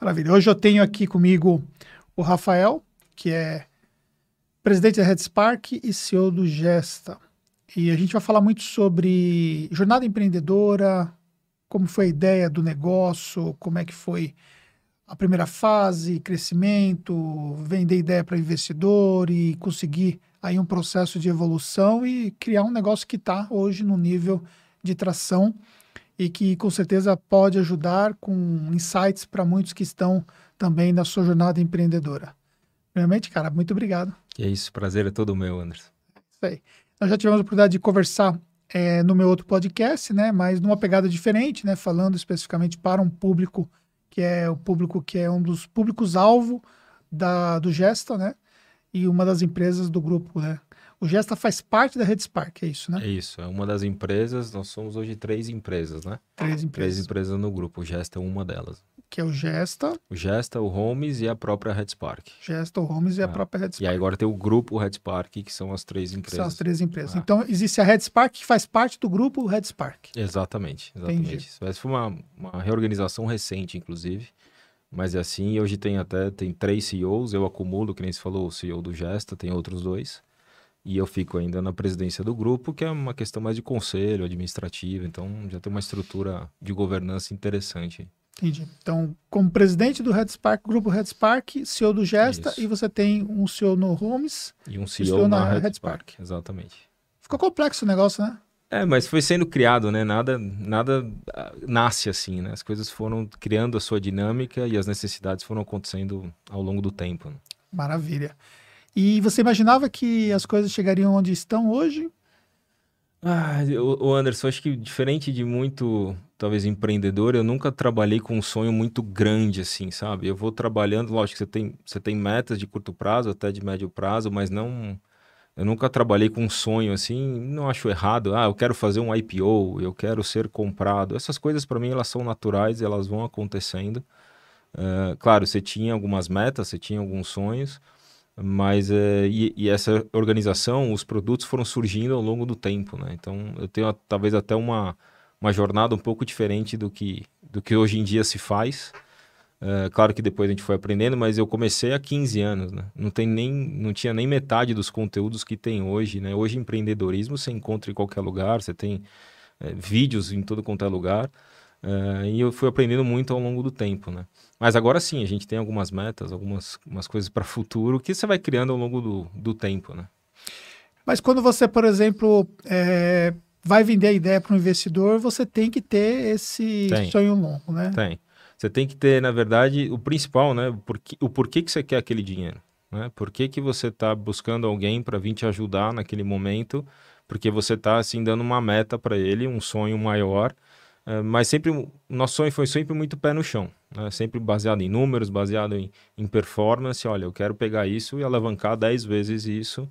Maravilha. Hoje eu tenho aqui comigo o Rafael, que é presidente da Redspark e CEO do Gesta. E a gente vai falar muito sobre jornada empreendedora, como foi a ideia do negócio, como é que foi a primeira fase, crescimento, vender ideia para investidor e conseguir aí um processo de evolução e criar um negócio que está hoje no nível de tração e que com certeza pode ajudar com insights para muitos que estão também na sua jornada empreendedora. Primeiramente, cara, muito obrigado. Que é isso, prazer é todo meu, Anderson. Isso aí. Nós já tivemos a oportunidade de conversar é, no meu outro podcast, né, mas numa pegada diferente, né, falando especificamente para um público que é o público que é um dos públicos-alvo da, do Gesta, né, e uma das empresas do grupo, né, o Gesta faz parte da Rede Spark, é isso, né? É isso, é uma das empresas, nós somos hoje três empresas, né? Três empresas. Três empresas no grupo, o Gesta é uma delas. Que é o Gesta. O Gesta, o Homes e a própria Red Spark. Gesta, o Homes e a ah. própria Red Spark. E aí agora tem o grupo Red Spark, que são as três empresas. São as três empresas. Ah. Então existe a Red Spark, que faz parte do grupo Red Spark. Exatamente, exatamente. Entendi. Essa foi uma, uma reorganização recente, inclusive. Mas é assim, hoje tem até tem três CEOs, eu acumulo, que nem se falou, o CEO do Gesta, tem outros dois. E eu fico ainda na presidência do grupo, que é uma questão mais de conselho administrativo, então já tem uma estrutura de governança interessante. Entendi. Então, como presidente do Red Spark, grupo Red Spark, CEO do Gesta, Isso. e você tem um CEO no Homes e um CEO, CEO na, na, Red, Spark. Spark. Exatamente. Ficou complexo o negócio, né? É, mas foi sendo criado, né? Nada, nada ah, nasce assim, né? As coisas foram criando a sua dinâmica e as necessidades foram acontecendo ao longo do tempo. Né? Maravilha. E você imaginava que as coisas chegariam onde estão hoje? Ah, o Anderson, acho que diferente de muito, talvez, empreendedor, eu nunca trabalhei com um sonho muito grande, assim, sabe? Eu vou trabalhando, lógico você tem, você tem metas de curto prazo, até de médio prazo, mas não. Eu nunca trabalhei com um sonho assim, não acho errado. Ah, eu quero fazer um IPO, eu quero ser comprado. Essas coisas, para mim, elas são naturais, elas vão acontecendo. Uh, claro, você tinha algumas metas, você tinha alguns sonhos, mas é, e, e, essa organização, os produtos foram surgindo ao longo do tempo, né? Então eu tenho talvez até uma, uma jornada um pouco diferente do que, do que hoje em dia se faz. É, claro que depois a gente foi aprendendo, mas eu comecei há 15 anos, né? Não, tem nem, não tinha nem metade dos conteúdos que tem hoje, né? Hoje empreendedorismo você encontra em qualquer lugar, você tem é, vídeos em todo quanto é lugar. Uh, e eu fui aprendendo muito ao longo do tempo, né? Mas agora sim, a gente tem algumas metas, algumas umas coisas para futuro que você vai criando ao longo do, do tempo, né? Mas quando você, por exemplo, é, vai vender a ideia para um investidor, você tem que ter esse tem. sonho longo, né? Tem. Você tem que ter, na verdade, o principal, né? O porquê, o porquê que você quer aquele dinheiro, né? Por que, que você está buscando alguém para vir te ajudar naquele momento? Porque você está, assim, dando uma meta para ele, um sonho maior, mas sempre o nosso sonho foi sempre muito pé no chão, né? sempre baseado em números, baseado em, em performance. Olha, eu quero pegar isso e alavancar 10 vezes isso.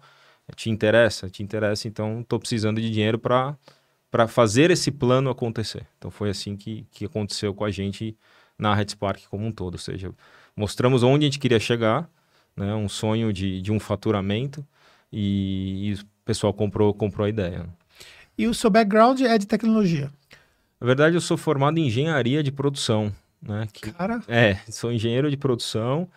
Te interessa? Te interessa, então estou precisando de dinheiro para fazer esse plano acontecer. Então foi assim que, que aconteceu com a gente na Red Spark como um todo. Ou seja, mostramos onde a gente queria chegar, né? um sonho de, de um faturamento, e, e o pessoal comprou, comprou a ideia. E o seu background é de tecnologia? Na verdade, eu sou formado em engenharia de produção. Né? Que, Cara. É, sou engenheiro de produção.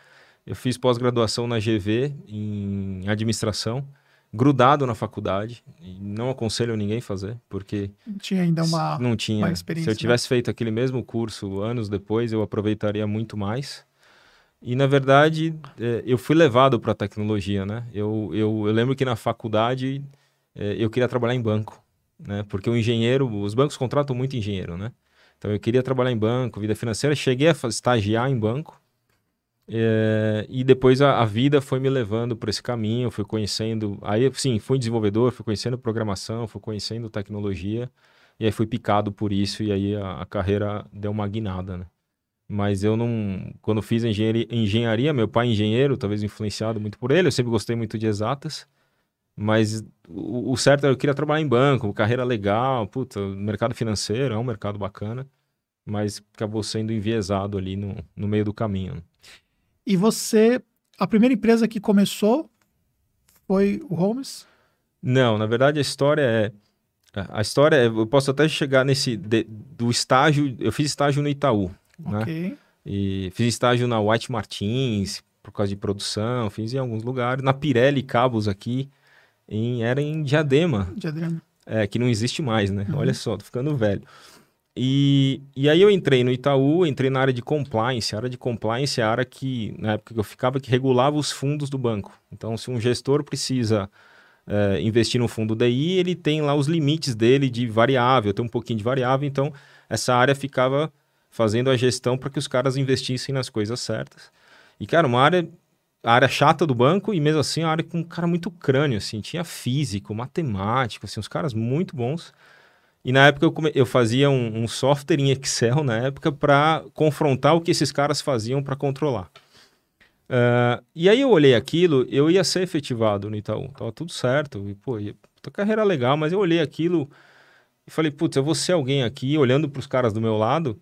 Eu fiz pós-graduação na GV em administração, grudado na faculdade. não aconselho ninguém a fazer, porque. Não tinha ainda uma, não tinha. uma experiência. Se eu né? tivesse feito aquele mesmo curso anos depois, eu aproveitaria muito mais. E, na verdade, é, eu fui levado para a tecnologia, né? Eu, eu, eu lembro que na faculdade é, eu queria trabalhar em banco né? Porque o engenheiro, os bancos contratam muito engenheiro, né? Então eu queria trabalhar em banco, vida financeira, cheguei a estagiar em banco. É, e depois a, a, vida foi me levando por esse caminho, fui conhecendo. Aí, sim, fui desenvolvedor, fui conhecendo programação, fui conhecendo tecnologia, e aí fui picado por isso, e aí a, a carreira deu uma guinada, né? Mas eu não. Quando fiz engenharia, engenharia, meu pai é engenheiro, talvez influenciado muito por ele, eu sempre gostei muito de exatas. Mas o, o certo é eu queria trabalhar em banco, carreira legal, puta, mercado financeiro é um mercado bacana, mas acabou sendo enviesado ali no, no meio do caminho. E você, a primeira empresa que começou foi o Holmes? Não, na verdade a história é a história é, eu posso até chegar nesse de, do estágio, eu fiz estágio no Itaú, né? okay. né? E fiz estágio na White Martins, por causa de produção, fiz em alguns lugares. Na Pirelli Cabos aqui, em, era em Diadema. Diadema. É, que não existe mais, né? Uhum. Olha só, tô ficando velho. E, e aí eu entrei no Itaú, entrei na área de compliance. A área de compliance é a área que, na época que eu ficava, que regulava os fundos do banco. Então, se um gestor precisa é, investir no fundo DI, ele tem lá os limites dele de variável, tem um pouquinho de variável, então essa área ficava fazendo a gestão para que os caras investissem nas coisas certas. E, cara, uma área, a área chata do banco e mesmo assim a área com um cara muito crânio, assim, tinha físico, matemático, assim, os caras muito bons. E na época eu, come... eu fazia um, um, software em Excel, na época, para confrontar o que esses caras faziam para controlar. Uh, e aí eu olhei aquilo, eu ia ser efetivado no Itaú, tava tudo certo, e, pô, ia, carreira legal, mas eu olhei aquilo e falei, putz, eu vou ser alguém aqui, olhando para os caras do meu lado,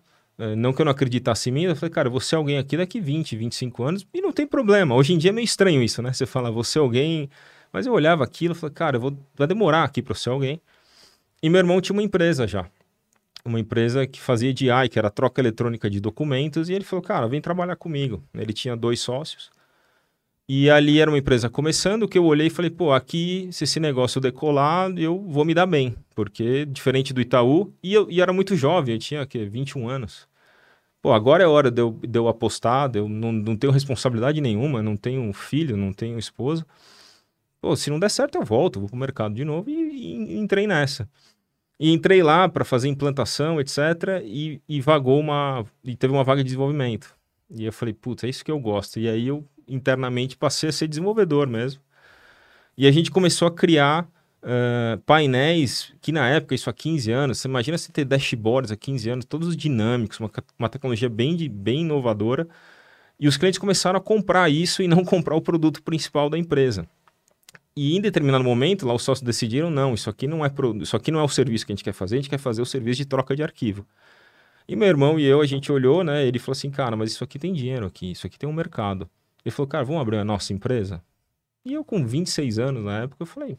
não que eu não acreditasse em mim, eu falei, cara, vou ser alguém aqui daqui 20, 25 anos, e não tem problema. Hoje em dia é meio estranho isso, né? Você fala, vou ser alguém, mas eu olhava aquilo e falei, cara, vou, vai demorar aqui para ser alguém. E meu irmão tinha uma empresa já. Uma empresa que fazia DI, que era troca eletrônica de documentos, e ele falou, cara, vem trabalhar comigo. Ele tinha dois sócios. E ali era uma empresa começando, que eu olhei e falei, pô, aqui, se esse negócio decolar, eu vou me dar bem. Porque, diferente do Itaú, e eu e era muito jovem, eu tinha, que 21 anos. Pô, agora é hora de eu, de eu apostar, de eu não, não tenho responsabilidade nenhuma, não tenho filho, não tenho esposa. Pô, se não der certo, eu volto, vou pro mercado de novo e, e, e entrei nessa. E entrei lá para fazer implantação, etc. E, e vagou uma. E teve uma vaga de desenvolvimento. E eu falei, putz, é isso que eu gosto. E aí eu internamente passei a ser desenvolvedor mesmo. E a gente começou a criar uh, painéis que na época, isso há 15 anos, você imagina você ter dashboards há 15 anos, todos dinâmicos, uma, uma tecnologia bem, de, bem inovadora. E os clientes começaram a comprar isso e não comprar o produto principal da empresa. E em determinado momento, lá os sócios decidiram, não, isso aqui não é pro, isso aqui não é o serviço que a gente quer fazer, a gente quer fazer o serviço de troca de arquivo. E meu irmão e eu, a gente olhou, né? Ele falou assim, cara, mas isso aqui tem dinheiro aqui, isso aqui tem um mercado. Ele falou, cara, vamos abrir a nossa empresa? E eu com 26 anos na época, eu falei,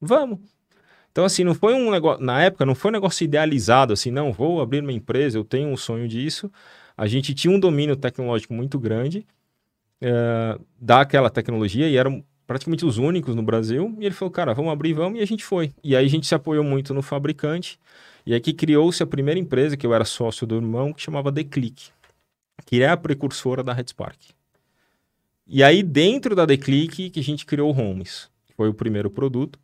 vamos. Então, assim, não foi um negócio, na época, não foi um negócio idealizado, assim, não, vou abrir uma empresa, eu tenho um sonho disso. A gente tinha um domínio tecnológico muito grande é, daquela tecnologia e era praticamente os únicos no Brasil. E ele falou, cara, vamos abrir, vamos, e a gente foi. E aí a gente se apoiou muito no fabricante. E aqui criou-se a primeira empresa, que eu era sócio do irmão, que chamava Declick, que é a precursora da Redspark. E aí, dentro da Declick, que a gente criou o Homes. Foi o primeiro produto.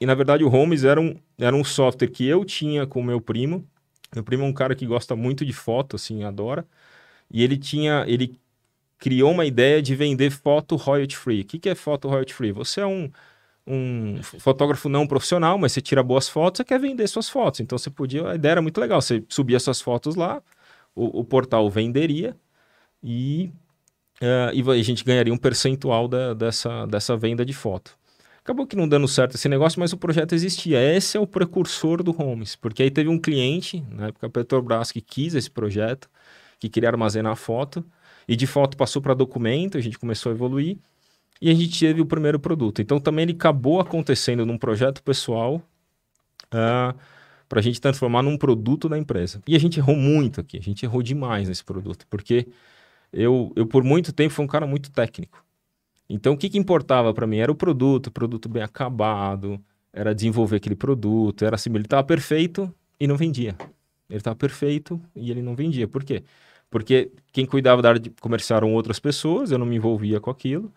E, na verdade, o Homes era um, era um software que eu tinha com meu primo. Meu primo é um cara que gosta muito de foto, assim, adora. E ele tinha, ele criou uma ideia de vender foto royalty free. O que, que é foto royalty free? Você é um, um fotógrafo não profissional, mas você tira boas fotos, você quer vender suas fotos. Então você podia, a ideia era muito legal. Você subia suas fotos lá, o, o portal venderia e, uh, e a gente ganharia um percentual da, dessa, dessa venda de foto. Acabou que não dando certo esse negócio, mas o projeto existia. Esse é o precursor do Homes, porque aí teve um cliente, na época a Petrobras, que quis esse projeto, que queria armazenar foto, e de foto passou para documento, a gente começou a evoluir e a gente teve o primeiro produto. Então também ele acabou acontecendo num projeto pessoal uh, ah, para a gente transformar num produto da empresa. E a gente errou muito aqui, a gente errou demais nesse produto, porque eu, eu por muito tempo fui um cara muito técnico. Então o que, que importava para mim era o produto, produto bem acabado, era desenvolver aquele produto, era assim, ele estava perfeito e não vendia. Ele estava perfeito e ele não vendia. Por quê? Porque quem cuidava da área de comercial eram outras pessoas, eu não me envolvia com aquilo.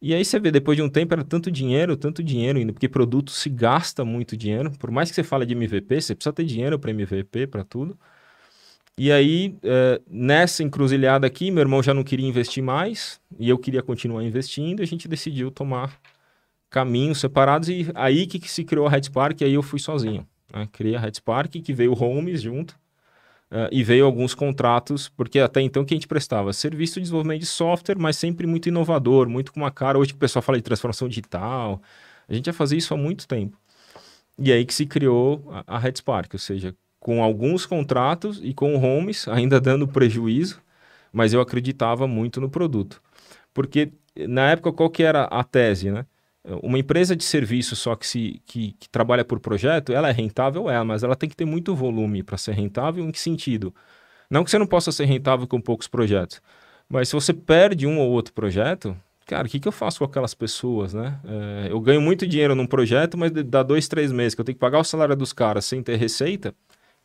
E aí você vê, depois de um tempo era tanto dinheiro, tanto dinheiro ainda, porque produto se gasta muito dinheiro. Por mais que você fale de MVP, você precisa ter dinheiro para MVP, para tudo. E aí, é, nessa encruzilhada aqui, meu irmão já não queria investir mais e eu queria continuar investindo. E a gente decidiu tomar caminhos separados e aí que, que se criou a Red Spark. E aí eu fui sozinho. Né? Criei a Red Spark, que veio o Homes junto. Uh, e veio alguns contratos, porque até então que a gente prestava serviço de desenvolvimento de software, mas sempre muito inovador, muito com uma cara. Hoje que o pessoal fala de transformação digital, a gente já fazia isso há muito tempo. E aí que se criou a, a RedSpark, ou seja, com alguns contratos e com Homes ainda dando prejuízo, mas eu acreditava muito no produto. Porque na época qual que era a tese, né? Uma empresa de serviço só que, se, que, que, trabalha por projeto, ela é rentável, é, mas ela tem que ter muito volume para ser rentável. Em que sentido? Não que você não possa ser rentável com poucos projetos, mas se você perde um ou outro projeto, cara, o que, que eu faço com aquelas pessoas, né? É, eu ganho muito dinheiro num projeto, mas dá dois, três meses que eu tenho que pagar o salário dos caras sem ter receita,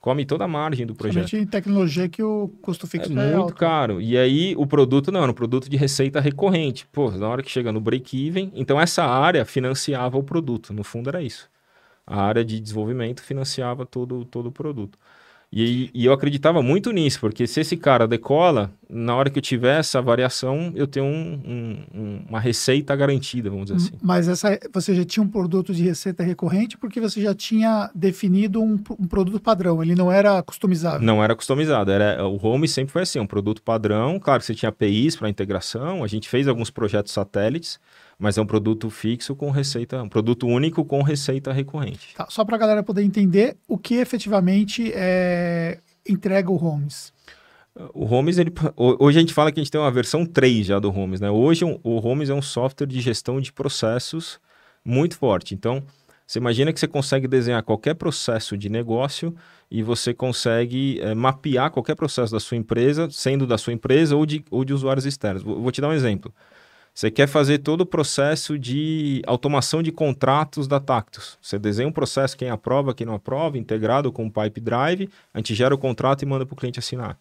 come toda a margem do projeto. Somente em tecnologia que o custo fixo é, é muito alto. caro. E aí o produto não, era um produto de receita recorrente. Pô, na hora que chega no break-even, então essa área financiava o produto. No fundo era isso. A área de desenvolvimento financiava todo, todo o produto. E, e, eu acreditava muito nisso, porque se esse cara decola, na hora que eu tiver essa variação, eu tenho um, um, uma receita garantida, vamos dizer assim. Mas essa, você já tinha um produto de receita recorrente porque você já tinha definido um, um produto padrão, ele não era customizado. Não era customizado, era, o Home sempre foi assim, um produto padrão, claro que você tinha APIs para integração, a gente fez alguns projetos satélites, mas é um produto fixo com receita, um produto único com receita recorrente. Tá, só para a galera poder entender o que efetivamente é, entrega o Homes. O Homes, ele, hoje a gente fala que a gente tem uma versão 3 já do Homes, né? Hoje o Homes é um software de gestão de processos muito forte. Então, você imagina que você consegue desenhar qualquer processo de negócio e você consegue é, mapear qualquer processo da sua empresa, sendo da sua empresa ou de, ou de usuários externos. Vou, vou te dar um exemplo. Você quer fazer todo o processo de automação de contratos da Tactus. Você desenha um processo, quem aprova, quem não aprova, integrado com o Pipe Drive, a gente gera o contrato e manda para o cliente assinar.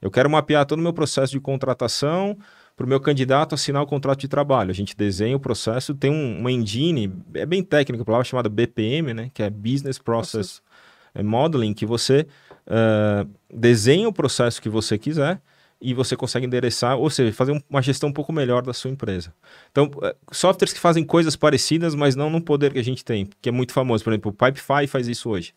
Eu quero mapear todo o meu processo de contratação para o meu candidato assinar o contrato de trabalho. A gente desenha o processo, tem um, uma engine, é bem técnica, palavra chamada BPM, né, que é Business Process Modeling, que você uh, desenha o processo que você quiser e você consegue endereçar, ou seja, fazer uma gestão um pouco melhor da sua empresa. Então, eh, softwares que fazem coisas parecidas, mas não no poder que a gente tem, que é muito famoso. Por exemplo, o Pipefy faz isso hoje.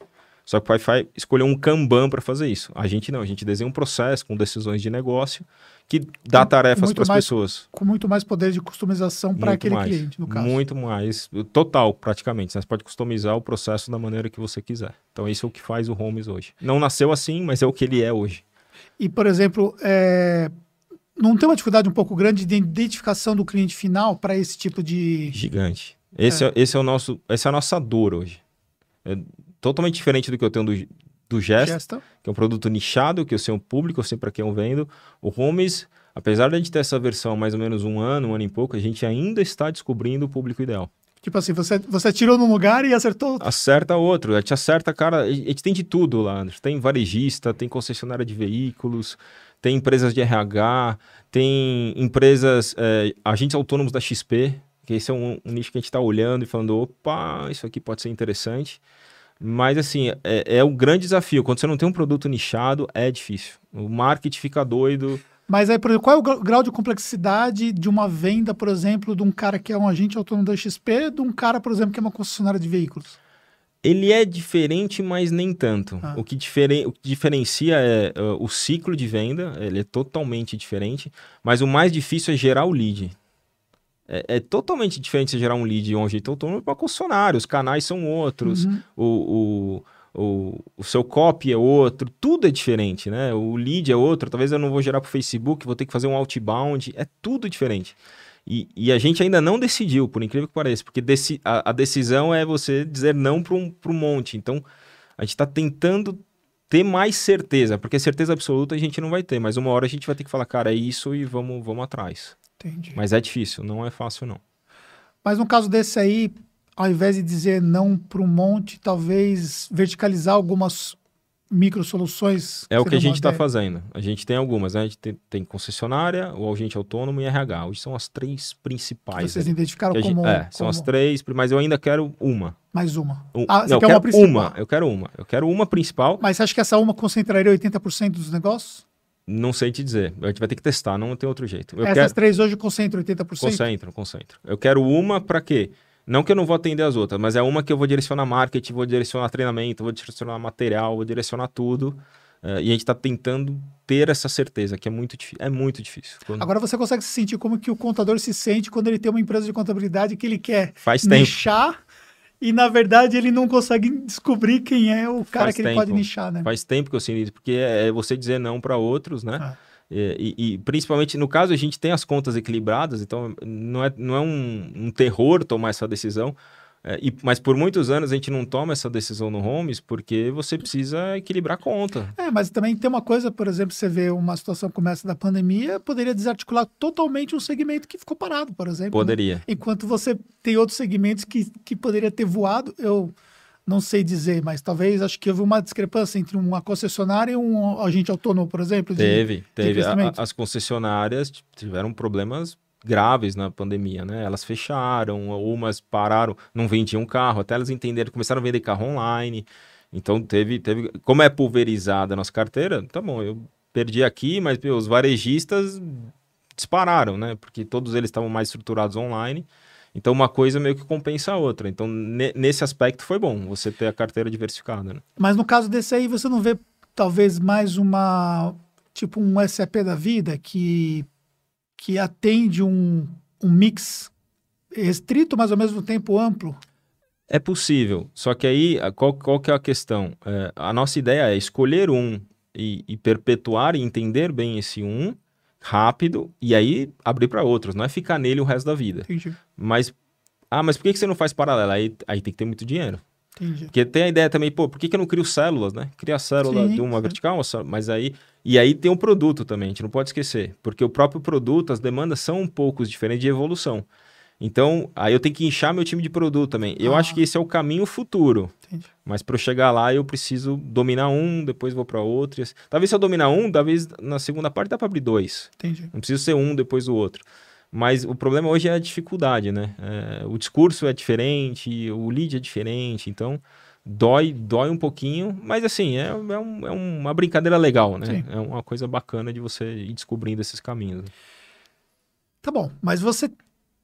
Só que o Pipefy escolheu um Kanban para fazer isso. A gente não, a gente desenha um processo com decisões de negócio que dá tarefas para as pessoas. Com muito mais poder de customização para aquele mais, cliente, no caso. Muito mais, total praticamente. Você pode customizar o processo da maneira que você quiser. Então, isso é o que faz o Homes hoje. Não nasceu assim, mas é o que ele é hoje. E, por exemplo, é, não tem uma dificuldade um pouco grande de identificação do cliente final para esse tipo de. Gigante. Esse é. é. esse é o nosso, essa é a nossa dor hoje. É totalmente diferente do que eu tenho do, do Gesta, Gesta, que é um produto nichado, que eu sei um público, eu sei para quem eu vendo. O Homes, apesar de a gente ter essa versão há mais ou menos um ano, um ano e pouco, a gente ainda está descobrindo o público ideal. Tipo assim, você, você tirou num lugar e acertou outro. Acerta outro. A gente acerta, cara. A gente tem de tudo lá. Tem varejista, tem concessionária de veículos, tem empresas de RH, tem empresas, é, agentes autônomos da XP, que esse é um, um nicho que a gente está olhando e falando: opa, isso aqui pode ser interessante. Mas, assim, é, é o grande desafio. Quando você não tem um produto nichado, é difícil. O marketing fica doido. Mas aí, por exemplo, qual é o grau de complexidade de uma venda, por exemplo, de um cara que é um agente autônomo da XP, de um cara, por exemplo, que é uma concessionária de veículos? Ele é diferente, mas nem tanto. Ah. O, que diferen... o que diferencia é uh, o ciclo de venda, ele é totalmente diferente, mas o mais difícil é gerar o lead. É, é totalmente diferente você gerar um lead de um agente autônomo para concessionário, os canais são outros, uhum. o, o o, o seu copy é outro, tudo é diferente, né? O lead é outro, talvez eu não vou gerar para o Facebook, vou ter que fazer um outbound, é tudo diferente. E, e, a gente ainda não decidiu, por incrível que pareça, porque deci a, a, decisão é você dizer não para um, um monte. Então, a gente está tentando ter mais certeza, porque certeza absoluta a gente não vai ter, mas uma hora a gente vai ter que falar, cara, é isso e vamos, vamos atrás. Entendi. Mas é difícil, não é fácil não. Mas no caso desse aí, ao invés de dizer não para um monte, talvez verticalizar algumas micro soluções. É o que a gente está fazendo. A gente tem algumas, né? A gente tem, tem, concessionária, o agente autônomo e RH. Hoje são as três principais. Vocês identificaram como, gente, É, são as três, mas eu ainda quero uma. Mais uma. Um, ah, você não, quer uma principal? Uma, eu quero uma. Eu quero uma principal. Mas você acha que essa uma concentraria 80% dos negócios? Não sei te dizer. A gente vai ter que testar, não tem outro jeito. Eu Essas quero... três hoje concentram 80%? Concentram, concentram. Eu quero uma para quê? Não que eu não vou atender as outras, mas é uma que eu vou direcionar marketing, vou direcionar treinamento, vou direcionar material, vou direcionar tudo. Uh, e a gente está tentando ter essa certeza, que é muito, é muito difícil. Quando... Agora você consegue se sentir como que o contador se sente quando ele tem uma empresa de contabilidade que ele quer Faz nichar tempo. e, na verdade, ele não consegue descobrir quem é o cara Faz que tempo. ele pode nichar, né? Faz tempo que eu sinto isso, porque é você dizer não para outros, né? Ah. E, e, principalmente no caso a gente tem as contas equilibradas, então não é, não é um, um terror tomar essa decisão, É, e, mas por muitos anos a gente não toma essa decisão no Homes porque você precisa equilibrar a conta. É, mas também tem uma coisa, por exemplo, você vê uma situação como essa da pandemia, poderia desarticular totalmente um segmento que ficou parado, por exemplo. Né? Poderia. Né? Enquanto você tem outros segmentos que, que poderia ter voado, eu não sei dizer, mas talvez acho que houve uma discrepância entre uma concessionária e um agente autônomo, por exemplo. De, teve, teve. A, as concessionárias tiveram problemas graves na pandemia, né? Elas fecharam, umas pararam, não vendiam carro, até elas entenderam, começaram a vender carro online. Então teve, teve, como é pulverizada a nossa carteira, tá bom, eu perdi aqui, mas meu, os varejistas dispararam, né? Porque todos eles estavam mais estruturados online. Então uma coisa meio que compensa a outra. Então nesse aspecto foi bom você ter a carteira diversificada. Né? Mas no caso desse aí você não vê talvez mais uma tipo um SAP da vida que que atende um, um mix restrito, mas ao mesmo tempo amplo? É possível, só que aí qual, qual que é a questão? É, a nossa ideia é escolher um e, e, perpetuar e entender bem esse um rápido e aí abrir para outros, não é ficar nele o resto da vida. Entendi. Mas, ah, mas por que, que você não faz paralelo? Aí, aí tem que ter muito dinheiro. Entendi. Porque tem a ideia também, pô, por que, que eu não crio células, né? Criar célula sim, de uma sim. vertical, mas aí. E aí tem um produto também, a gente não pode esquecer. Porque o próprio produto, as demandas são um pouco diferentes de evolução. Então, aí eu tenho que inchar meu time de produto também. Eu ah. acho que esse é o caminho futuro. Entendi. Mas para eu chegar lá, eu preciso dominar um, depois vou para outro. Talvez se eu dominar um, talvez na segunda parte dá para abrir dois. Entendi. Não preciso ser um depois o outro. Mas o problema hoje é a dificuldade, né? É, o discurso é diferente, o lead é diferente, então dói, dói um pouquinho, mas assim, é, é, um, é uma brincadeira legal, né? Sim. É uma coisa bacana de você ir descobrindo esses caminhos. Tá bom, mas você,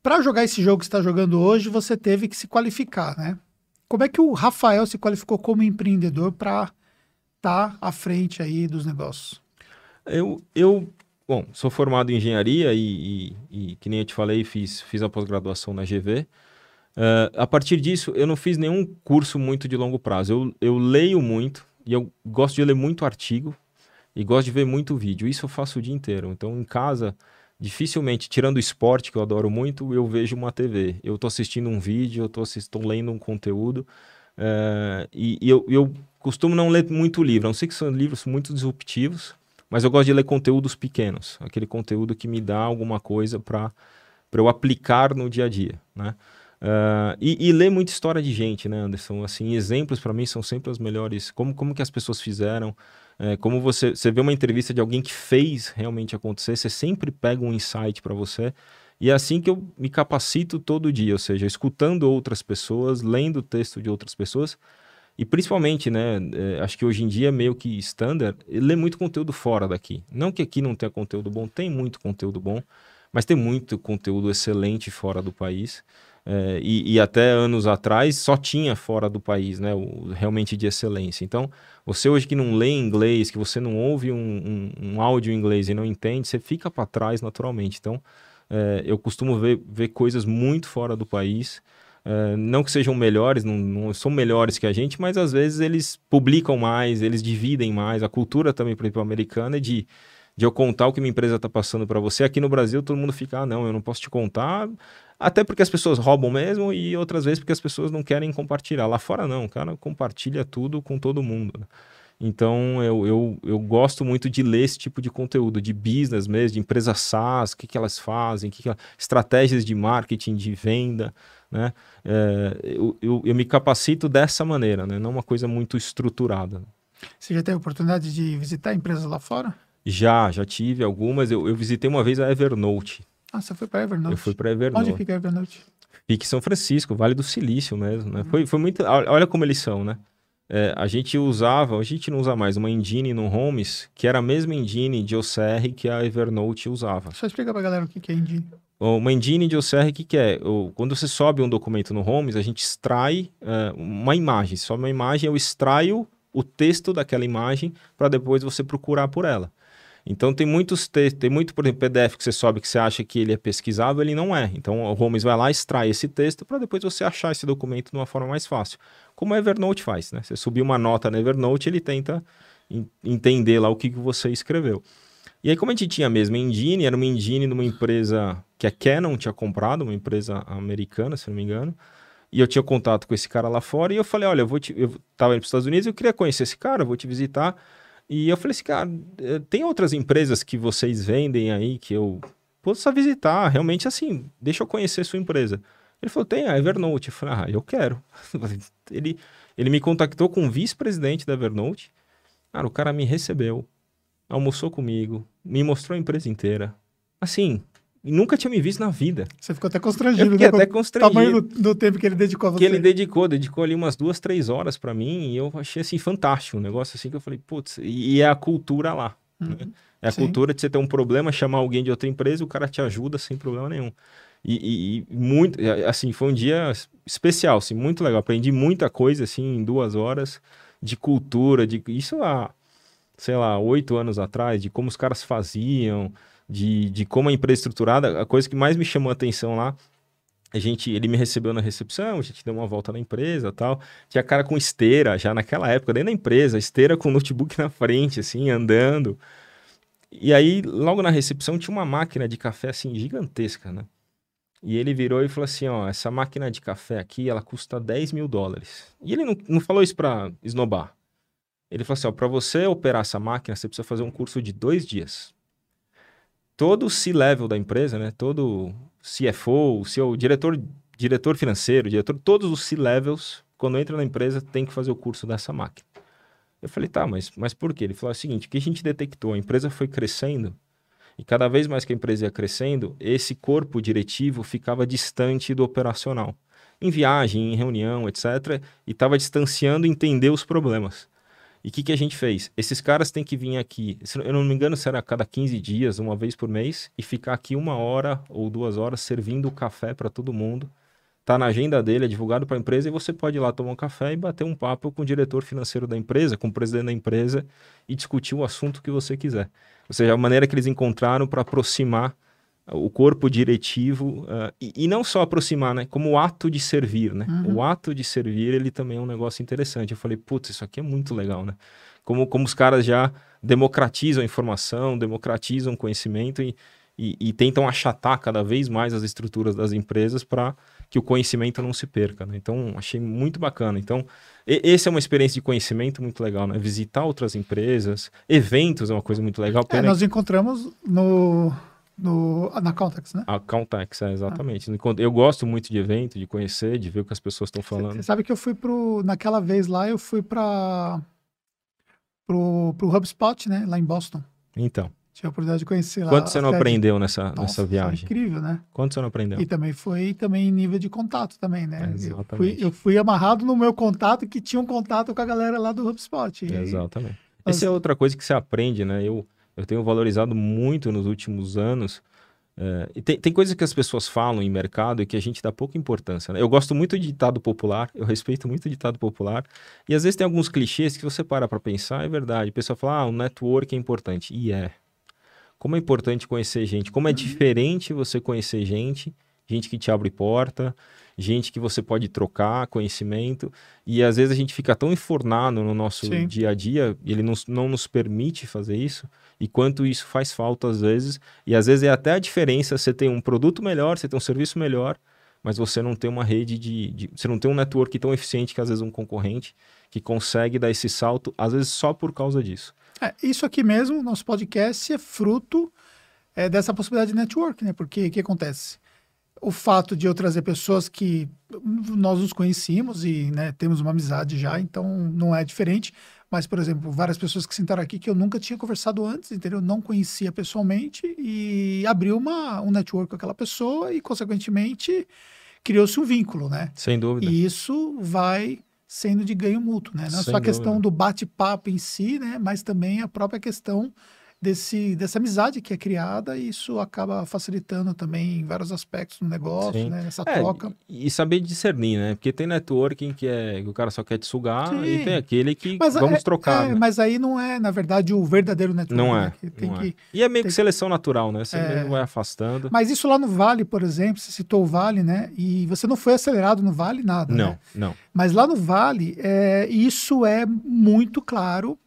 para jogar esse jogo que está jogando hoje, você teve que se qualificar, né? Como é que o Rafael se qualificou como empreendedor para estar tá à frente aí dos negócios? Eu, eu Bom, sou formado em engenharia e, e, e que nem eu te falei, fiz, fiz a pós-graduação na GV. Uh, eh, a partir disso, eu não fiz nenhum curso muito de longo prazo. Eu, eu leio muito e eu gosto de ler muito artigo e gosto de ver muito vídeo. Isso eu faço o dia inteiro. Então, em casa, dificilmente, tirando o esporte, que eu adoro muito, eu vejo uma TV. Eu estou assistindo um vídeo, eu estou lendo um conteúdo. Uh, e, e eu, eu costumo não ler muito livro, a não ser que são livros muito disruptivos mas eu gosto de ler conteúdos pequenos, aquele conteúdo que me dá alguma coisa para eu aplicar no dia a dia, né? Uh, e, e, ler muita história de gente, né, Anderson? Assim, exemplos para mim são sempre os melhores. Como, como que as pessoas fizeram, é, como você, você vê uma entrevista de alguém que fez realmente acontecer, você sempre pega um insight para você. E é assim que eu me capacito todo dia, ou seja, escutando outras pessoas, lendo o texto de outras pessoas e principalmente, né, é, acho que hoje em dia é meio que standard, lê muito conteúdo fora daqui. Não que aqui não tenha conteúdo bom, tem muito conteúdo bom, mas tem muito conteúdo excelente fora do país. É, e, e, até anos atrás só tinha fora do país, né, o, realmente de excelência. Então, você hoje que não lê inglês, que você não ouve um, um, um áudio em inglês e não entende, você fica para trás naturalmente. Então, é, eu costumo ver, ver coisas muito fora do país. Uh, não que sejam melhores, não, não, são melhores que a gente, mas às vezes eles publicam mais, eles dividem mais. A cultura também, por exemplo, americana é de, de eu contar o que minha empresa está passando para você. Aqui no Brasil, todo mundo fica, ah, não, eu não posso te contar. Até porque as pessoas roubam mesmo e outras vezes porque as pessoas não querem compartilhar. Lá fora, não, o cara compartilha tudo com todo mundo. Né? Então, eu, eu, eu gosto muito de ler esse tipo de conteúdo, de business mesmo, de empresas SaaS, o que, que elas fazem, que que estratégias de marketing, de venda né? É, eu, eu, eu, me capacito dessa maneira, né? Não uma coisa muito estruturada. Você já teve oportunidade de visitar empresas lá fora? Já, já tive algumas. Eu, eu visitei uma vez a Evernote. Ah, você foi para Evernote? Eu fui para Evernote. Onde fica a Evernote? Fica em São Francisco, Vale do Silício mesmo, né? Uhum. Foi, foi muito... Olha como eles são, né? É, a gente usava, a gente não usa mais, uma engine no Homes, que era a mesma engine de OCR que a Evernote usava. Só explica pra galera o que é engine. Uma engine de OCR, o que, que é? Quando você sobe um documento no Homes, a gente extrai uh, uma imagem. Sobe uma imagem, eu extraio o texto daquela imagem para depois você procurar por ela. Então tem muitos textos, tem muito, por exemplo, PDF que você sobe que você acha que ele é pesquisável, ele não é. Então o Homes vai lá, extrai esse texto para depois você achar esse documento de uma forma mais fácil. Como a Evernote faz, né? Você subir uma nota na Evernote, ele tenta entender lá o que, que você escreveu. E aí, como a gente tinha a mesma engine, era uma engine de uma empresa que a Canon tinha comprado, uma empresa americana, se não me engano. E eu tinha contato com esse cara lá fora e eu falei, olha, eu vou te... eu tava indo para os Estados Unidos, eu queria conhecer esse cara, vou te visitar. E eu falei assim, cara, eh, tem outras empresas que vocês vendem aí que eu possa visitar, realmente assim, deixa eu conhecer sua empresa. Ele falou, tem a Evernote. Eu falei, ah, eu quero. ele, ele me contactou com o vice-presidente da Evernote. Cara, o cara me recebeu, almoçou comigo, me mostrou a empresa inteira. Assim, nunca tinha me visto na vida. Você ficou até constrangido, eu fiquei né? até constrangido. O tamanho do, do, tempo que ele dedicou a você. Que ele dedicou, dedicou ali umas duas, três horas para mim e eu achei assim fantástico, um negócio assim que eu falei, putz, e, e é a cultura lá. Uhum. Né? É a Sim. cultura de você ter um problema, chamar alguém de outra empresa, o cara te ajuda sem problema nenhum. E, e, e, muito, assim, foi um dia especial, assim, muito legal. Aprendi muita coisa, assim, em duas horas, de cultura, de isso há, sei lá, oito anos atrás, de como os caras faziam, de, de como a empresa é estruturada. A coisa que mais me chamou a atenção lá, a gente, ele me recebeu na recepção, a gente deu uma volta na empresa tal. Tinha cara com esteira, já naquela época, dentro da empresa, esteira com notebook na frente, assim, andando. E aí, logo na recepção, tinha uma máquina de café, assim, gigantesca, né? E ele virou e falou assim: ó, essa máquina de café aqui, ela custa 10 mil dólares. E ele não, não falou isso pra esnobar. Ele falou assim: ó, pra você operar essa máquina, você precisa fazer um curso de dois dias. Todo o C-level da empresa, né? Todo CFO, seu diretor, diretor financeiro, diretor, todos os C-levels, quando entra na empresa, tem que fazer o curso dessa máquina. Eu falei, tá, mas, mas por quê? Ele falou o seguinte: o que a gente detectou? A empresa foi crescendo e cada vez mais que a empresa ia crescendo, esse corpo diretivo ficava distante do operacional. Em viagem, em reunião, etc. E estava distanciando entender os problemas. E o que, que a gente fez? Esses caras têm que vir aqui, eu não me engano se era a cada 15 dias, uma vez por mês, e ficar aqui uma hora ou duas horas servindo café para todo mundo. Tá na agenda dele, é divulgado para a empresa, e você pode ir lá tomar um café e bater um papo com o diretor financeiro da empresa, com o presidente da empresa, e discutir o assunto que você quiser. Ou seja, a maneira que eles encontraram para aproximar o corpo diretivo uh, e, e, não só aproximar, né? Como o ato de servir, né? Uhum. O ato de servir, ele também é um negócio interessante. Eu falei, putz, isso aqui é muito legal, né? Como, como os caras já democratizam a informação, democratizam o conhecimento e, e, e tentam achatar cada vez mais as estruturas das empresas para que o conhecimento não se perca, né? Então, achei muito bacana. Então, esse é uma experiência de conhecimento muito legal, né? Visitar outras empresas, eventos é uma coisa muito legal. É, nós encontramos no, no, na Context, né? A Context, é, exatamente. Ah. Eu gosto muito de evento, de conhecer, de ver o que as pessoas estão falando. Você sabe que eu fui pro... Naquela vez lá, eu fui para pro, pro HubSpot, né? Lá em Boston. Então. Tive a oportunidade de conhecer lá. Quanto você não aprendeu nessa, Nossa, nessa viagem? incrível, né? Quanto você não aprendeu? E também foi também nível de contato também, né? É, eu, fui, eu fui amarrado no meu contato que tinha um contato com a galera lá do HubSpot. exatamente. Essa é outra coisa que você aprende, né? Eu, eu tenho valorizado muito nos últimos anos. É, e tem, tem coisas que as pessoas falam em mercado e que a gente dá pouca importância. Né? Eu gosto muito de ditado popular, eu respeito muito ditado popular. E às vezes tem alguns clichês que você para para pensar, é verdade. A pessoa fala, ah, o network é importante. E é como é importante conhecer gente, como é uhum. diferente você conhecer gente, gente que te abre porta, gente que você pode trocar conhecimento, e às vezes a gente fica tão enfornado no nosso Sim. dia a dia, ele não, não nos permite fazer isso, e quanto isso faz falta às vezes, e às vezes é até a diferença, você tem um produto melhor, você tem um serviço melhor, mas você não tem uma rede de, de, Você não tem um network tão eficiente que às vezes um concorrente que consegue dar esse salto, às vezes só por causa disso. É, isso aqui mesmo, nosso podcast, é fruto é, dessa possibilidade de network, né? Porque o que acontece? O fato de eu trazer pessoas que nós nos conhecíamos e né, temos uma amizade já, então não é diferente. Mas, por exemplo, várias pessoas que sentaram aqui que eu nunca tinha conversado antes, entendeu? Não conhecia pessoalmente e abriu uma, um network com aquela pessoa e, consequentemente, criou-se um vínculo, né? Sem dúvida. E isso vai sendo de ganho mútuo, né? Não é só a questão do bate-papo em si, né? Mas também a própria questão desse, dessa amizade que é criada e isso acaba facilitando também em vários aspectos no negócio, Sim. né? Essa é, troca. E, saber discernir, né? Porque tem networking que é que o cara só quer te sugar Sim. e tem aquele que mas vamos é, trocar. É, né? Mas aí não é, na verdade, o verdadeiro networking. Não é. Né? Tem não que, é. E é meio que seleção natural, né? Você é... mesmo vai afastando. Mas isso lá no Vale, por exemplo, você citou o Vale, né? E você não foi acelerado no Vale, nada. Não, né? não. Mas lá no Vale, é, isso é muito claro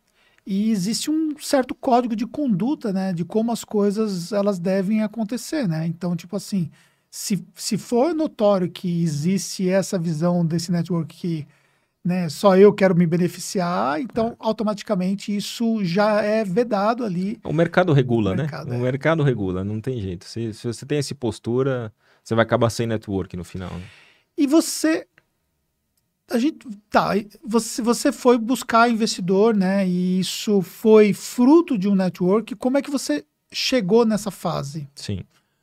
e existe um certo código de conduta, né, de como as coisas elas devem acontecer, né? Então, tipo assim, se, se for notório que existe essa visão desse network que né, só eu quero me beneficiar, então automaticamente isso já é vedado ali. O mercado regula, o né? Mercado, é. O mercado regula, não tem jeito. Se, se você tem essa postura, você vai acabar sem network no final. Né? E você a gente tá, você, você foi buscar investidor, né? E isso foi fruto de um network. Como é que você chegou nessa fase? Sim.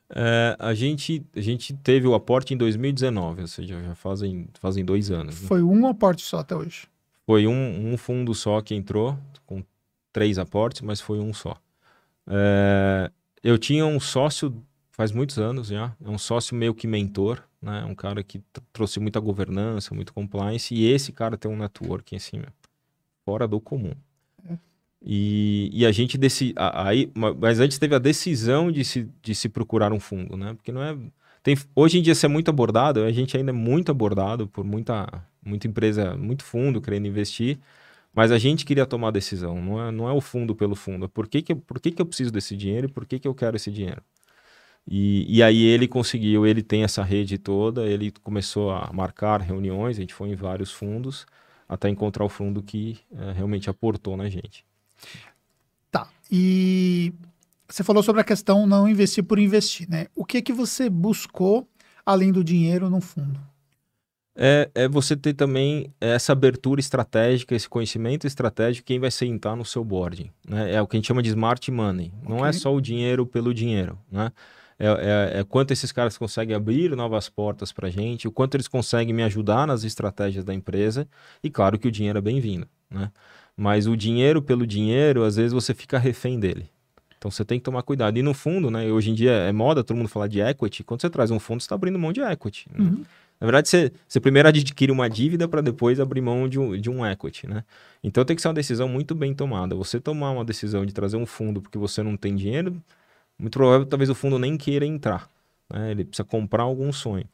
É, a, gente, a gente teve o aporte em 2019, ou seja, já fazem, fazem dois anos. Né? Foi um aporte só até hoje. Foi um, um fundo só que entrou, com três aportes, mas foi um só. É, eu tinha um sócio faz muitos anos já, é um sócio meio que mentor, né? Um cara que trouxe muita governança, muito compliance, e esse cara tem um network assim, fora do comum. É. E, e a gente decide. Aí, mas antes teve a decisão de se, de se procurar um fundo, né? Porque não é. Tem, hoje em dia, isso é muito abordado, a gente ainda é muito abordado por muita, muita empresa, muito fundo querendo investir, mas a gente queria tomar a decisão, não é, não é o fundo pelo fundo. Por que, que, por que, que eu preciso desse dinheiro e por que, que eu quero esse dinheiro? E, e aí ele conseguiu, ele tem essa rede toda, ele começou a marcar reuniões, a gente foi em vários fundos, até encontrar o fundo que é, realmente aportou na gente. Tá. E você falou sobre a questão não investir por investir, né? O que que você buscou além do dinheiro no fundo? É, é você ter também essa abertura estratégica, esse conhecimento estratégico, quem vai sentar no seu boarding. Né? É o que a gente chama de smart money. Okay. Não é só o dinheiro pelo dinheiro. Né? É, é, é, quanto esses caras conseguem abrir novas portas para a gente, o quanto eles conseguem me ajudar nas estratégias da empresa, e claro que o dinheiro é bem-vindo, né? Mas o dinheiro pelo dinheiro, às vezes você fica refém dele. Então você tem que tomar cuidado. E no fundo, né, hoje em dia é moda todo mundo falar de equity, quando você traz um fundo, você está abrindo mão de equity. Né? Uhum. Na verdade, você, você primeiro adquire uma dívida para depois abrir mão de um, de um equity, né? Então tem que ser uma decisão muito bem tomada. Você tomar uma decisão de trazer um fundo porque você não tem dinheiro, muito provável talvez o fundo nem queira entrar. Né? Ele precisa comprar algum sonho.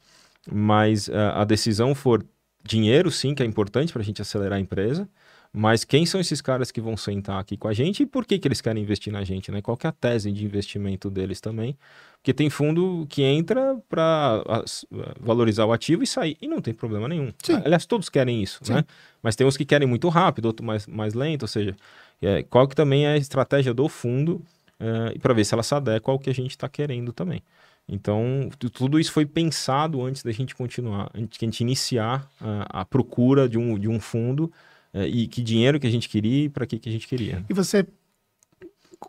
Mas uh, a decisão for dinheiro, sim, que é importante para a gente acelerar a empresa. Mas quem são esses caras que vão sentar aqui com a gente e por que, que eles querem investir na gente? Né? Qual é a tese de investimento deles também? Porque tem fundo que entra para valorizar o ativo e sair, e não tem problema nenhum. Sim. Aliás, todos querem isso, né? Mas tem uns que querem muito rápido, outros mais, mais lento, ou seja, é, qual que também é a estratégia do fundo uh, para ver se ela se adequa ao que a gente está querendo também. Então, tudo isso foi pensado antes da gente continuar, antes de a gente iniciar uh, a procura de um, de um fundo uh, e que dinheiro que a gente queria e para que, que a gente queria. E você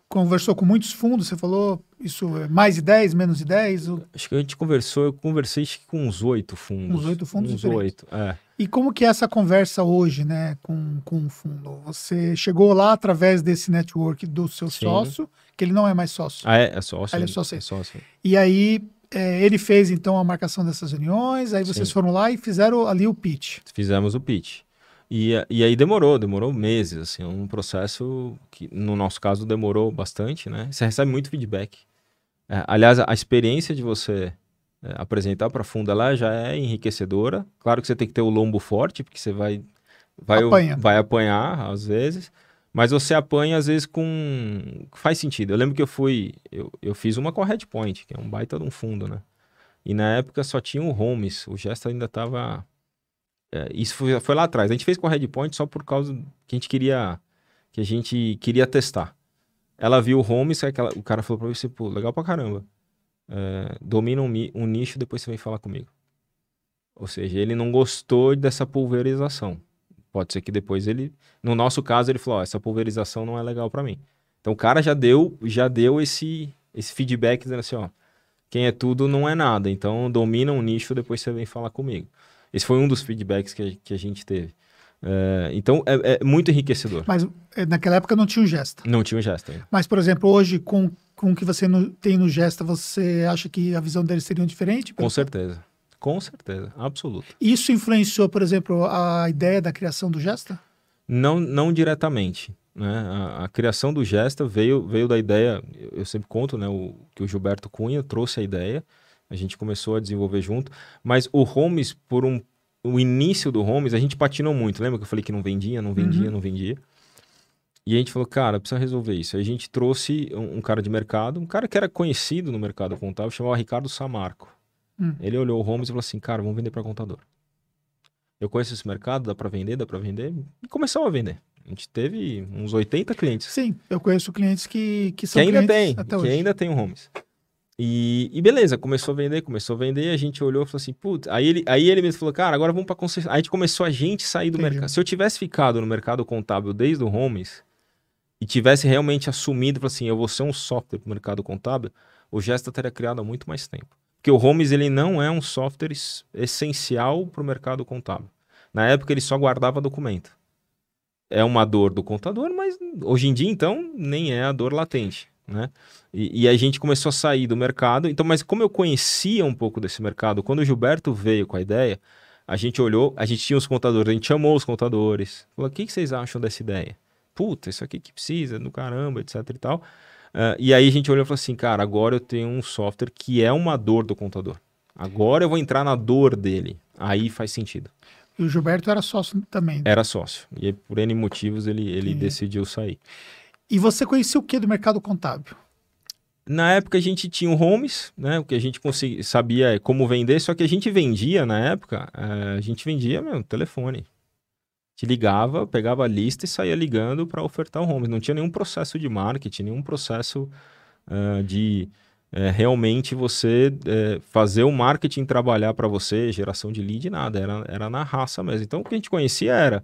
conversou com muitos fundos, você falou isso é mais de 10, menos de 10? Ou... Acho que a gente conversou, eu conversei com uns oito fundos. Uns oito fundos Uns oito, é. E como que é essa conversa hoje, né, com, com o fundo? Você chegou lá através desse network do seu Sim. sócio, que ele não é mais sócio. Ah, é? É sócio. Ah, ele é sócio. É sócio. E aí, é, ele fez, então, a marcação dessas reuniões, aí vocês Sim. foram lá e fizeram ali o pitch. Fizemos o pitch. E, e aí demorou, demorou meses, assim, um processo que, no nosso caso, demorou bastante, né? Você recebe muito feedback. É, aliás, a, experiência de você é, apresentar para fundo ela já é enriquecedora. Claro que você tem que ter o lombo forte, porque você vai, vai, Apanha. vai apanhar às vezes, mas você apanha às vezes com. faz sentido. Eu lembro que eu fui. Eu, eu fiz uma com a Redpoint, que é um baita de um fundo, né? E na época só tinha o Holmes, o gesto ainda estava é, isso foi, foi, lá atrás. A gente fez com a Redpoint só por causa que a gente queria que a gente queria testar. Ela viu o home, aquela, o cara falou pra você, pô, legal pra caramba. É, domina um, um, nicho, depois você vem falar comigo. Ou seja, ele não gostou dessa pulverização. Pode ser que depois ele, no nosso caso, ele falou, essa pulverização não é legal para mim. Então o cara já deu, já deu esse, esse feedback dizendo assim, ó, quem é tudo não é nada. Então domina um nicho, depois você vem falar comigo. Esse foi um dos feedbacks que a, que a gente teve. É, então é, é, muito enriquecedor. Mas é, naquela época não tinha o Gesta. Não tinha o Gesta. Ainda. Mas, por exemplo, hoje, com, com o que você no, tem no Gesta, você acha que a visão deles seria diferente? Com certeza. Com certeza, absoluto. Isso influenciou, por exemplo, a ideia da criação do Gesta? Não, não diretamente. Né? A, a, criação do Gesta veio, veio da ideia, eu sempre conto né, o, que o Gilberto Cunha trouxe a ideia, a gente começou a desenvolver junto, mas o Holmes, por um o início do Holmes, a gente patinou muito. Lembra que eu falei que não vendia, não vendia, uhum. não vendia? E a gente falou, cara, precisa resolver isso. Aí a gente trouxe um, um, cara de mercado, um cara que era conhecido no mercado contábil, chamava Ricardo Samarco. Hum. Ele olhou o Homes e falou assim, cara, vamos vender para contador. Eu conheço esse mercado, dá para vender, dá para vender. E começou a vender. A gente teve uns 80 clientes. Sim, eu conheço clientes que, que são que ainda tem, que hoje. ainda tem o Homes. E, e, beleza, começou a vender, começou a vender, a gente olhou e falou assim, putz, aí ele, aí ele mesmo falou, cara, agora vamos para concessionária. Aí a gente começou a gente sair do mercado. Se eu tivesse ficado no mercado contábil desde o Homes e tivesse realmente assumido, falou assim, eu vou ser um software para o mercado contábil, o Gesta teria criado há muito mais tempo. Porque o Homes ele não é um software essencial para o mercado contábil. Na época ele só guardava documento. É uma dor do contador, mas hoje em dia então nem é a dor latente né? E, e, a gente começou a sair do mercado. Então, mas como eu conhecia um pouco desse mercado, quando o Gilberto veio com a ideia, a gente olhou, a gente tinha os contadores, a gente chamou os contadores, falou: o que, que vocês acham dessa ideia? Puta, isso aqui que precisa, do caramba, etc e tal. Uh, e aí a gente olhou e falou assim: cara, agora eu tenho um software que é uma dor do contador. Agora eu vou entrar na dor dele. Aí faz sentido. E o Gilberto era sócio também. Né? Era sócio. E por N motivos ele, ele decidiu sair. E você conhecia o que do mercado contábil? Na época a gente tinha o Homes, né? O que a gente conseguia, sabia como vender, só que a gente vendia na época, eh, a gente vendia meu telefone. Te ligava, pegava a lista e saía ligando para ofertar o Homes. Não tinha nenhum processo de marketing, nenhum processo uh, de uh, realmente você fazer o marketing trabalhar para você, geração de lead, nada. Era, era na raça mesmo. Então o que a gente conhecia era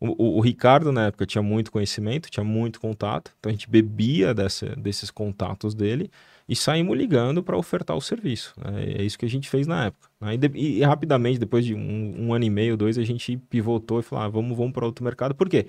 o, o, o, Ricardo, na época, tinha muito conhecimento, tinha muito contato, então a gente bebia dessa, desses contatos dele e saímos ligando para ofertar o serviço. Né? É isso que a gente fez na época. Né? E, de, e, rapidamente, depois de um, um, ano e meio, dois, a gente pivotou e falou: ah, vamos, vamos para outro mercado. Por quê?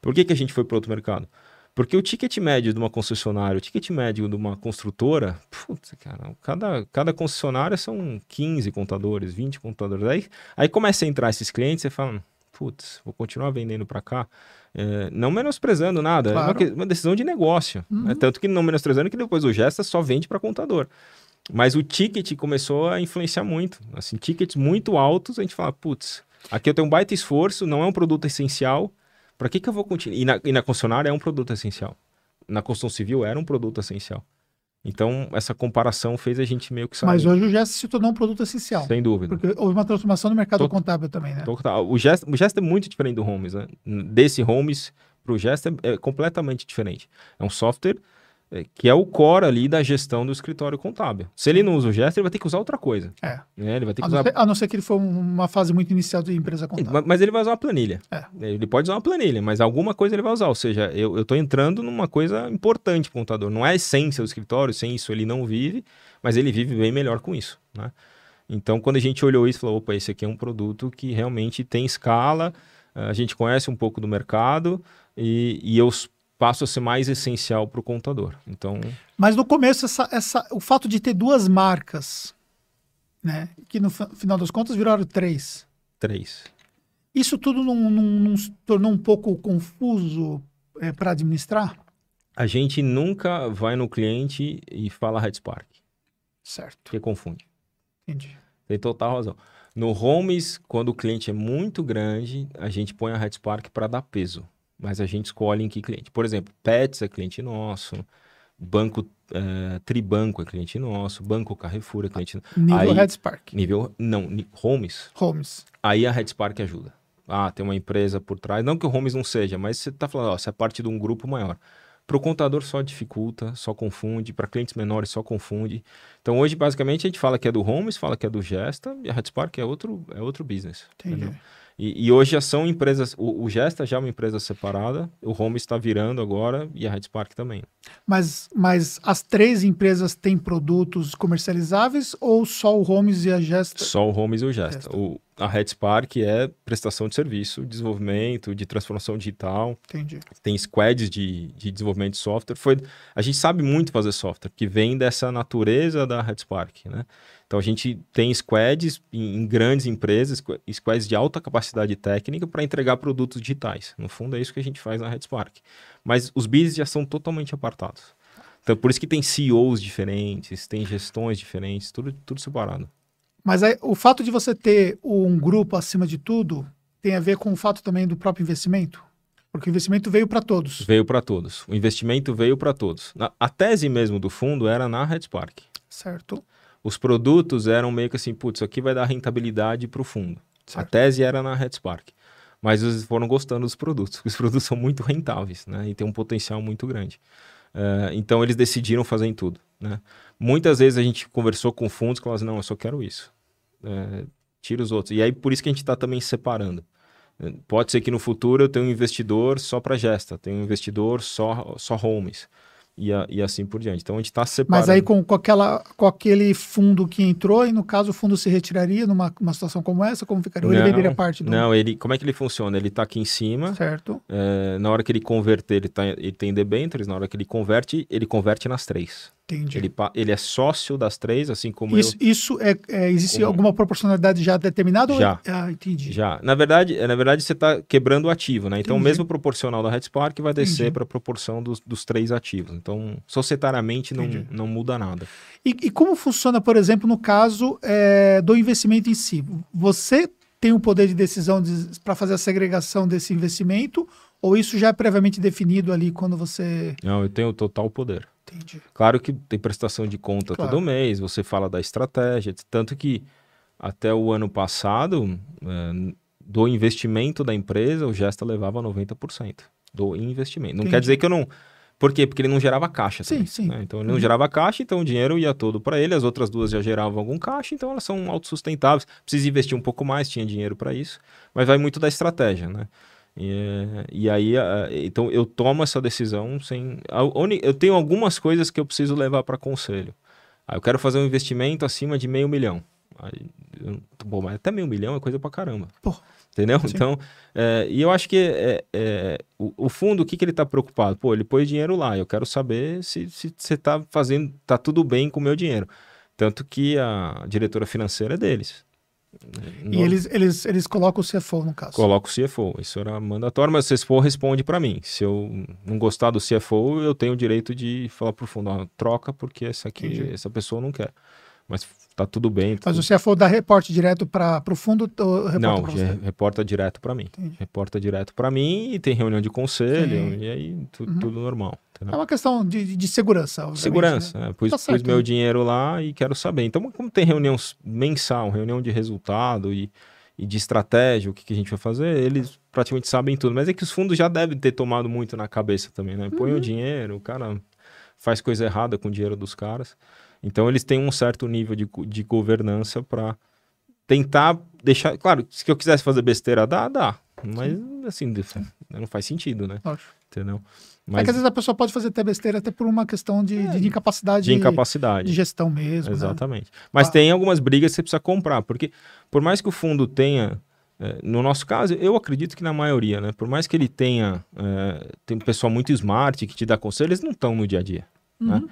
Por que, que a gente foi para outro mercado? Porque o ticket médio de uma concessionária, o ticket médio de uma construtora, putz, cara, cada, cada concessionária são 15 contadores, 20 contadores. Aí, aí começa a entrar esses clientes e fala putz, vou continuar vendendo para cá. É, não menosprezando nada, claro. é uma, uma, decisão de negócio. Né? Uhum. Né? Tanto que não menosprezando que depois o Gesta só vende para contador. Mas o ticket começou a influenciar muito. Assim, tickets muito altos, a gente fala, putz, aqui eu tenho um baita esforço, não é um produto essencial. Para que, que eu vou continuar? E na, e na concessionária é um produto essencial. Na construção civil era um produto essencial. Então, essa comparação fez a gente meio que saber. Mas hoje o Gest se tornou um produto essencial. Sem dúvida. Porque houve uma transformação no mercado Tot contábil também, né? Total. O Gest, o Gest é muito diferente do Homes, né? Desse Homes para o Gest é, é completamente diferente. É um software que é o core ali da gestão do escritório contábil. Se ele não usa o gesto, ele vai ter que usar outra coisa. É. Né? Ele vai ter que a, usar... não ser, a não ser que ele for uma fase muito inicial de empresa contábil. Mas ele vai usar uma planilha. É. Ele pode usar uma planilha, mas alguma coisa ele vai usar. Ou seja, eu estou entrando numa coisa importante para o contador. Não é a essência do escritório, sem isso ele não vive, mas ele vive bem melhor com isso. Né? Então, quando a gente olhou isso, falou: opa, esse aqui é um produto que realmente tem escala, a gente conhece um pouco do mercado e, e eu passo a ser mais essencial para o contador. Então, mas no começo essa, essa, o fato de ter duas marcas, né, que no final das contas viraram três. Três. Isso tudo não, não, não se tornou um pouco confuso é, para administrar? A gente nunca vai no cliente e fala Red Spark. Certo. Porque confunde. Entendi. Tem total razão. No Homes, quando o cliente é muito grande, a gente põe a Red Spark para dar peso mas a gente escolhe em que cliente. Por exemplo, Pets é cliente nosso, Banco é, Tribanco é cliente nosso, Banco Carrefour é cliente nosso. Nível Red Spark. Nível, não, Homes. Homes. Aí a Red Spark ajuda. Ah, tem uma empresa por trás. Não que o Homes não seja, mas você está falando, ó, você é parte de um grupo maior. Para o contador só dificulta, só confunde. Para clientes menores só confunde. Então hoje, basicamente, a gente fala que é do Homes, fala que é do Gesta, e a Red Spark é outro, é outro business. Entendi. Entendeu? E, e, hoje já são empresas, o, o Gesta já é uma empresa separada, o Home está virando agora e a Red Spark também. Mas, mas as três empresas têm produtos comercializáveis ou só o Homes e a Gesta? Só o Homes e o Gesta. Gesta. O, a Red Spark é prestação de serviço, desenvolvimento, de transformação digital. Entendi. Tem squads de, de desenvolvimento de software. Foi, a gente sabe muito fazer software, que vem dessa natureza da Red Spark, né? Então a gente tem squads em, grandes empresas, squads de alta capacidade técnica para entregar produtos digitais. No fundo é isso que a gente faz na RedSpark. Mas os business já são totalmente apartados. Então por isso que tem CEOs diferentes, tem gestões diferentes, tudo, tudo separado. Mas aí, o fato de você ter um grupo acima de tudo tem a ver com o fato também do próprio investimento? Porque o investimento veio para todos. Veio para todos. O investimento veio para todos. A, a tese mesmo do fundo era na RedSpark. Certo Os produtos eram meio que assim, putz, isso aqui vai dar rentabilidade para o fundo. Certo. A tese era na Headspark. Mas eles foram gostando dos produtos. Os produtos são muito rentáveis, né? E tem um potencial muito grande. Uh, então eles decidiram fazer em tudo, né? Muitas vezes a gente conversou com fundos que falaram assim, não, eu só quero isso. Uh, tira os outros. E aí por isso que a gente está também separando. Pode ser que no futuro eu tenha um investidor só para gesta, tenho um investidor só, só homes e, a, e assim por diante. Então a gente está separando. Mas aí com, com, aquela, com aquele fundo que entrou, e no caso o fundo se retiraria numa uma situação como essa, como ficaria? Ou ele venderia parte do. Não, ele, como é que ele funciona? Ele está aqui em cima. Certo. É, na hora que ele converter, ele, tá, ele tem debêntures, na hora que ele converte, ele converte nas três. Entendi. Ele, ele é sócio das três, assim como isso, eu. Isso é, é existe como... alguma proporcionalidade já determinada? Já. Ou... Ah, entendi. Já. Na verdade, na verdade você está quebrando o ativo, né? Então, entendi. mesmo proporcional da Headspark vai descer para a proporção dos, dos três ativos. Então, societariamente não, não muda nada. E, e, como funciona, por exemplo, no caso é, do investimento em si? Você tem o poder de decisão de, para fazer a segregação desse investimento ou isso já é previamente definido ali quando você. Não, eu tenho total poder. Entendi. Claro que tem prestação de conta claro. todo mês, você fala da estratégia, tanto que até o ano passado, é, do investimento da empresa, o Gesta levava 90% do investimento. Não Entendi. quer dizer que eu não. Por quê? Porque ele não gerava caixa. Sim, também, sim. Né? Então ele não uhum. gerava caixa, então o dinheiro ia todo para ele. As outras duas já geravam algum caixa, então elas são autossustentáveis. Precisa investir um pouco mais, tinha dinheiro para isso, mas vai muito da estratégia, né? E, e aí, então eu tomo essa decisão sem. Eu tenho algumas coisas que eu preciso levar para conselho. Aí eu quero fazer um investimento acima de meio milhão. Aí, eu, bom, mas até meio milhão é coisa pra caramba. Pô. Entendeu? Sim. Então, é, e eu acho que é, é, o, o, fundo, o que, que ele está preocupado? Pô, ele pôs dinheiro lá, eu quero saber se você se, tá fazendo, tá tudo bem com o meu dinheiro. Tanto que a diretora financeira é deles. E eles, eles, eles colocam o CFO no caso? Coloca o CFO, isso era mandatório, mas o CFO responde para mim. Se eu não gostar do CFO, eu tenho o direito de falar pro fundo, troca porque essa aqui, Entendi. essa pessoa não quer. Mas tá tudo bem. Mas o CFO dá reporte direto para o fundo ou Não, reporta direto para mim. Entendi. Reporta direto para mim e tem reunião de conselho Sim. e aí tu, uhum. tudo normal. Entendeu? É uma questão de, de segurança. Segurança. Né? É, pus, tá pus meu dinheiro lá e quero saber. Então, como tem reunião mensal, reunião de resultado e, e de estratégia, o que, que, a gente vai fazer, eles praticamente sabem tudo. Mas é que os fundos já devem ter tomado muito na cabeça também, né? Põe uhum. o dinheiro, o cara faz coisa errada com o dinheiro dos caras. Então eles têm um certo nível de, de governança para tentar deixar. Claro, se eu quisesse fazer besteira, dá, dá. Mas Sim. assim, não faz sentido, né? Acho. Entendeu? Mas... É que às vezes a pessoa pode fazer até besteira até por uma questão de, é, de incapacidade. De incapacidade. De gestão mesmo. Né? Exatamente. Né? Mas ah. tem algumas brigas que você precisa comprar, porque por mais que o fundo tenha. É, no nosso caso, eu acredito que na maioria, né? Por mais que ele tenha. É, tem um pessoal muito smart que te dá conselho, eles não estão no dia a dia. Né? Uhum. Né?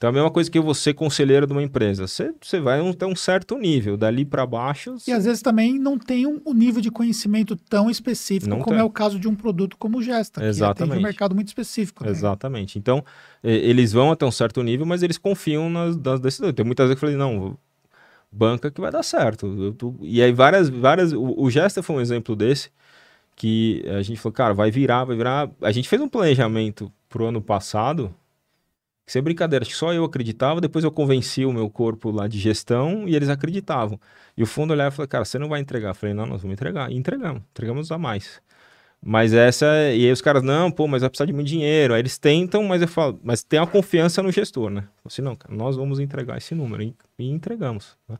Então, a mesma coisa que você, conselheiro de uma empresa, você, você vai ter um certo nível, dali para baixo. Você... E às vezes também não tem um, um nível de conhecimento tão específico não como tem. é o caso de um produto como o Gesta, Exatamente. que um mercado muito específico. Né? Exatamente. Então, eles vão até um certo nível, mas eles confiam nas, nas decisões. Tem muitas vezes que eu falei, não, banca que vai dar certo. Tô... E aí, várias. várias o, o Gesta foi um exemplo desse, que a gente falou, cara, vai virar, vai virar. A gente fez um planejamento pro ano passado sem brincadeira, acho que só eu acreditava, depois eu convenci o meu corpo lá de gestão e eles acreditavam. E o fundo olhava e falou, cara, você não vai entregar. Eu falei, não, nós vamos entregar. E entregamos, entregamos a mais. Mas essa, e aí os caras, não, pô, mas vai precisar de muito dinheiro. Aí eles tentam, mas eu falo, mas tem a confiança no gestor, né? Assim, não, cara, nós vamos entregar esse número. E, e entregamos. Né?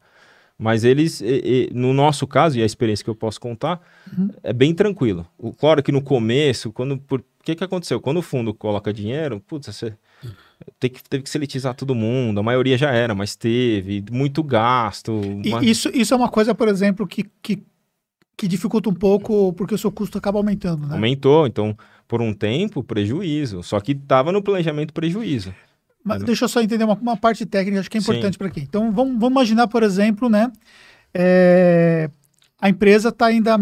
Mas eles, e, e, no nosso caso, e a experiência que eu posso contar, uhum. é bem tranquilo. O, claro que no começo, quando. Por, o que, que aconteceu? Quando o fundo coloca dinheiro, putz, você Teve que, teve que seletizar todo mundo, a maioria já era, mas teve muito gasto. Uma... Isso, isso é uma coisa, por exemplo, que, que, que dificulta um pouco porque o seu custo acaba aumentando, né? Aumentou, então, por um tempo, prejuízo. Só que estava no planejamento prejuízo. Mas deixa eu só entender uma, uma parte técnica, acho que é importante para aqui. Então, vamos, vamos imaginar, por exemplo, né? É, a empresa está ainda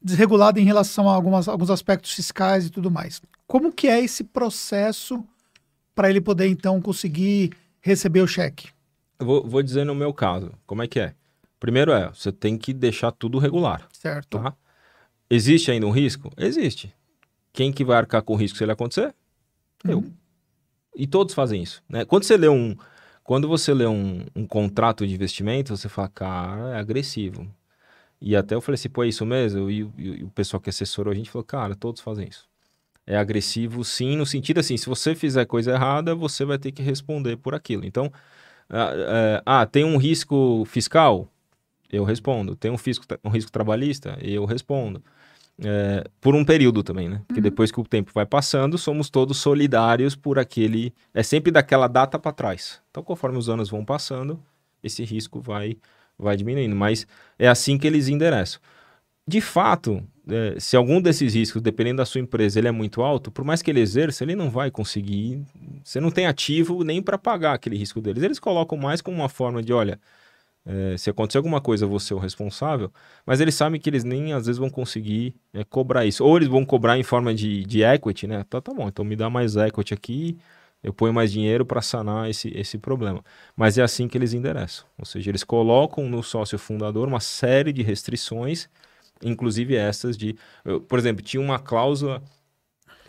desregulada em relação a algumas, alguns aspectos fiscais e tudo mais. Como que é esse processo para ele poder então conseguir receber o cheque? Vou, vou, dizer no meu caso, como é que é? Primeiro é, você tem que deixar tudo regular. Certo. Tá? Existe ainda um risco? Existe. Quem que vai arcar com o risco se ele acontecer? Eu. Uhum. E todos fazem isso. Né? Quando você lê um. Quando você lê um, um contrato de investimento, você fala, cara, é agressivo. E até eu falei assim, pô, é isso mesmo? E, e, e o pessoal que assessorou a gente falou, cara, todos fazem isso. É agressivo, sim, no sentido assim, se você fizer coisa errada, você vai ter que responder por aquilo. Então, ah, é, ah tem um risco fiscal? Eu respondo. Tem um, fisco, um risco trabalhista? Eu respondo. É, por um período também, né? Porque uhum. depois que o tempo vai passando, somos todos solidários por aquele. É sempre daquela data para trás. Então, conforme os anos vão passando, esse risco vai, vai diminuindo. Mas é assim que eles endereçam. De fato, é, se algum desses riscos, dependendo da sua empresa, ele é muito alto, por mais que ele exerça, ele não vai conseguir. Você não tem ativo nem para pagar aquele risco deles. Eles colocam mais como uma forma de, olha, é, se acontecer alguma coisa, você é o responsável, mas eles sabem que eles nem às vezes vão conseguir é, cobrar isso. Ou eles vão cobrar em forma de, de equity, né? Tá, tá bom, então me dá mais equity aqui, eu ponho mais dinheiro para sanar esse, esse problema. Mas é assim que eles endereçam. Ou seja, eles colocam no sócio fundador uma série de restrições, inclusive essas de. Eu, por exemplo, tinha uma cláusula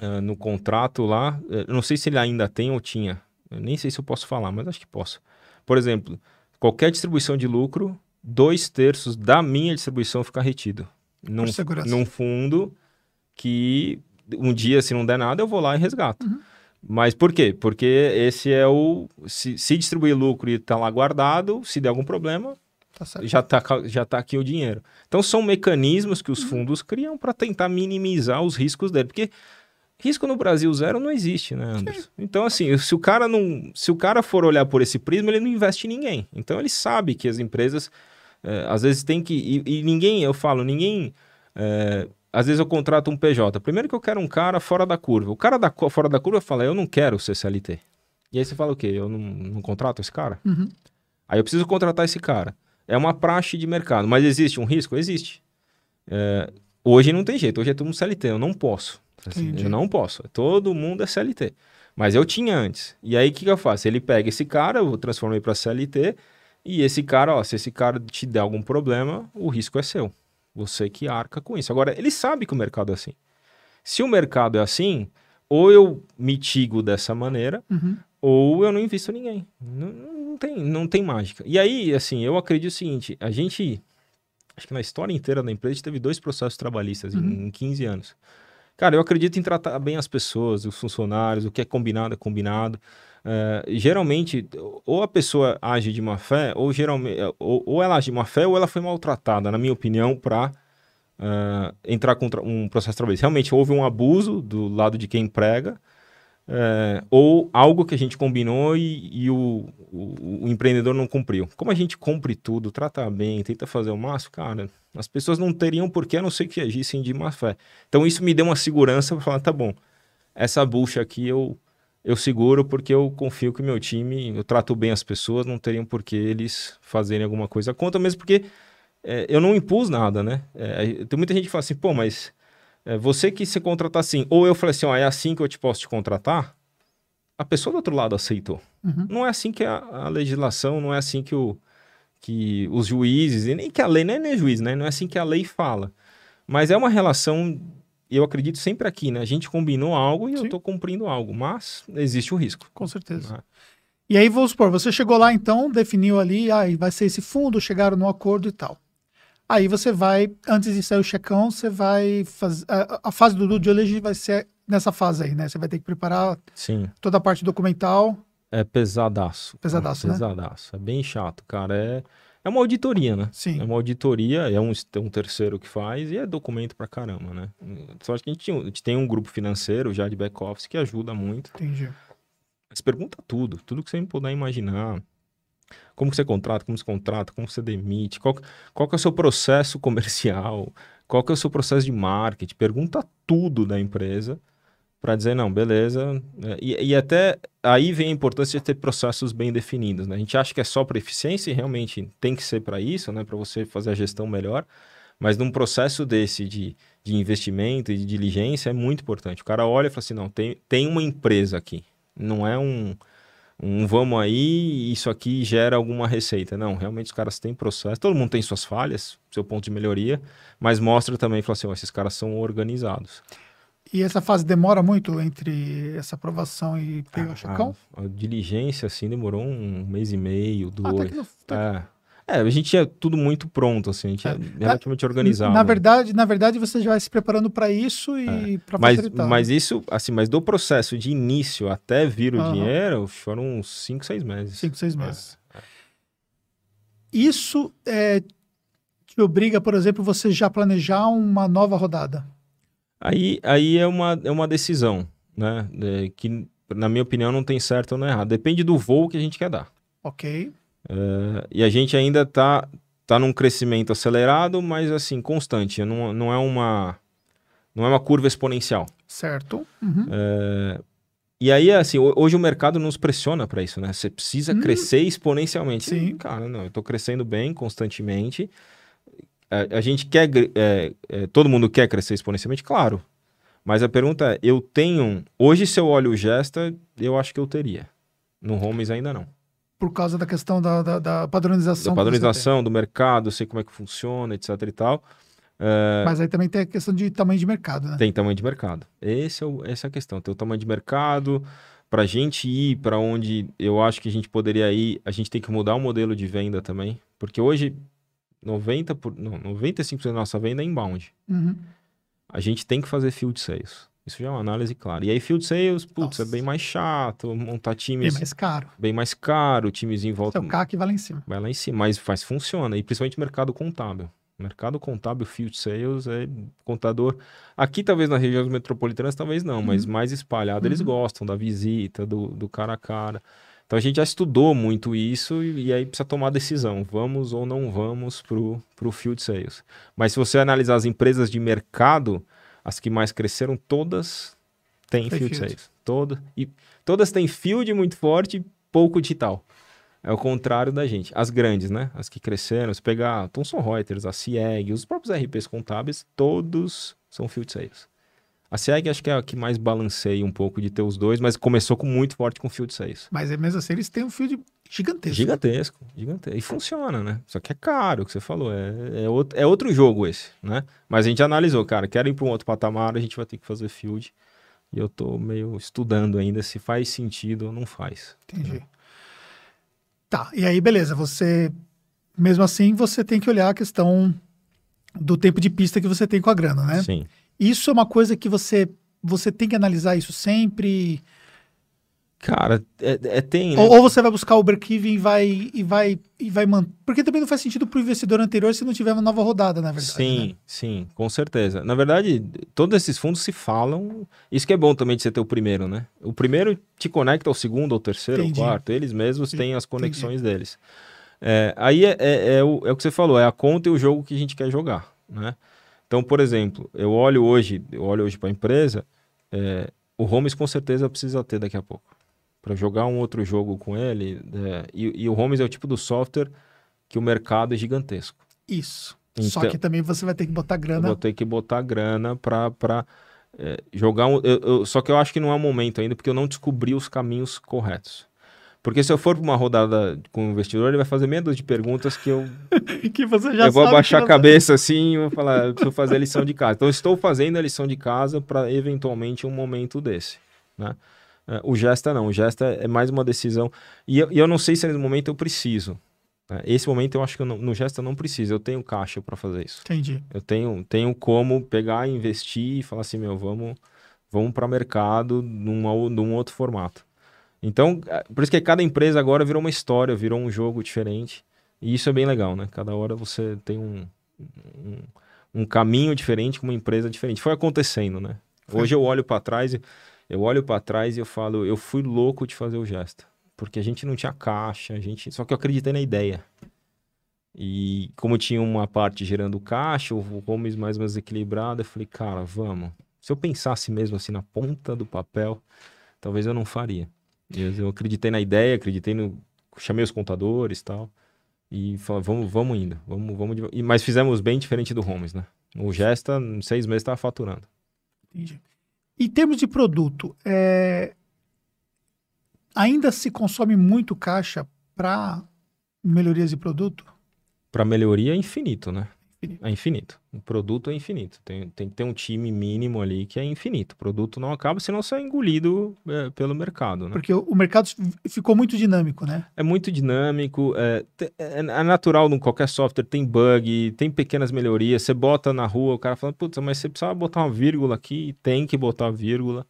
uh, no contrato lá, eu não sei se ele ainda tem ou tinha, eu nem sei se eu posso falar, mas acho que posso. Por exemplo qualquer distribuição de lucro, dois terços da minha distribuição fica retido. Num, num fundo que um dia, se não der nada, eu vou lá e resgato. Uhum. Mas por quê? Porque esse é o. Se, se distribuir lucro e está lá guardado, se der algum problema, tá já está já tá aqui o dinheiro. Então são mecanismos que os uhum. fundos criam para tentar minimizar os riscos dele. Porque Risco no Brasil zero não existe, né, Anderson? Sim. Então, assim, se o cara não. Se o cara for olhar por esse prisma, ele não investe em ninguém. Então ele sabe que as empresas é, às vezes tem que. E, e, ninguém, eu falo, ninguém. É, às vezes eu contrato um PJ. Primeiro que eu quero um cara fora da curva. O cara da, fora da curva fala, eu não quero ser CLT. E aí você fala o quê? Eu não, não contrato esse cara? Uhum. Aí eu preciso contratar esse cara. É uma praxe de mercado. Mas existe um risco? Existe. É, hoje não tem jeito. Hoje é tudo um CLT. Eu não posso. Assim, eu não posso. Todo mundo é CLT. Mas eu tinha antes. E aí o que, que eu faço? Ele pega esse cara, eu transformei para CLT, e esse cara, ó, se esse cara te der algum problema, o risco é seu. Você que arca com isso. Agora, ele sabe que o mercado é assim. Se o mercado é assim, ou eu mitigo dessa maneira, uhum. Ou eu não invisto ninguém. Não, não, tem, não tem mágica. E aí, assim, eu acredito o seguinte: a gente, acho que na história inteira da empresa, a gente teve dois processos trabalhistas uhum. em, em 15 anos. Cara, eu acredito em tratar bem as pessoas, os funcionários, o que é combinado é combinado. É, geralmente, ou a pessoa age de má fé, ou, geralmente, ou, ou, ela age de má fé, ou ela foi maltratada, na minha opinião, para uh, é, entrar contra um processo trabalho. Realmente houve um abuso do lado de quem prega, é, ou algo que a gente combinou e, e o, o, o, empreendedor não cumpriu. Como a gente cumpre tudo, trata bem, tenta fazer o máximo, cara, as pessoas não teriam por que a não ser que agissem de má fé. Então isso me deu uma segurança para falar, tá bom, essa bucha aqui eu, eu seguro porque eu confio que meu time, eu trato bem as pessoas, não teriam por que eles fazerem alguma coisa contra, mesmo porque é, eu não impus nada, né? É, tem muita gente que fala assim, pô, mas é, você que se contratar assim, ou eu falei assim, ó, é assim que eu te posso te contratar, a pessoa do outro lado aceitou. Uhum. Não é assim que a, a, legislação, não é assim que, o, que os juízes, e nem que a lei, nem é nem juiz, né? Não é assim que a lei fala. Mas é uma relação, eu acredito sempre aqui, né? A gente combinou algo e Sim. eu estou cumprindo algo, mas existe o risco. Com certeza. Né? E aí, vamos supor, você chegou lá então, definiu ali, ah, vai ser esse fundo, chegaram no acordo e tal. Aí você vai, antes de sair o checão, você vai fazer. A, a, fase do due diligence vai ser nessa fase aí, né? Você vai ter que preparar Sim. toda a parte documental. É pesadaço. Pesadaço, é pesadaço. É bem chato, cara. É, é uma auditoria, né? Sim. É uma auditoria, é um, um terceiro que faz e é documento pra caramba, né? Só que a gente, a gente tem um grupo financeiro já de back-office que ajuda muito. Entendi. Mas pergunta tudo, tudo que você puder imaginar. Como que você contrata, como você contrata, como você demite, qual, qual que é o seu processo comercial, qual que é o seu processo de marketing, pergunta tudo da empresa para dizer, não, beleza. É, e, e, até aí vem a importância de ter processos bem definidos. Né? A gente acha que é só para eficiência e realmente tem que ser para isso, né? para você fazer a gestão melhor. Mas num processo desse de, de investimento e de diligência é muito importante. O cara olha e fala assim, não, tem, tem uma empresa aqui. Não é um, um vamos aí, isso aqui gera alguma receita. Não, realmente os caras têm processo, todo mundo tem suas falhas, seu ponto de melhoria, mas mostra também, fala assim, oh, esses caras são organizados. E essa fase demora muito entre essa aprovação e pegar o checão? A, a diligência, assim, demorou um mês e meio, Ah, dois. até que- É. É, a gente tinha tudo muito pronto, assim, a gente É. é relativamente organizado. Na verdade, na verdade, você já vai se preparando para isso e para É. mas, facilitar. mas isso, assim, mas do processo de início até vir o Aham. dinheiro, foram uns 5, 6 meses. Cinco, seis meses. Isso é, te obriga, por exemplo, você já planejar uma nova rodada. Aí, aí é, uma, é uma decisão, né? é, que, na minha opinião, não tem certo ou não errado. Depende do voo que a gente quer dar. Ok? É, e a gente ainda tá, tá num crescimento acelerado, mas assim, constante. Não, não, é, uma, não é uma curva exponencial. Certo? Uhum. É, e aí, assim, ho- hoje o mercado nos pressiona para isso, né? Você precisa Hum. crescer exponencialmente. Sim. Cara, não, eu tô crescendo bem constantemente. A, a gente quer, é, é, todo mundo quer crescer exponencialmente, claro. Mas a pergunta é, eu tenho, hoje se eu olho o Gesta, eu acho que eu teria. No Homes ainda não. Por causa da questão da, da, da padronização. Da padronização do mercado, sei como é que funciona, etc e tal. tem. Mas aí também tem a questão de tamanho de mercado, né? Tem tamanho de mercado. Esse é o- essa é a questão. Tem o tamanho de mercado. Para a gente ir para onde eu acho que a gente poderia ir, a gente tem que mudar o modelo de venda também. Porque hoje, 90 por, não, 95% da nossa venda é inbound. Uhum. A gente tem que fazer field sales. Isso já é uma análise clara. E aí, field sales, putz, é Nossa. bem mais chato, montar Bem times mais caro. bem mais caro, times em volta. Seu CAC vai lá em cima. Vai lá em cima, mas faz funciona, e principalmente mercado contábil. Mercado contábil, field sales, é contador. Aqui, talvez nas regiões metropolitanas, talvez não, mas mais espalhado, eles Uhum. gostam da visita, do, do cara a cara. Então a gente já estudou muito isso e, e aí precisa tomar a decisão: vamos ou não vamos pro, pro field sales. Mas se você analisar as empresas de mercado, as que mais cresceram, todas têm Tem field, field. sales. E todas têm field muito forte e pouco digital. É o contrário da gente. As grandes, né? As que cresceram, se pegar Thomson Reuters, a CIEG, os próprios RPs contábeis, todos são field sales. A CIEG acho que é a que mais balanceia um pouco de ter os dois, mas começou com muito forte com field sales. Mas é mesmo assim, eles têm um field gigantesco. Gigantesco, gigantesco. E funciona, né? Só que é caro, o que você falou. É, é, outro, é outro jogo esse, né? Mas a gente analisou, cara, quero ir para um outro patamar, a gente vai ter que fazer field. E eu tô meio estudando ainda se faz sentido ou não faz. Entendi. Tá, e aí beleza, você, mesmo assim, você tem que olhar a questão do tempo de pista que você tem com a grana, né? Sim. Isso é uma coisa que você, você tem que analisar isso sempre, Cara, é, é- tem, né? ou, ou você vai buscar o break-even e vai, e vai, e vai manter, porque também não faz sentido para o investidor anterior se não tiver uma nova rodada, na verdade. Sim, né? sim, com certeza. Na verdade, todos esses fundos se falam. Isso que é bom também de você ter o primeiro, né? O primeiro te conecta ao segundo, ao terceiro, Entendi. ao quarto. Eles mesmos têm as conexões deles. É, aí é, é- é o, é o que você falou, é a conta e o jogo que a gente quer jogar, né? Então, por exemplo, eu olho hoje, eu olho hoje para a empresa, é, o Holmes com certeza precisa ter daqui a pouco. Para jogar um outro jogo com ele. é, e, e o Holmes é o tipo do software que o mercado é gigantesco. Isso. Então- Só que também você vai ter que botar grana. vou ter que botar grana pra, pra é, jogar um. eu- eu- só que eu acho que não é o momento ainda, porque eu não descobri os caminhos corretos. Porque se eu for para uma rodada com o investidor, ele vai fazer meia dúzia de perguntas que eu, que você já eu vou abaixar a cabeça assim e vou falar, eu preciso fazer a lição de casa. Então, eu estou fazendo a lição de casa para eventualmente um momento desse. Né? É, O Gesta não, o Gesta é mais uma decisão. E eu, eu não sei se nesse momento eu preciso. né? Esse momento eu acho que eu não- no Gesta eu não preciso, eu tenho caixa para fazer isso. Entendi. Eu tenho, tenho como pegar, investir e falar assim, meu, vamos, vamos para mercado num outro formato. Então, por isso que cada empresa agora virou uma história, virou um jogo diferente. E isso é bem legal, né? Cada hora você tem um, um, um caminho diferente com uma empresa diferente. Foi acontecendo, né? Foi. Hoje eu olho para trás, e- eu olho para trás e eu falo, eu fui louco de fazer o gesto. Porque a gente não tinha caixa, a gente, só que eu acreditei na ideia. E como tinha uma parte gerando caixa, o Gomes mais ou menos equilibrado, eu falei, cara, vamos. Se eu pensasse mesmo assim na ponta do papel, talvez eu não faria. Eu, eu acreditei na ideia, acreditei no. Chamei os contadores e tal. E falei, vamos, vamos indo. Vamos, vamos. E, mas fizemos bem diferente do Holmes, né? O Gesta, em seis meses, estava faturando. Entendi. Em termos de produto, é, ainda se consome muito caixa para melhorias de produto? Para melhoria, é infinito, né? Infinito. É infinito. O produto é infinito. Tem, tem que ter um time mínimo ali que é infinito. O produto não acaba, senão você é engolido é, pelo mercado. Né? Porque o, mercado ficou muito dinâmico, né? É muito dinâmico. É, é, é, natural em qualquer software. Tem bug, tem pequenas melhorias. Você bota na rua, o cara fala, putz, mas você precisava botar uma vírgula aqui. Tem que botar vírgula.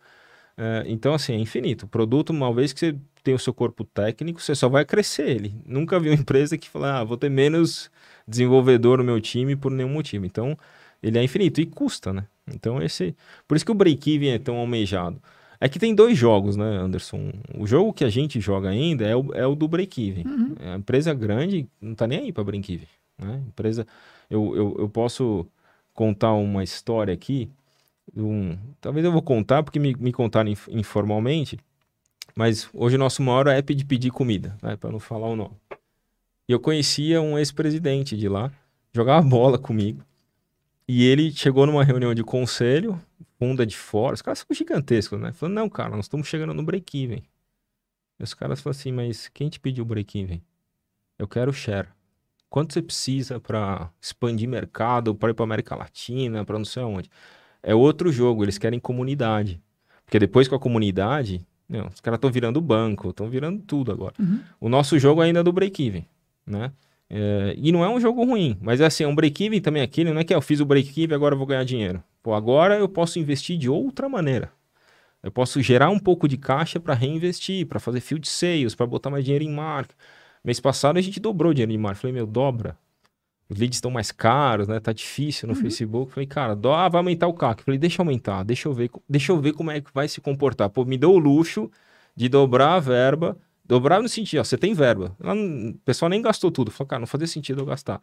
É, então, assim, é infinito. O produto, uma vez que você tem o seu corpo técnico, você só vai crescer ele. Nunca vi uma empresa que fala, ah, vou ter menos desenvolvedor no meu time por nenhum motivo. Então, ele é infinito e custa, né? Então, esse. Por isso que o break-even é tão almejado. É que tem dois jogos, né, Anderson? O jogo que a gente joga ainda é o, é o do break-even. Uhum. A empresa grande não tá nem aí para break-even. Né? Empresa. Eu, eu, eu posso contar uma história aqui. Um, talvez eu vou contar, porque me, me contaram informalmente. Mas hoje o nosso maior app de pedir comida, né, para não falar o nome. E eu conhecia um ex-presidente de lá, jogava bola comigo. E ele chegou numa reunião de conselho, funda de fora, os caras são gigantescos, né? Falando, não, cara, nós estamos chegando no break-even. E os caras falaram assim, mas quem te pediu break-even? Eu quero share. Quanto você precisa para expandir mercado, para ir para América Latina, para não sei aonde? É outro jogo, eles querem comunidade. Porque depois com a comunidade, não, os caras estão virando banco, estão virando tudo agora. Uhum. O nosso jogo ainda é do break-even né? É, e não é um jogo ruim, mas é assim, é um break-even também aquele, não é que eu fiz o break-even agora eu vou ganhar dinheiro. Pô, agora eu posso investir de outra maneira. Eu posso gerar um pouco de caixa para reinvestir, para fazer field sales, para botar mais dinheiro em marca. Mês passado a gente dobrou o dinheiro em marca. Falei, meu, dobra. Os leads estão mais caros, né? Tá difícil no uhum. Facebook. Falei, cara, do... ah, vai aumentar o CAC. Falei, deixa aumentar, deixa eu ver, deixa eu ver como é que vai se comportar. Pô, me deu o luxo de dobrar a verba Dobrar no sentido, ó, você tem verba. o pessoal nem gastou tudo. Falou, cara, não fazia sentido eu gastar.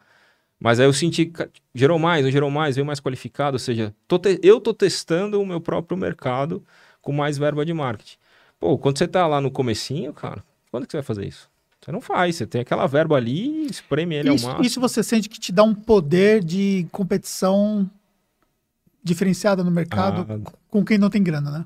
Mas aí eu senti, gerou mais, não gerou mais, veio mais qualificado. Ou seja, tô te, eu tô testando o meu próprio mercado com mais verba de marketing. Pô, quando você tá lá no comecinho, cara, quando que você vai fazer isso? Você não faz, você tem aquela verba ali, espreme ele isso, ao máximo. Isso você sente que te dá um poder de competição diferenciada no mercado ah, com quem não tem grana, né?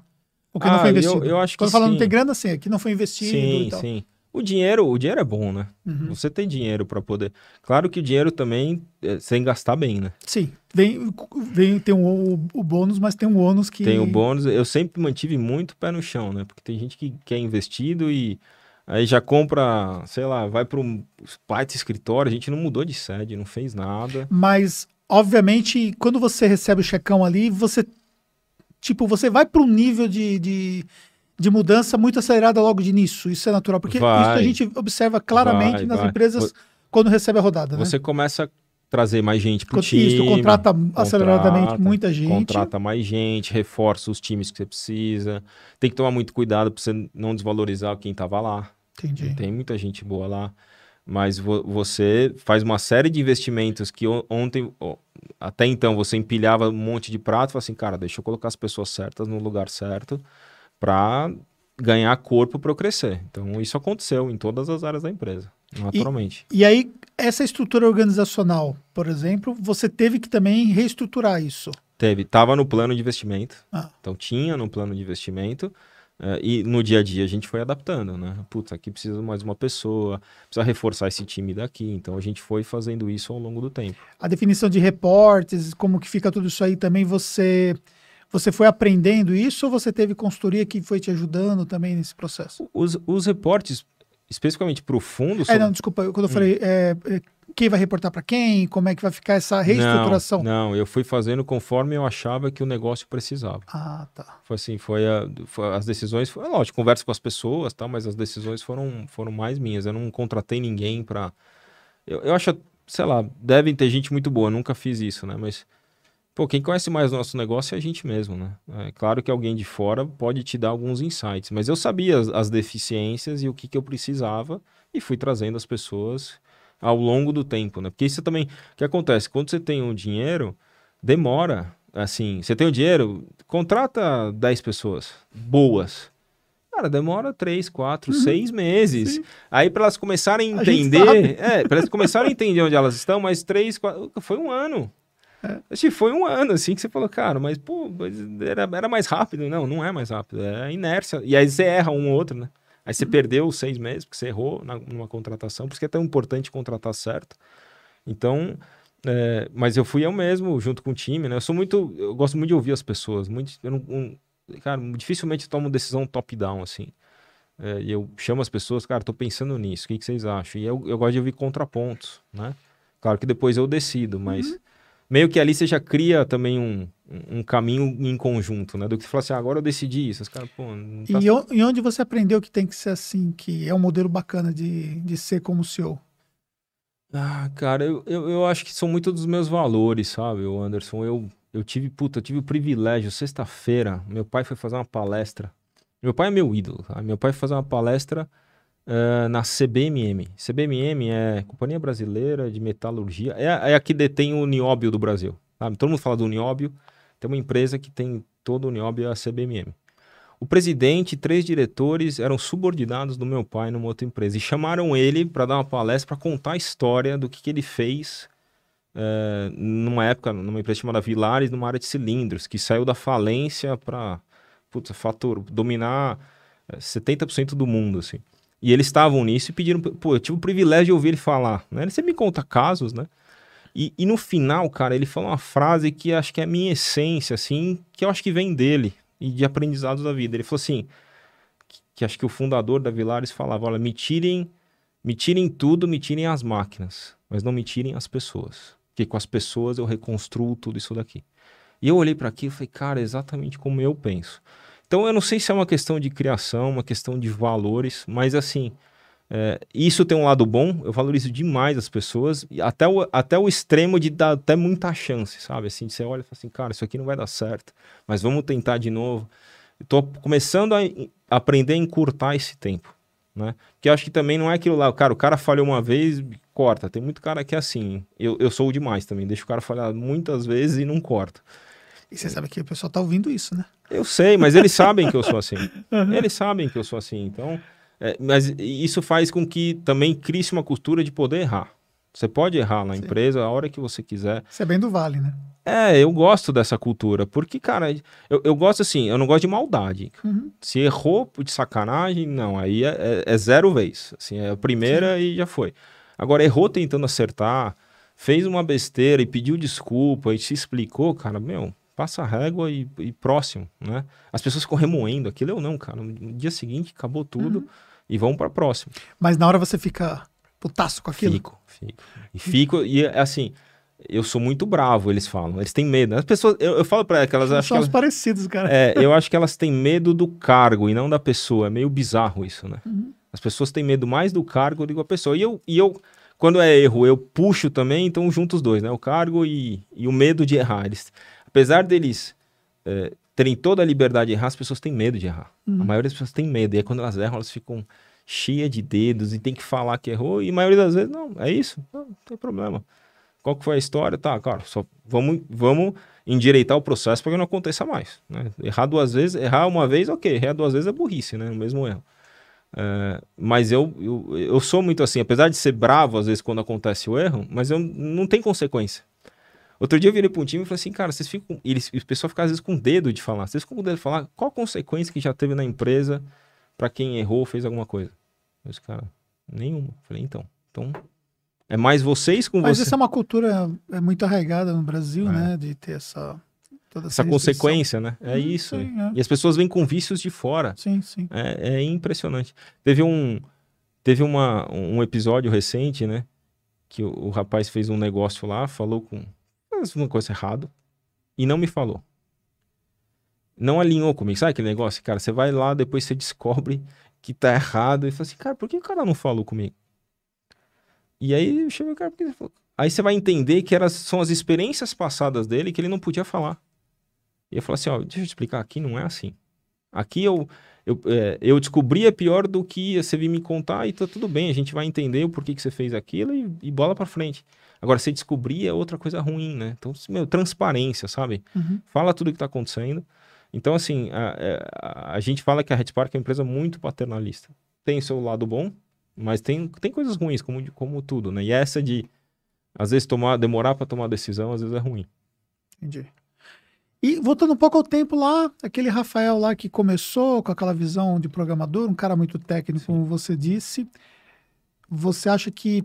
O que ah, não foi investido. Eu, eu acho Quando que falando não tem grana, sim, aqui não foi investido sim, Sim, O dinheiro, o dinheiro é bom, né? Uhum. Você tem dinheiro para poder. Claro que o dinheiro também é sem gastar bem, né? Sim. Vem, vem tem o, o bônus, mas tem um ônus que. Tem o bônus. Eu sempre mantive muito pé no chão, né? Porque tem gente que quer investido e aí já compra, sei lá, vai para um baita escritório. A gente não mudou de sede, não fez nada. Mas, obviamente, quando você recebe o checão ali, você tipo, você vai para um nível de, de, de, mudança muito acelerada logo de início. Isso é natural, porque vai, isso a gente observa claramente vai, nas vai. empresas quando recebe a rodada. Você né? começa a trazer mais gente para o time. Isso, contrata, contrata aceleradamente muita gente. Contrata mais gente, reforça os times que você precisa. Tem que tomar muito cuidado para você não desvalorizar quem estava lá. Entendi. Tem muita gente boa lá. Mas vo você faz uma série de investimentos que ontem, até então, você empilhava um monte de prato e fala assim, cara, deixa eu colocar as pessoas certas no lugar certo para ganhar corpo para eu crescer. Então, isso aconteceu em todas as áreas da empresa, naturalmente. E, e aí, essa estrutura organizacional, por exemplo, você teve que também reestruturar isso. Teve, estava no plano de investimento. Ah. Então, tinha no plano de investimento. Uh, e no dia a dia a gente foi adaptando, né? Putz, aqui precisa mais uma pessoa, precisa reforçar esse time daqui. Então a gente foi fazendo isso ao longo do tempo. A definição de reportes, como que fica tudo isso aí também, você você foi aprendendo isso ou você teve consultoria que foi te ajudando também nesse processo? Os, os reportes, especificamente para o fundo. É, não, desculpa, quando eu hum. falei é, é quem vai reportar para quem, como é que vai ficar essa reestruturação? Não, não, eu fui fazendo conforme eu achava que o negócio precisava. Ah, tá. Foi assim, foi, a, foi as decisões, foi, lógico, conversa com as pessoas, tá, mas as decisões foram, foram mais minhas. Eu não contratei ninguém para eu, eu acho, sei lá, devem ter gente muito boa, nunca fiz isso, né, mas Pô, quem conhece mais o nosso negócio é a gente mesmo, né? É claro que alguém de fora pode te dar alguns insights, mas eu sabia as, as deficiências e o que, que eu precisava e fui trazendo as pessoas ao longo do tempo, né? Porque isso também, o que acontece? Quando você tem um dinheiro, demora, assim, você tem o dinheiro, contrata 10 pessoas boas. Cara, demora 3, 4, 6 meses. Sim. Aí para elas começarem a entender, é, para elas começarem a entender onde elas estão, mas 3, 4, foi um ano. É. Que foi um ano, assim, que você falou, cara, mas, pô, era, era mais rápido. Não, não é mais rápido, é inércia. E aí você erra um ou outro, né? Aí você uhum. perdeu seis meses porque você errou na, numa contratação, por isso que é tão importante contratar certo. Então, É, mas eu fui eu mesmo, junto com o time, né? Eu sou muito. Eu gosto muito de ouvir as pessoas. Muito, eu não, um, cara, dificilmente tomo decisão top-down, assim. É, eu chamo as pessoas, cara, tô pensando nisso, o que, que vocês acham? E eu, eu gosto de ouvir contrapontos, né? Claro que depois eu decido, mas uhum. Meio que ali você já cria também um, um caminho em conjunto, né? Do que você falar assim, ah, agora eu decidi isso. Os cara, pô, tá... e, e onde você aprendeu que tem que ser assim, que é um modelo bacana de, de ser como CEO? Ah, cara, eu, eu, eu acho que são muito dos meus valores, sabe, o Anderson? Eu, eu tive, puta, eu tive o privilégio, sexta-feira, meu pai foi fazer uma palestra. Meu pai é meu ídolo, tá? Meu pai foi fazer uma palestra uh, na CBMM. CBMM é Companhia Brasileira de Metalurgia, é, é a que detém o nióbio do Brasil, sabe? Todo mundo fala do nióbio, tem uma empresa que tem todo o nióbio, é a CBMM. O presidente e três diretores eram subordinados do meu pai numa outra empresa e chamaram ele para dar uma palestra para contar a história do que, que ele fez é, numa época, numa empresa chamada Vilares, numa área de cilindros, que saiu da falência para dominar 70% eh, do mundo, assim. E eles estavam nisso e pediram, pô, eu tive o privilégio de ouvir ele falar, né? Ele sempre me conta casos, né? E, e no final, cara, ele falou uma frase que acho que é a minha essência, assim, que eu acho que vem dele, e de aprendizados da vida. Ele falou assim, que, que acho que o fundador da Vilares falava, olha, me tirem, me tirem tudo, me tirem as máquinas, mas não me tirem as pessoas, porque com as pessoas eu reconstruo tudo isso daqui. E eu olhei para aquilo e falei, cara, é exatamente como eu penso. Então eu não sei se é uma questão de criação, uma questão de valores, mas assim, é, isso tem um lado bom, eu valorizo demais as pessoas, até o, até o extremo de dar até muita chance, sabe? Assim, você olha e fala assim, cara, isso aqui não vai dar certo, mas vamos tentar de novo. Estou começando a aprender a encurtar esse tempo, né? Que eu acho que também não é aquilo lá, cara, o cara falhou uma vez, corta. Tem muito cara que é assim, eu, eu sou demais também, deixa o cara falhar muitas vezes e não corta. E você sabe que o pessoal tá ouvindo isso, né? Eu sei, mas eles sabem que eu sou assim. Eles sabem que eu sou assim, então... É, mas isso faz com que também crie-se uma cultura de poder errar. Você pode errar na Sim. empresa a hora que você quiser. Você é bem do vale, né? É, eu gosto dessa cultura, porque, cara, eu, eu gosto assim, eu não gosto de maldade. Uhum. Se errou de sacanagem, não, aí é, é, é zero vez. Assim, é a primeira Sim. e já foi. Agora, errou tentando acertar, fez uma besteira e pediu desculpa e se explicou, cara, meu, passa a régua e, e próximo, né? As pessoas ficam remoendo aquilo, eu não, cara. No dia seguinte, acabou tudo. Uhum e vamos para próximo. Mas na hora você fica putaço com aquilo? Fico, fico. E fico, e assim, eu sou muito bravo, eles falam. Eles têm medo. As pessoas, eu, eu falo para elas, elas acham. São parecidos, cara. É, eu acho que elas têm medo do cargo e não da pessoa. É meio bizarro isso, né? Uhum. As pessoas têm medo mais do cargo do que da pessoa. E eu, e eu, quando é erro, eu puxo também, então junto os dois, né? O cargo e, e o medo de errar. Eles, apesar deles é, terem toda a liberdade de errar, as pessoas têm medo de errar. Uhum. A maioria das pessoas tem medo. E aí, quando elas erram, elas ficam cheias de dedos e tem que falar que errou. E a maioria das vezes, não, é isso. Não, não tem problema. Qual que foi a história? Tá, cara, só vamos, vamos endireitar o processo para que não aconteça mais. Né? Errar duas vezes, errar uma vez, ok. Errar duas vezes é burrice, né? O mesmo erro. É, mas eu, eu, eu sou muito assim, apesar de ser bravo às vezes quando acontece o erro, mas eu não tem consequência. Outro dia eu virei para um time e falei assim, cara, vocês ficam. Eles, o pessoal fica às vezes com dedo de falar. Vocês ficam com dedo de falar qual a consequência que já teve na empresa para quem errou fez alguma coisa. Eu disse, cara, nenhuma. Falei, então. Então, é mais vocês com Mas você. essa é uma cultura é muito arraigada no Brasil, é. né? De ter essa. Toda essa, essa consequência, né? É hum, isso. Sim, é. E as pessoas vêm com vícios de fora. Sim, sim. É, é impressionante. Teve um. Teve uma, um episódio recente, né? Que o, o rapaz fez um negócio lá, falou com fez uma coisa errada e não me falou. Não alinhou comigo. Sabe aquele negócio, cara? Você vai lá, depois você descobre que tá errado e fala assim, cara, por que o cara não falou comigo? E aí chamei o cara porque. Aí você vai entender que eras, são as experiências passadas dele que ele não podia falar. E eu falo assim, ó, deixa eu te explicar, aqui não é assim. Aqui eu, eu, é, eu descobri é pior do que você vir me contar e tá tudo bem, a gente vai entender o porquê que você fez aquilo e, e bola para frente. Agora, se descobrir é outra coisa ruim, né? Então, meu, transparência, sabe? Uhum. Fala tudo o que está acontecendo. Então, assim, a, é, a, a, gente fala que a Red Park é uma empresa muito paternalista. Tem seu lado bom, mas tem, tem coisas ruins, como, como tudo, né? E essa de, às vezes, tomar, demorar para tomar decisão, às vezes é ruim. Entendi. E voltando um pouco ao tempo lá, aquele Rafael lá que começou com aquela visão de programador, um cara muito técnico, Sim. como você disse, você acha que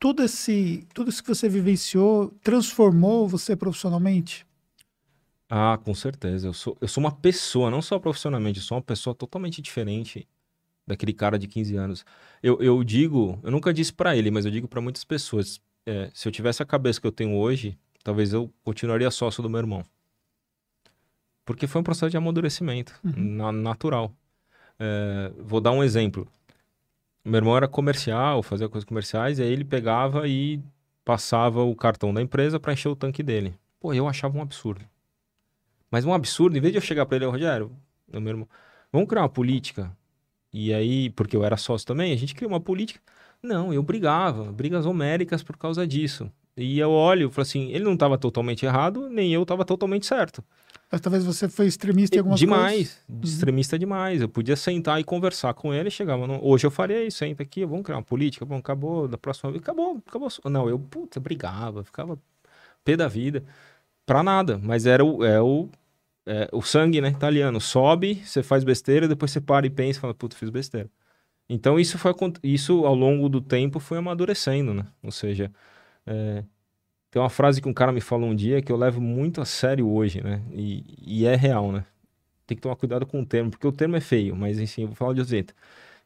tudo esse, tudo isso que você vivenciou transformou você profissionalmente? Ah, com certeza. Eu sou, eu sou uma pessoa, não só profissionalmente, eu sou uma pessoa totalmente diferente daquele cara de 15 anos. Eu, eu digo, eu nunca disse para ele, mas eu digo para muitas pessoas, é, se eu tivesse a cabeça que eu tenho hoje, talvez eu continuaria sócio do meu irmão. Porque foi um processo de amadurecimento, uhum. na, natural. É, vou dar um exemplo. Meu irmão era comercial, fazia coisas comerciais, e aí ele pegava e passava o cartão da empresa para encher o tanque dele. Pô, eu achava um absurdo. Mas um absurdo, em vez de eu chegar para ele, Rogério, meu irmão, vamos criar uma política e aí, porque eu era sócio também, a gente criou uma política. Não, eu brigava, brigas homéricas por causa disso. E eu olho e falo assim, ele não estava totalmente errado, nem eu estava totalmente certo. Mas talvez você foi extremista em algumas demais, coisas. Demais, uhum. extremista demais. Eu podia sentar e conversar com ele, chegava, no... hoje eu faria isso, senta aqui, vamos criar uma política, bom, acabou, da próxima vez, acabou, acabou. Não, eu, puta, brigava, ficava pé da vida, pra nada, mas era o, é o é, o sangue, né, italiano, sobe, você faz besteira, depois você para e pensa e fala, puta, fiz besteira. Então isso foi isso ao longo do tempo foi amadurecendo, né? Ou seja, é, tem uma frase que um cara me falou um dia que eu levo muito a sério hoje, né? E, e é real, né? Tem que tomar cuidado com o termo, porque o termo é feio, mas enfim, eu vou falar de outro jeito.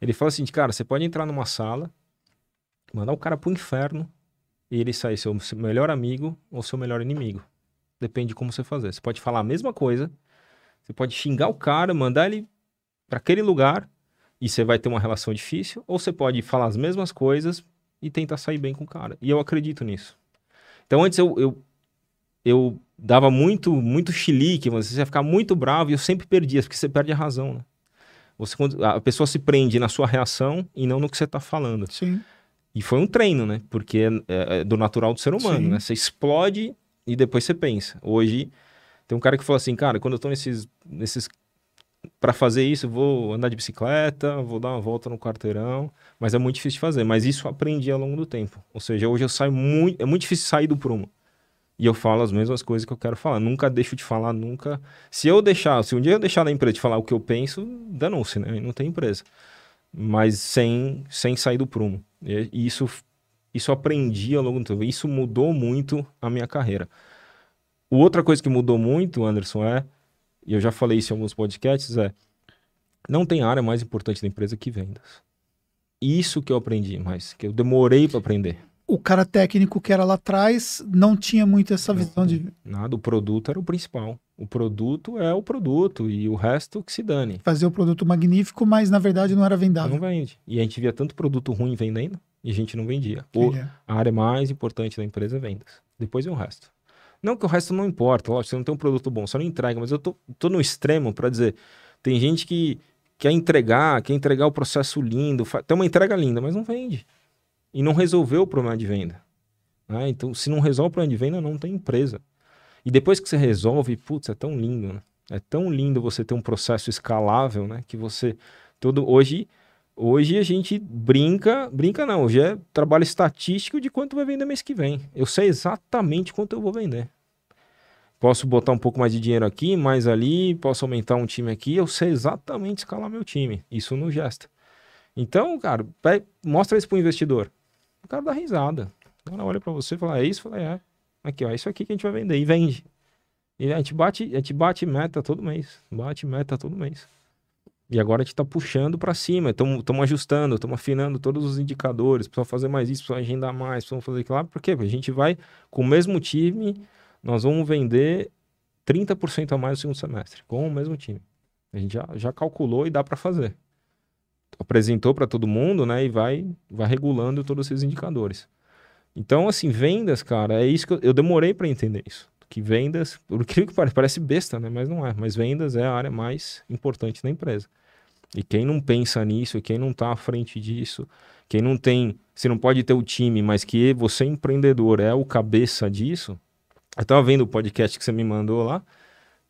Ele fala assim, cara, você pode entrar numa sala, mandar o cara pro inferno e ele sair seu melhor amigo ou seu melhor inimigo. Depende de como você fazer. Você pode falar a mesma coisa, você pode xingar o cara, mandar ele para aquele lugar e você vai ter uma relação difícil, ou você pode falar as mesmas coisas e tentar sair bem com o cara. E eu acredito nisso. Então antes eu, eu, eu dava muito muito chilique, você ia ficar muito bravo e eu sempre perdia, porque você perde a razão, né? Você, a pessoa se prende na sua reação e não no que você está falando. Sim. E foi um treino, né? Porque é, é do natural do ser humano, Sim. né? Você explode e depois você pensa. Hoje, tem um cara que falou assim, cara, quando eu tô nesses. nesses para fazer isso, vou andar de bicicleta, vou dar uma volta no quarteirão, mas é muito difícil de fazer. Mas isso eu aprendi ao longo do tempo. Ou seja, hoje eu saio muito. É muito difícil sair do prumo. E eu falo as mesmas coisas que eu quero falar. Nunca deixo de falar, nunca. Se eu deixar, se um dia eu deixar na empresa de falar o que eu penso, danou-se, né? Não tem empresa. Mas sem, sem sair do prumo. E isso isso eu aprendi ao longo do tempo. Isso mudou muito a minha carreira. Outra coisa que mudou muito, Anderson, é, e eu já falei isso em alguns podcasts, é não tem área mais importante da empresa que vendas. Isso que eu aprendi mais, que eu demorei para aprender. O cara técnico que era lá atrás não tinha muito essa visão de. Nada, o produto era o principal. O produto é o produto e o resto que se dane. Fazer o produto magnífico, mas na verdade não era vendável. Não vende. E a gente via tanto produto ruim vendendo e a gente não vendia. O, a área mais importante da empresa é vendas. Depois é o resto. Não que o resto não importa, lógico, você não tem um produto bom, você não entrega, mas eu tô, tô no extremo para dizer, tem gente que quer entregar, quer entregar o processo lindo, tem uma entrega linda, mas não vende. E não resolveu o problema de venda. Né? Então, se não resolve o problema de venda, não tem empresa. E depois que você resolve, putz, é tão lindo, né? É tão lindo você ter um processo escalável, né? Que você todo hoje Hoje a gente brinca, brinca não, hoje é trabalho estatístico de quanto vai vender mês que vem. Eu sei exatamente quanto eu vou vender. Posso botar um pouco mais de dinheiro aqui, mais ali, posso aumentar um time aqui, eu sei exatamente escalar meu time. Isso no gesto. Então, cara, mostra isso pro investidor. O cara dá risada. O cara olha para você e fala, é isso? Fala, é. Aqui, ó, é isso aqui que a gente vai vender. E vende. E a gente bate, a gente bate meta todo mês. Bate meta todo mês. E agora a gente está puxando para cima, estamos ajustando, estamos afinando todos os indicadores, precisa fazer mais isso, precisa agendar mais, precisa fazer aquilo lá, por quê? Porque a gente vai, com o mesmo time, nós vamos vender 30% a mais no segundo semestre, com o mesmo time. A gente já, já calculou e dá para fazer. Apresentou para todo mundo, né, e vai, vai regulando todos esses indicadores. Então, assim, vendas, cara, é isso que eu, eu demorei para entender isso que vendas, por incrível que pareça, parece besta, né? Mas não é. Mas vendas é a área mais importante da empresa. E quem não pensa nisso, quem não está à frente disso, quem não tem, você não pode ter o time, mas que você empreendedor é o cabeça disso. Eu estava vendo o podcast que você me mandou lá.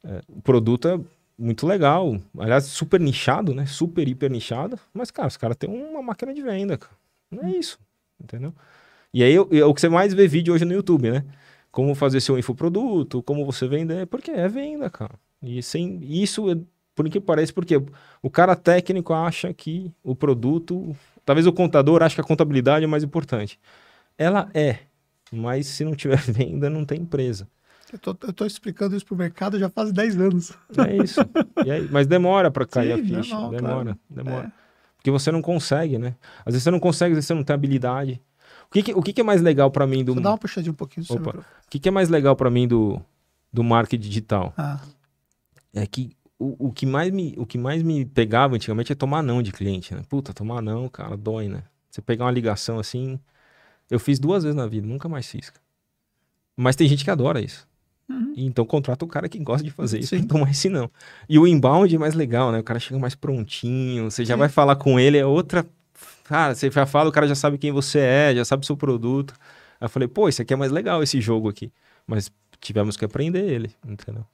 É, o produto é muito legal, aliás, super nichado, né? Super hiper nichado. Mas cara, os caras têm uma máquina de venda, cara. Não é isso, entendeu? E aí é o que você mais vê vídeo hoje no YouTube, né? como fazer seu infoproduto, como você vender, porque é venda, cara. E sem isso, é, por que parece, porque o cara técnico acha que o produto, talvez o contador ache que a contabilidade é mais importante. Ela é, mas se não tiver venda, não tem empresa. Eu tô, eu tô explicando isso pro mercado já faz 10 anos. É isso. Aí, mas demora para cair Sim, a ficha. normal, demora, claro. demora. É. Porque você não consegue, né? Às vezes você não consegue, às vezes você não tem habilidade. O que, que- o que, que é mais legal para mim do. Só dá uma puxadinha um pouquinho Opa. O que, que é mais legal para mim do, do marketing digital? Ah, É que o, o, que mais me, o que mais me pegava antigamente é tomar não de cliente, né? Puta, tomar não, cara, dói, né? Você pegar uma ligação assim. Eu fiz duas vezes na vida, nunca mais fiz. Mas tem gente que adora isso. Uhum. Então contrata o cara que gosta de fazer isso, pra tomar esse não. E o inbound é mais legal, né? O cara chega mais prontinho, você já Sim. vai falar com ele, é outra. Cara, você já fala, o cara já sabe quem você é, já sabe o seu produto. Aí eu falei, pô, esse aqui é mais legal, esse jogo aqui. Mas tivemos que aprender ele, entendeu?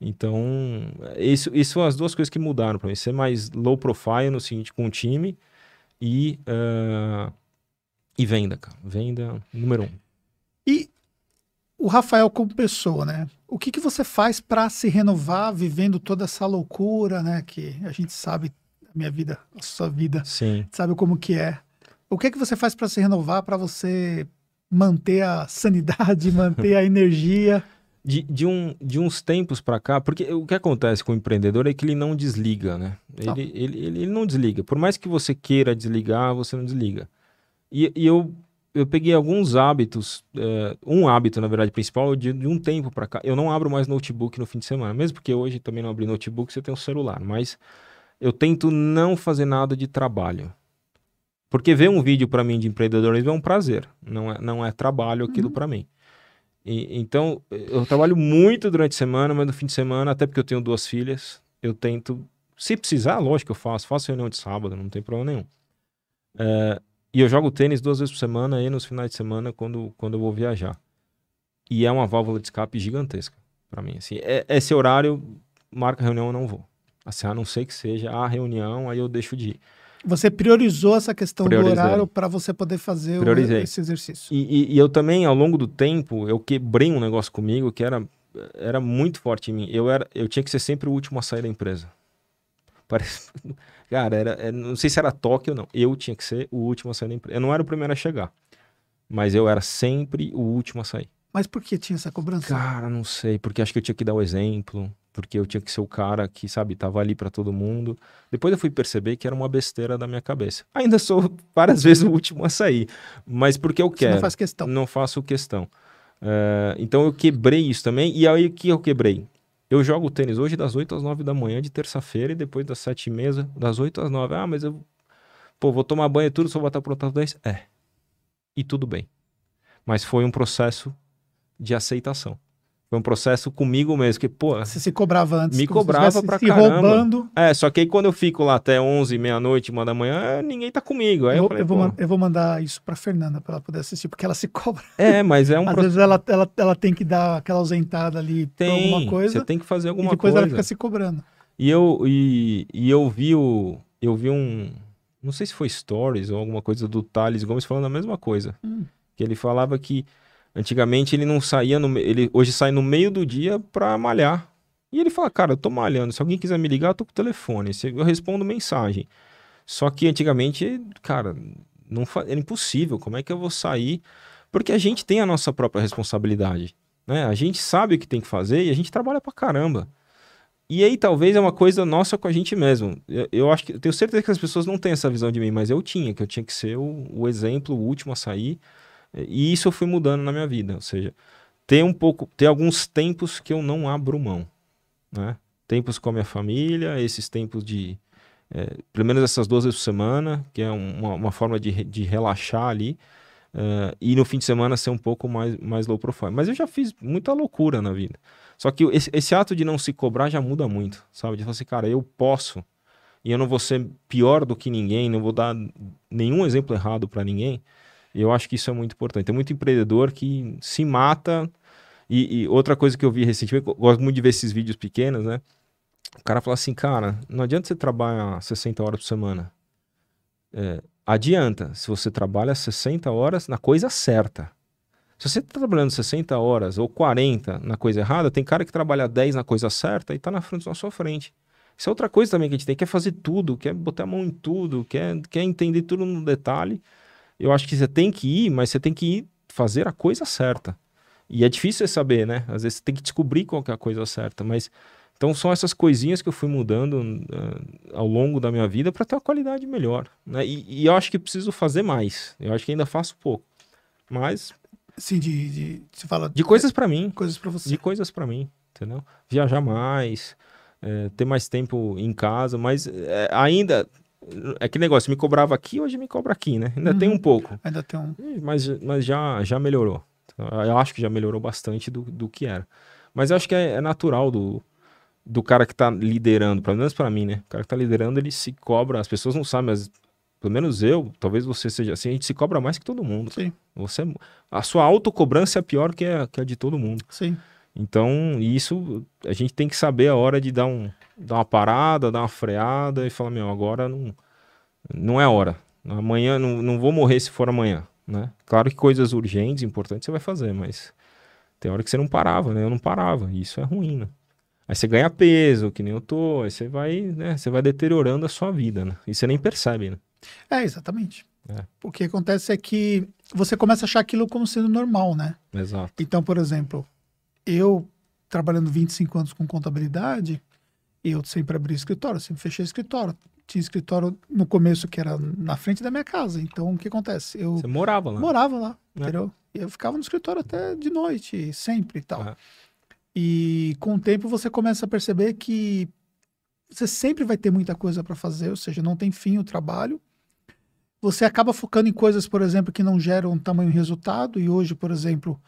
Então, isso, isso são as duas coisas que mudaram pra mim. Ser mais low profile no seguinte, com o time e, ah, e venda, cara. Venda número um. E o Rafael como pessoa, né? O que, que você faz para se renovar vivendo toda essa loucura, né? Que a gente sabe, a minha vida, a sua vida, Sim. sabe como que é. O que que você faz para se renovar, para você manter a sanidade, manter a energia? De, de, um, de uns tempos pra cá, porque o que acontece com o empreendedor é que ele não desliga, né? Ele, ele, ele, ele não desliga. Por mais que você queira desligar, você não desliga. E, e eu, eu peguei alguns hábitos, eh, um hábito, na verdade, principal, de, de um tempo pra cá. Eu não abro mais notebook no fim de semana, mesmo porque hoje também não abri notebook, você tem um celular, mas eu tento não fazer nada de trabalho. Porque ver um vídeo pra mim de empreendedorismo é um prazer, não é, não é trabalho aquilo Uhum. pra mim. E- então, eu trabalho muito durante a semana, mas no fim de semana, até porque eu tenho duas filhas, eu tento, se precisar, lógico que eu faço, faço reunião de sábado, não tem problema nenhum. É, e eu jogo tênis duas vezes por semana aí nos finais de semana quando, quando eu vou viajar. E é uma válvula de escape gigantesca pra mim. Assim, é, esse horário, marca reunião, eu não vou. Assim, a não ser que seja a reunião, aí eu deixo de ir. Você priorizou essa questão Priorizei. do horário para você poder fazer o- esse exercício. E, e- e eu também, ao longo do tempo, eu quebrei um negócio comigo que era, era muito forte em mim. Eu, era, eu tinha que ser sempre o último a sair da empresa. Parece... Cara, era, é, não sei se era toque ou não. Eu tinha que ser o último a sair da empresa. Eu não era o primeiro a chegar. Mas eu era sempre o último a sair. Mas por que tinha essa cobrança? Cara, não sei. Porque acho que eu tinha que dar o exemplo. Porque eu tinha que ser o cara que, sabe, tava ali pra todo mundo. Depois eu fui perceber que era uma besteira da minha cabeça. Ainda sou várias vezes o último a sair. Mas porque eu Você quero não faz questão. não faço questão. É, então eu quebrei isso também. E aí o que eu quebrei? Eu jogo tênis hoje das 8 às 9 da manhã de terça-feira e depois das 7 e meia, das 8 às 9. Ah, mas eu pô, vou tomar banho e tudo, só vou estar pronto às 10. É. E tudo bem. Mas foi um processo de aceitação. Foi um processo comigo mesmo, que, pô, Você se cobrava antes. Me cobrava pra se caramba. roubando. é, só que aí quando eu fico lá até 11, meia-noite, uma da manhã, ninguém tá comigo. Aí Eu, eu, vou- falei, eu vou, eu vou mandar isso pra Fernanda para ela poder assistir, porque ela se cobra. é, mas é um Às processo. vezes ela, ela, ela tem que dar aquela ausentada ali Tem, alguma coisa. você tem que fazer e alguma depois coisa. ela fica se cobrando. E eu, e, e eu vi o. Eu vi um. Não sei se foi stories ou alguma coisa do Thales Gomes falando a mesma coisa. Hum. Que ele falava que antigamente ele não saía no. Ele hoje sai no meio do dia pra malhar. E ele fala, cara, eu tô malhando. Se alguém quiser me ligar, eu tô com o telefone. Eu respondo mensagem. Só que antigamente, cara, não era impossível. Como é que eu vou sair? Porque a gente tem a nossa própria responsabilidade. Né? A gente sabe o que tem que fazer e a gente trabalha pra caramba. E aí talvez é uma coisa nossa com a gente mesmo. Eu, eu acho que eu tenho certeza que as pessoas não têm essa visão de mim, mas eu tinha, que eu tinha que ser o, o exemplo, o último a sair. E isso eu fui mudando na minha vida. Ou seja, ter um pouco, ter alguns tempos que eu não abro mão, né? Tempos com a minha família, esses tempos de é, pelo menos essas duas vezes por semana, que é um- uma, uma forma de, de relaxar ali. é, e no fim de semana ser um pouco mais, mais low profile. Mas eu já fiz muita loucura na vida. Só que esse, esse ato de não se cobrar já muda muito, sabe? De falar assim, cara, eu posso e eu não vou ser pior do que ninguém, não vou dar nenhum exemplo errado para ninguém. E eu acho que isso é muito importante. Tem muito empreendedor que se mata. E, e outra coisa que eu vi recentemente, eu gosto muito de ver esses vídeos pequenos, né? O cara fala assim, cara, não adianta você trabalhar 60 horas por semana. É, adianta se você trabalha 60 horas na coisa certa. Se você está trabalhando 60 horas ou 40 na coisa errada, tem cara que trabalha 10 na coisa certa e está na frente na sua frente. Isso é outra coisa também que a gente tem, quer fazer tudo, quer botar a mão em tudo, quer, quer entender tudo no detalhe. Eu acho que você tem que ir, mas você tem que ir fazer a coisa certa. E é difícil você saber, né? Às vezes você tem que descobrir qual é a coisa certa, mas então são essas coisinhas que eu fui mudando uh, ao longo da minha vida para ter uma qualidade melhor, né? E, e, eu acho que preciso fazer mais. Eu acho que ainda faço pouco, mas sim, de, de você fala de coisas para mim, coisas para você, de coisas para mim, entendeu? Viajar mais, é, ter mais tempo em casa, mas é, ainda é que negócio, me cobrava aqui, hoje me cobra aqui, né? Ainda uhum. tem um pouco. Ainda tem um. Mas, mas já, já melhorou. Eu acho que já melhorou bastante do, do que era. Mas eu acho que é, é natural do, do cara que tá liderando, pelo menos para mim, né? O cara que tá liderando, ele se cobra. As pessoas não sabem, mas pelo menos eu, talvez você seja assim, a gente se cobra mais que todo mundo. Sim. Você, a sua autocobrança é pior que a, que a de todo mundo. Sim. Então, isso a gente tem que saber a hora de dar, um, dar uma parada, dar uma freada e falar, meu, agora não, não é hora. Amanhã não, não vou morrer se for amanhã, né? Claro que coisas urgentes, importantes você vai fazer, mas tem hora que você não parava, né? Eu não parava, e isso é ruim, né? Aí você ganha peso, que nem eu tô, aí você vai, né? Você vai deteriorando a sua vida, né? E você nem percebe, né? É, exatamente. É. O que acontece é que você começa a achar aquilo como sendo normal, né? Exato. Então, por exemplo, eu trabalhando 25 anos com contabilidade, eu sempre abri escritório, sempre fechei escritório. Tinha escritório no começo que era na frente da minha casa. Então, o que acontece? Eu Você morava lá? Morava lá, é. entendeu? E eu ficava no escritório até de noite, sempre e tal. É. E com o tempo você começa a perceber que você sempre vai ter muita coisa para fazer, ou seja, não tem fim o trabalho. Você acaba focando em coisas, por exemplo, que não geram tamanho resultado. E hoje, por exemplo,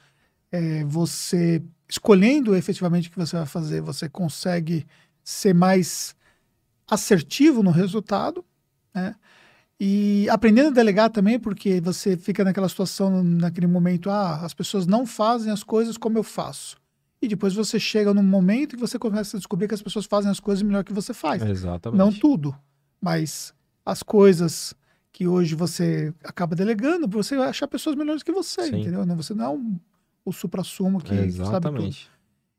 é, você escolhendo efetivamente o que você vai fazer, você consegue ser mais assertivo no resultado, né? E aprendendo a delegar também, porque você fica naquela situação, naquele momento, ah, as pessoas não fazem as coisas como eu faço. E depois você chega num momento que você começa a descobrir que as pessoas fazem as coisas melhor que você faz. Exatamente. Não tudo, mas as coisas que hoje você acaba delegando, você vai achar pessoas melhores que você, Sim. entendeu? Você não é um, o supra-sumo que Exatamente. sabe tudo.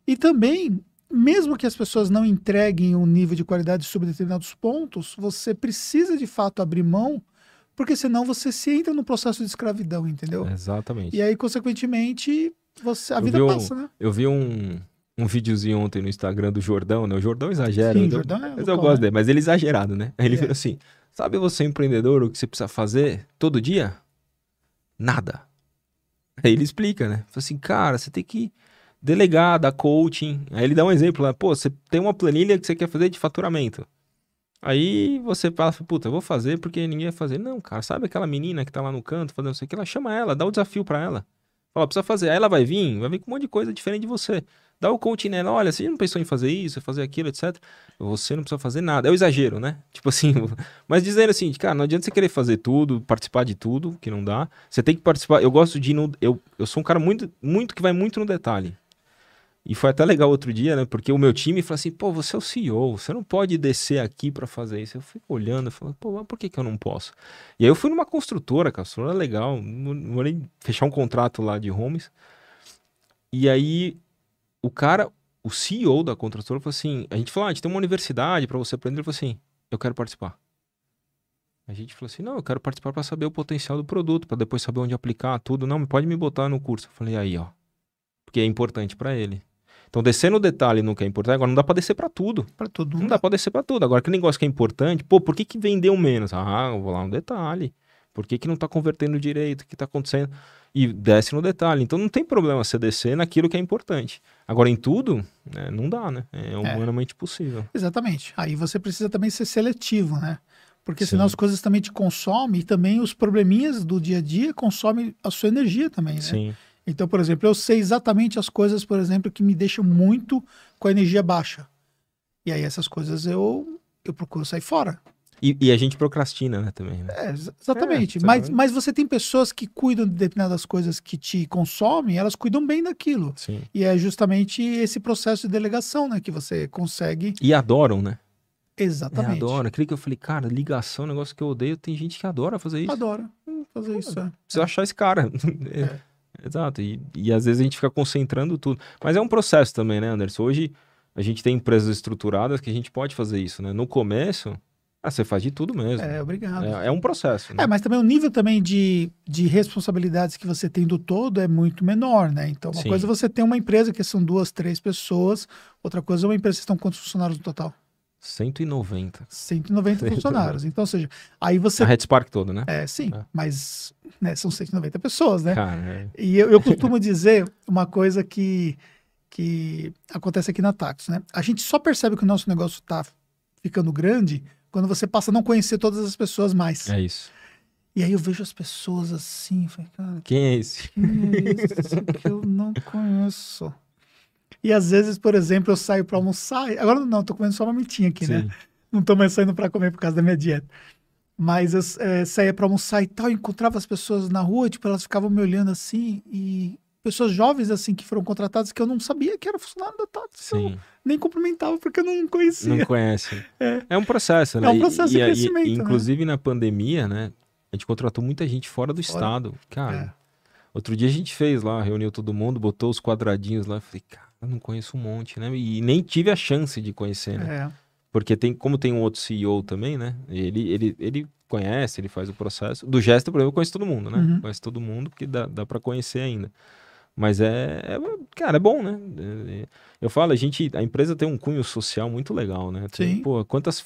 E também, mesmo que as pessoas não entreguem um nível de qualidade sobre determinados pontos, você precisa de fato abrir mão, porque senão você se entra no processo de escravidão, entendeu? Exatamente. E aí, consequentemente, você, a eu vida passa, um, né? Eu vi um, um videozinho ontem no Instagram do Jordão, né? O Jordão exagera. Sim, o Jordão é mas eu gosto né? dele, mas ele é exagerado, né? Ele é. assim: sabe você, empreendedor, o que você precisa fazer todo dia? Nada. Aí ele explica, né? Fala assim, cara, você tem que delegar, dar coaching. Aí ele dá um exemplo, né? Pô, você tem uma planilha que você quer fazer de faturamento. Aí você fala, puta, eu vou fazer porque ninguém vai fazer. Não, cara, sabe aquela menina que tá lá no canto fazendo isso aqui? Ela chama ela, dá o desafio para ela. Fala, precisa fazer. Aí ela vai vir, vai vir com um monte de coisa diferente de você. Dá o coaching nela, olha, você não pensou em fazer isso, fazer aquilo, etc. Você não precisa fazer nada. É o exagero, né? Tipo assim, mas dizendo assim, cara, não adianta você querer fazer tudo, participar de tudo, que não dá. Você tem que participar. Eu gosto de ir no. Eu, eu sou um cara muito, muito que vai muito no detalhe. E foi até legal outro dia, né? Porque o meu time falou assim: pô, você é o CEO, você não pode descer aqui para fazer isso. Eu fico olhando, falando, pô, mas por que, que eu não posso? E aí eu fui numa construtora, construtora legal, morei fechar um contrato lá de homes. E aí o cara, o CEO da construtora falou assim: a gente falou, ah, a gente tem uma universidade para você aprender. Ele falou assim: eu quero participar. A gente falou assim: não, eu quero participar para saber o potencial do produto, para depois saber onde aplicar tudo. Não, pode me botar no curso. Eu falei: aí, ó. Porque é importante para ele. Então, descer no detalhe que é importante, agora não dá para descer para tudo. Para tudo. Não, dá, dá para descer para tudo. Agora, que negócio que é importante, pô, por que, que vendeu menos? Ah, eu vou lá no detalhe. Por que, que não tá convertendo direito? O que tá acontecendo? E desce no detalhe. Então, não tem problema você descer naquilo que é importante. Agora, em tudo, né, não dá, né? É, é. humanamente é. possível. Exatamente. Aí você precisa também ser seletivo, né? Porque Sim. senão as coisas também te consomem e também os probleminhas do dia a dia consomem a sua energia também, né? Sim. Então, por exemplo, eu sei exatamente as coisas, por exemplo, que me deixam muito com a energia baixa. E aí essas coisas eu, eu procuro sair fora. E, e a gente procrastina, né, também. Né? É, exatamente. É, mas, mas você tem pessoas que cuidam de determinadas coisas que te consomem, elas cuidam bem daquilo. Sim. E é justamente esse processo de delegação, né, que você consegue. E adoram, né? Exatamente. É, adora. Aquele que eu falei, cara, ligação, negócio que eu odeio, tem gente que adora fazer isso. Adora fazer isso. É. Precisa é. achar esse cara. É. Exato. E, e às vezes a gente fica concentrando tudo. Mas é um processo também, né, Anderson? Hoje a gente tem empresas estruturadas que a gente pode fazer isso, né? No começo, Ah, você faz de tudo mesmo. É, obrigado. É, é um processo. Né? É, mas também o nível também de, de responsabilidades que você tem do todo é muito menor, né? Então, uma Sim. coisa é você ter uma empresa que são duas, três pessoas, outra coisa é uma empresa que estão quantos funcionários no total? 190. 190 funcionários. Então, ou seja, aí você. A Red Spark toda, né? É, sim, É. mas né, são 190 pessoas, né? Cara, é. E eu, eu costumo dizer uma coisa que, que acontece aqui na Taxo, né? A gente só percebe que o nosso negócio está ficando grande quando você passa a não conhecer todas as pessoas mais. é isso. E aí eu vejo as pessoas assim, falei, cara, Quem é esse? quem é esse que eu não conheço? E às vezes, por exemplo, eu saio para almoçar. Agora não, tô comendo só uma mitinha aqui, né? Sim. Não tô mais saindo para comer por causa da minha dieta. Mas eu é, saía para almoçar e tal, encontrava as pessoas na rua, tipo, elas ficavam me olhando assim, e pessoas jovens assim que foram contratadas que eu não sabia que era funcionário da Tati. Eu nem cumprimentava porque eu não conhecia. Não conhece. É. É. um processo, né? É um processo de e, e- crescimento, e, né? inclusive na pandemia, né? A gente contratou muita gente fora do Fora. estado. Cara, É. outro dia a gente fez lá, reuniu todo mundo, botou os quadradinhos lá. Falei, cara, eu não conheço um monte, né? E nem tive a chance de conhecer, né? É. Porque tem, como tem um outro CEO também, né? Ele, ele, ele conhece, ele faz o processo. Do gesto, por exemplo, eu conheço todo mundo, né? Uhum. Conhece todo mundo, porque dá, dá para conhecer ainda. Mas é, é- cara, é bom, né? Eu falo, a gente, a empresa tem um cunho social muito legal, né? Tem, Sim. Pô, quantas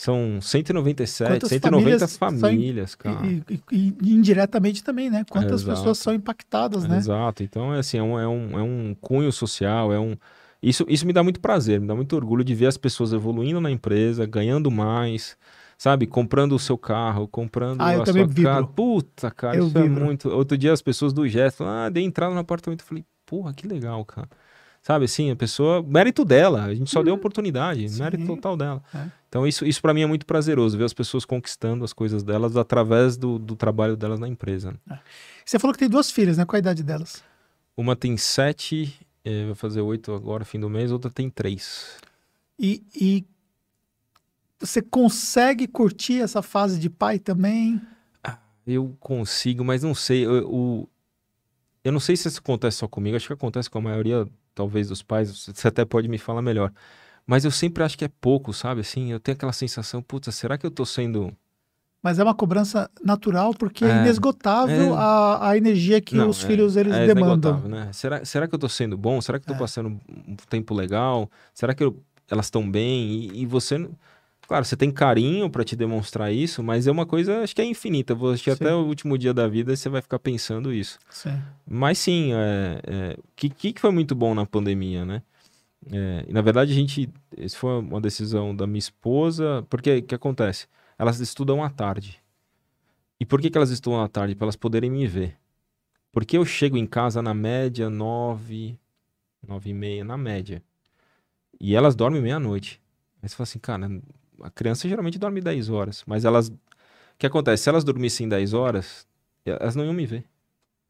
são 197, Quantas 190 famílias são- famílias, cara. E, e- e- indiretamente também, né? Quantas Exato. pessoas são impactadas, né? Exato. Então, é assim, é um, é um, é um cunho social, é um. Isso, isso me dá muito prazer, me dá muito orgulho de ver as pessoas evoluindo na empresa, ganhando mais, sabe? Comprando o seu carro, comprando Ah, eu a também sua vibro. casa. Puta, cara, Eu isso é vibro. muito. Outro dia as pessoas do gesto, ah, dei entrada no apartamento, eu falei, porra, que legal, cara. Sabe assim, a pessoa, mérito dela, a gente só deu oportunidade, Uhum. Sim. mérito total dela. É. Então isso, isso para mim é muito prazeroso, ver as pessoas conquistando as coisas delas através do, do trabalho delas na empresa. né? Você falou que tem duas filhas, né? Qual a idade delas? Uma tem sete, eh, vai fazer oito agora, fim do mês, outra tem três. E, e você consegue curtir essa fase de pai também? Eu consigo, mas não sei. Eu, o- eu não sei se isso acontece só comigo, acho que acontece com a maioria, talvez, dos pais. Você até pode me falar melhor. Mas eu sempre acho que é pouco, sabe? Assim, eu tenho aquela sensação, puta, será que eu tô sendo. Mas é uma cobrança natural porque é, É, inesgotável é. A, a energia que Não, os é- filhos eles é demandam. né? Será, será que eu tô sendo bom? Será que eu tô É. passando um tempo legal? Será que eu- elas estão bem? E, e você. Claro, você tem carinho pra te demonstrar isso, mas é uma coisa, acho que é infinita. Sim. até o último dia da vida você vai ficar pensando isso. Sim. Mas sim, é, é, o que, que foi muito bom na pandemia, né? É, e na verdade a gente, isso foi uma decisão da minha esposa, porque o que acontece? Elas estudam à tarde. E por que, que elas estudam à tarde? Para elas poderem me ver. Porque eu chego em casa na média nove, nove e meia, na média. E elas dormem meia-noite. Aí você fala assim, cara, a criança geralmente dorme 10 horas, mas elas... O que acontece? Se elas dormissem 10 horas, elas não iam me ver.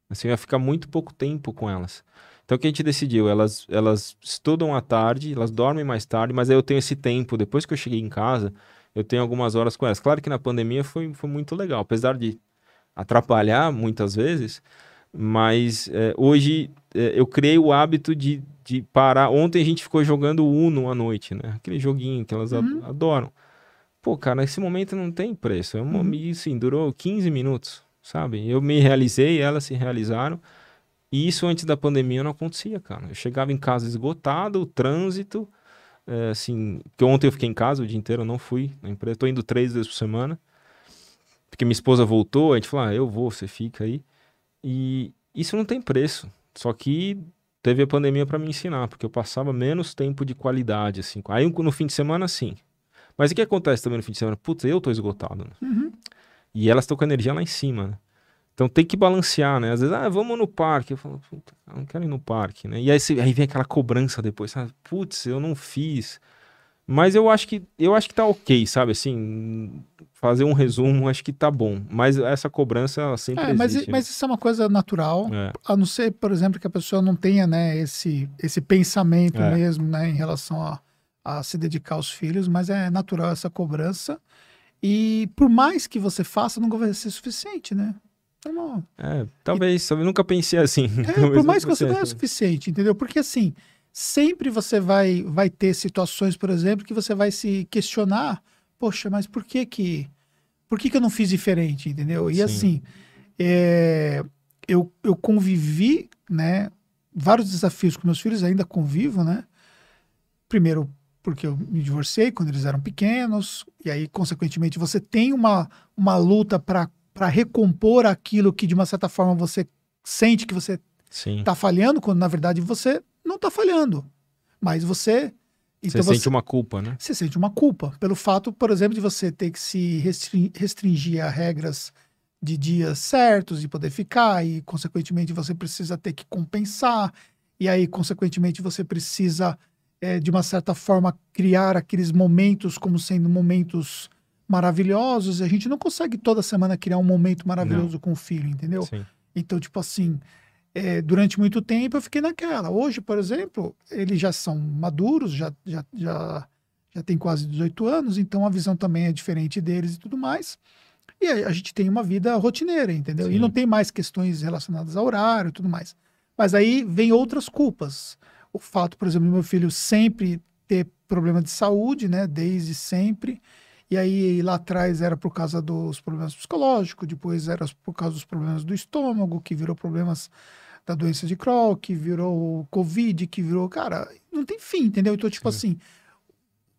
Assim, eu ia ficar muito pouco tempo com elas. Então o que a gente decidiu? Elas, elas estudam à tarde, elas dormem mais tarde, mas aí eu tenho esse tempo, depois que eu cheguei em casa, eu tenho algumas horas com elas. Claro que na pandemia foi, foi muito legal, apesar de atrapalhar muitas vezes, mas é, hoje é, eu criei o hábito de, de parar. Ontem a gente ficou jogando Uno à noite, né? Aquele joguinho que elas Uhum. adoram. Pô, cara, esse momento não tem preço. É uma, Uhum. assim, durou 15 minutos, sabe? Eu me realizei, elas se realizaram. E isso antes da pandemia não acontecia, cara. Eu chegava em casa esgotado, o trânsito, é, assim, que ontem eu fiquei em casa o dia inteiro, eu não fui na empresa, tô indo três vezes por semana, porque minha esposa voltou, a gente falou, ah, eu vou, você fica aí. E isso não tem preço, só que teve a pandemia para me ensinar, porque eu passava menos tempo de qualidade, assim. Aí no fim de semana, sim. Mas o que acontece também no fim de semana? Putz, eu tô esgotado, né? Uhum. E elas estão com a energia lá em cima, né? Então tem que balancear, né? Às vezes, ah, vamos no parque. Eu falo, puta, eu não quero ir no parque, né? E aí, aí vem aquela cobrança depois, sabe? Putz, eu não fiz. Mas eu acho que eu acho que tá ok, sabe? Assim, fazer um resumo, acho que tá bom. Mas essa cobrança ela sempre É, mas, existe. mas isso é uma coisa natural, né? a não ser, por exemplo, que a pessoa não tenha né, esse, esse pensamento É. mesmo né, em relação a, a se dedicar aos filhos, mas é natural essa cobrança. E por mais que você faça, nunca vai ser suficiente, né? Normal. É, é, talvez, sabe? Eu nunca pensei assim. É, por mais que você não é assim. suficiente, entendeu? Porque assim, sempre você vai, vai ter situações, por exemplo, que você vai se questionar poxa, mas por que que, por que que eu não fiz diferente, entendeu? E Sim. assim, é, eu, eu convivi, né, vários desafios com meus filhos, ainda convivo, né? Primeiro, porque eu me divorciei quando eles eram pequenos, e aí, consequentemente, você tem uma, uma luta para recompor aquilo que, de uma certa forma, você sente que você está falhando, quando na verdade você não está falhando. Mas você. Você sente uma culpa, né? você sente uma culpa pelo fato, por exemplo, de você ter que se restri- restringir a regras de dias certos de poder ficar, e consequentemente você precisa ter que compensar, e aí, consequentemente, você precisa, eh, de uma certa forma, criar aqueles momentos como sendo momentos maravilhosos. E a gente não consegue toda semana criar um momento maravilhoso com o filho, entendeu? Sim. Então, tipo assim, é, durante muito tempo eu fiquei naquela. Hoje, por exemplo, eles já são maduros, já, já, já, já tem quase 18 anos, então a visão também é diferente deles e tudo mais. E aí a gente tem uma vida rotineira, entendeu? Sim. E não tem mais questões relacionadas a horário e tudo mais. Mas aí vem outras culpas. O fato, por exemplo, do meu filho sempre ter problema de saúde, né? Desde sempre. E aí lá atrás era por causa dos problemas psicológicos, depois era por causa dos problemas do estômago, que virou problemas da doença de Crohn, que virou Covid, que virou. Cara, não tem fim, entendeu? Então, tipo Sim. assim.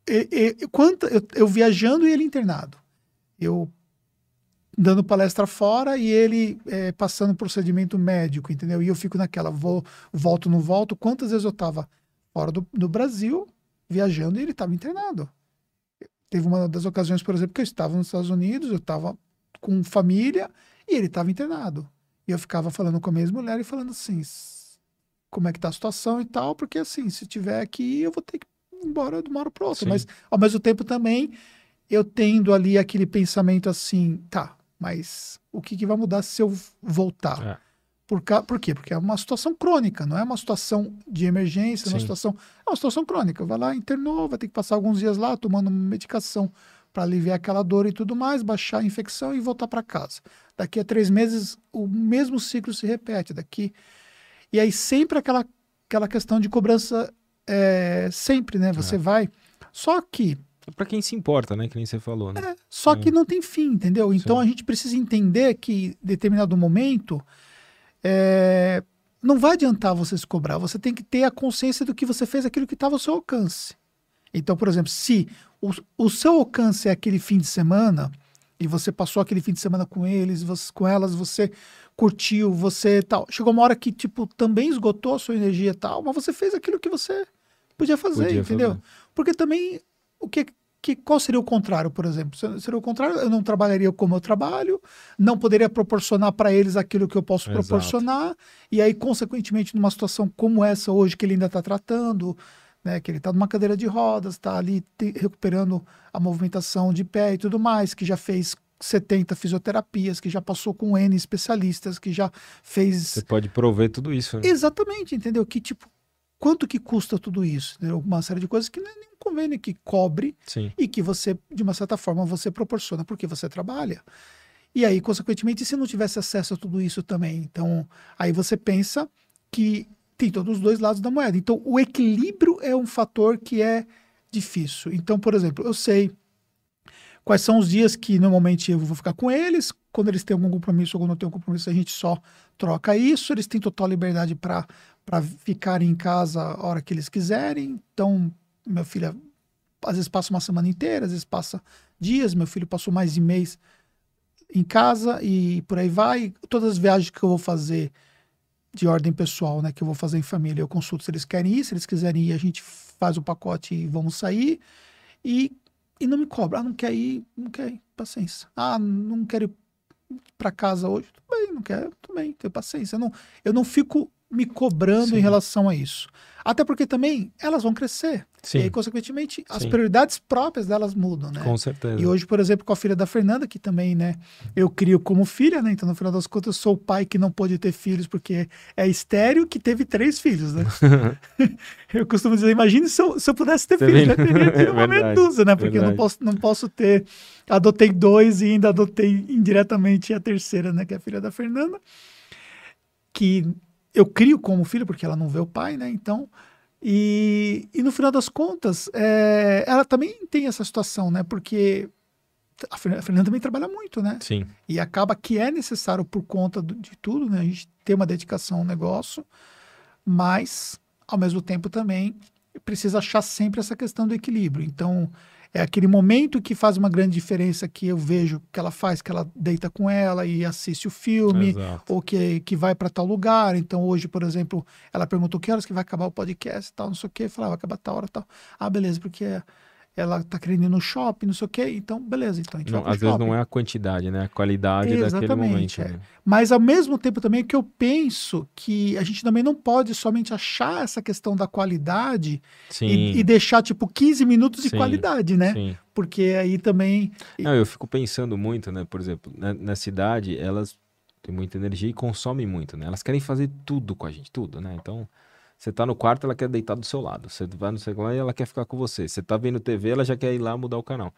e- e- quanta, eu, eu viajando e ele internado. Eu dando palestra fora e ele eh, passando procedimento médico, entendeu? E eu fico naquela, vou, volto, não volto. Quantas vezes eu tava fora do, do Brasil, viajando, e ele estava internado. Teve uma das ocasiões, por exemplo, que eu estava nos Estados Unidos, eu estava com família e ele estava internado. E eu ficava falando com a minha mulher e falando assim, "S- como é que tá a situação e tal, porque assim, se tiver aqui, eu vou ter que ir embora de uma hora para outra. Sim. Mas, ao mesmo tempo, também, eu tendo ali aquele pensamento assim, tá, mas o que, que vai mudar se eu voltar? É. Por, ca... Por quê? Porque é uma situação crônica, não é uma situação de emergência, é uma situação. É uma situação crônica. Vai lá, internou, vai ter que passar alguns dias lá tomando medicação para aliviar aquela dor e tudo mais, baixar a infecção e voltar para casa. Daqui a três meses, o mesmo ciclo se repete. Daqui. E aí sempre aquela, aquela questão de cobrança, é, sempre, né? Você É. vai. Só que Pra quem se importa, né? Que nem você falou, né? só Sim. que não tem fim, entendeu? Então Sim. a gente precisa entender que em determinado momento é, não vai adiantar você se cobrar. Você tem que ter a consciência do que você fez aquilo que estava ao seu alcance. Então, por exemplo, se o, o seu alcance é aquele fim de semana e você passou aquele fim de semana com eles, você- com elas, você curtiu, você tal. Chegou uma hora que tipo também esgotou a sua energia e tal, mas você fez aquilo que você podia fazer, Podia entendeu? fazer. Porque também o que, que qual seria o contrário, por exemplo? Se- Seria o contrário, eu não trabalharia como eu trabalho, não poderia proporcionar para eles aquilo que eu posso Exato. proporcionar, e aí, consequentemente, numa situação como essa hoje que ele ainda está tratando, né, que ele está numa cadeira de rodas, está ali te- recuperando a movimentação de pé e tudo mais, que já fez 70 fisioterapias, que já passou com N especialistas, que já fez Você pode prover tudo isso, né? Exatamente, entendeu? Que tipo, quanto que custa tudo isso? Entendeu? Uma série de coisas que convênio que cobre Sim. e que você, de uma certa forma, você proporciona porque você trabalha. E aí, consequentemente, se não tivesse acesso a tudo isso também, então aí você pensa que tem todos os dois lados da moeda. Então, o equilíbrio é um fator que é difícil. Então, por exemplo, eu sei quais são os dias que normalmente eu vou ficar com eles, quando eles têm algum compromisso ou quando não tem um compromisso, a gente só troca isso, eles têm total liberdade para ficarem em casa a hora que eles quiserem. Então, meu filho às vezes passa uma semana inteira, às vezes passa dias, meu filho passou mais de mês em casa e por aí vai. Todas as viagens que eu vou fazer de ordem pessoal, né, que eu vou fazer em família, eu consulto se eles querem ir, se eles quiserem ir, a gente faz o pacote e vamos sair. E, e não me cobra. Ah, não quer ir, não quer ir, paciência. Ah, não quero ir para casa hoje. Tudo bem, não quero, tudo bem, tenho paciência. Eu não, eu não fico me cobrando Sim. em relação a isso. Até porque também elas vão crescer. Sim, E aí, consequentemente, as Sim. prioridades próprias delas mudam, né? com certeza. E hoje, por exemplo, com a filha da Fernanda, que também, né, eu crio como filha, né? Então, no final das contas, eu sou o pai que não pôde ter filhos porque é estéreo que teve três filhos, né? eu costumo dizer, imagine se eu, se eu pudesse ter filhos, já teria tido É uma verdade, medusa, né? Porque eu não verdade. posso, não posso ter. Adotei dois e ainda adotei indiretamente a terceira, né? Que é a filha da Fernanda. Que eu crio como filho, porque ela não vê o pai, né? Então, E, e no final das contas, é, ela também tem essa situação, né? Porque a Fernanda também trabalha muito, né? Sim. E acaba que é necessário por conta de tudo, né? A gente ter uma dedicação ao negócio, mas ao mesmo tempo também precisa achar sempre essa questão do equilíbrio. Então, é aquele momento que faz uma grande diferença que eu vejo que ela faz, que ela deita com ela e assiste o filme, Exato. ou que, que vai para tal lugar. Então, hoje, por exemplo, ela perguntou que horas que vai acabar o podcast e tal, não sei o quê. Eu falei, ah, vai acabar tal hora e tal. Ah, beleza, porque ela tá querendo ir no shopping, não sei o quê, então beleza, então a gente não, vai Às pro vezes shopping. não é a quantidade, né? A qualidade Exatamente, daquele momento. é. né? Mas ao mesmo tempo também que eu penso que a gente também não pode somente achar essa questão da qualidade e, e deixar tipo 15 minutos de Sim, qualidade, né? Sim. Porque aí também Não, eu fico pensando muito, né? Por exemplo, na, na cidade, elas têm muita energia e consomem muito, né? Elas querem fazer tudo com a gente, tudo, né? Então, você tá no quarto, ela quer deitar do seu lado. Você vai no sei lá e ela quer ficar com você. Você tá vendo TV, ela já quer ir lá mudar o canal.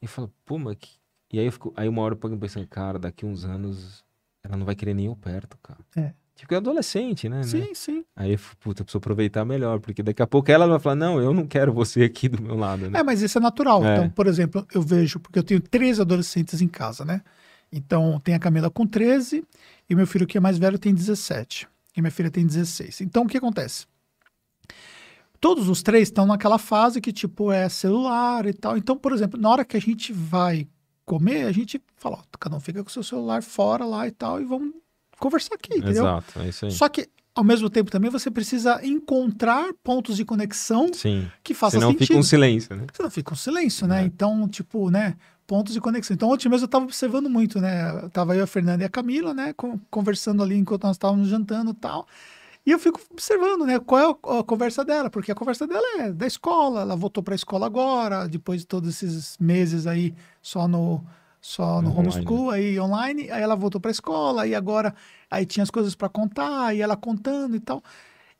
E fala, pô, mas que... E aí eu fico, aí uma hora eu pensando, cara, daqui uns anos ela não vai querer nem eu perto, cara. É. Tipo, é adolescente, né? né? sim, sim. Aí, eu fico, puta, eu preciso aproveitar melhor, porque daqui a pouco ela vai falar, não, eu não quero você aqui do meu lado, né? É, mas isso é natural. É. Então, por exemplo, eu vejo, porque eu tenho três adolescentes em casa, né? Então, tem a Camila com 13 e meu filho que é mais velho tem 17. E minha filha tem 16. Então, o que acontece? Todos os três estão naquela fase que, tipo, é celular e tal. Então, por exemplo, na hora que a gente vai comer, a gente fala, ó, cada um fica com o seu celular fora lá e tal, e vamos conversar aqui, entendeu? Exato, é isso aí. Só que, ao mesmo tempo, também você precisa encontrar pontos de conexão Sim. que façam Senão sentido fica um silêncio, né? você não fica um silêncio, né? É. Então, tipo, né? Pontos de conexão. Então, ontem mesmo eu tava observando muito, né? Eu tava eu, a Fernanda e a Camila, né? con- Conversando ali enquanto nós estávamos jantando e tal. E eu fico observando, né? Qual é a, a conversa dela, porque a conversa dela é da escola. Ela voltou para a escola agora, depois de todos esses meses aí só no só no Online. homeschool, aí online. Aí ela voltou para a escola e agora aí tinha as coisas para contar e ela contando e tal.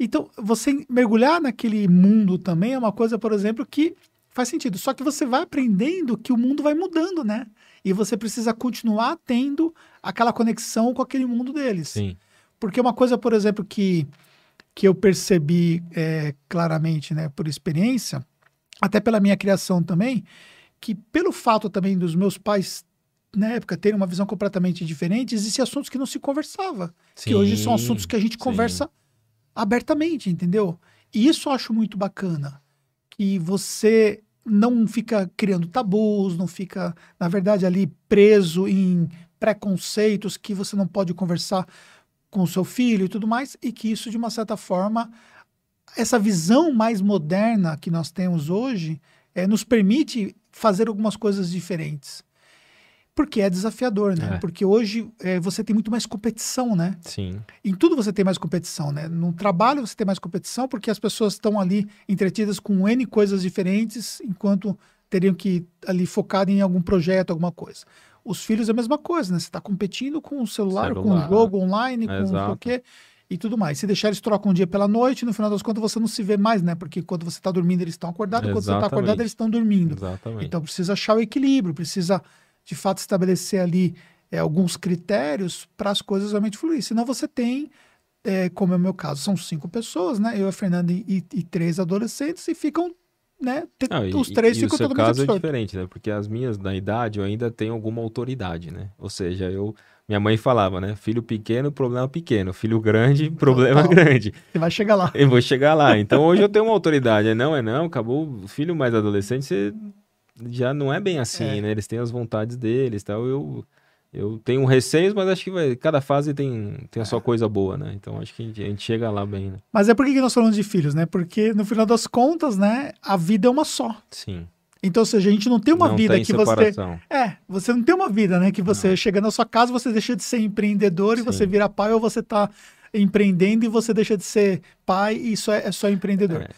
Então, você mergulhar naquele mundo também é uma coisa, por exemplo, que faz sentido. Só que você vai aprendendo que o mundo vai mudando, né? E você precisa continuar tendo aquela conexão com aquele mundo deles. Sim. Porque uma coisa, por exemplo, que, que eu percebi é, claramente, né, por experiência, até pela minha criação também, que pelo fato também dos meus pais, na época, terem uma visão completamente diferente, existem assuntos que não se conversava. que hoje são Sim, assuntos que a gente sim. conversa abertamente, entendeu? E isso eu acho muito bacana. Que você não fica criando tabus, não fica, na verdade, ali preso em preconceitos que você não pode conversar com o seu filho e tudo mais, e que isso, de uma certa forma, essa visão mais moderna que nós temos hoje eh, nos permite fazer algumas coisas diferentes. Porque é desafiador, né? É. Porque hoje eh, você tem muito mais competição, né? Sim. Em tudo você tem mais competição, né? No trabalho você tem mais competição porque as pessoas estão ali entretidas com N coisas diferentes, enquanto teriam que ali focado em algum projeto, alguma coisa. Os filhos é a mesma coisa, né? Você está competindo com o celular, com o Celular. jogo online, com não o quê e tudo mais. Se deixar eles trocam um dia pela noite, no final das contas você não se vê mais, né? Porque quando você está dormindo eles estão acordados, quando você está Exatamente. acordado eles estão dormindo. Exatamente. Então precisa achar o equilíbrio, precisa de fato estabelecer ali é, alguns critérios para as coisas realmente fluir. Senão você tem, é, como é o meu caso, são cinco pessoas, né? Eu, a Fernanda e, e- e três adolescentes e ficam, né? Não, e- os três e, ficam totalmente caso é absortos. diferente, né? Porque as minhas, na idade, eu ainda tenho alguma autoridade, né? Ou seja, eu... Minha mãe falava, né? Filho pequeno, problema pequeno. Filho grande, problema Total. grande. Você vai chegar lá. Eu vou chegar lá. Então hoje eu tenho uma autoridade. É não, é não. Acabou. O filho mais adolescente, você já não é bem assim, É. né? Eles têm as vontades deles tal. Eu, eu tenho receios, mas acho que vai, cada fase tem, tem a sua É. coisa boa, né? Então acho que a gente, a gente chega lá bem, né? Mas é por que nós falamos de filhos, né? Porque no final das contas, né? A vida é uma só. Sim. Então, ou seja, a gente não tem uma não vida tem que você separação. É, você não tem uma vida, né? Que você chega na sua casa, você deixa de ser empreendedor e Sim. você vira pai, ou você tá empreendendo e você deixa de ser pai e só é, é só empreendedor. É,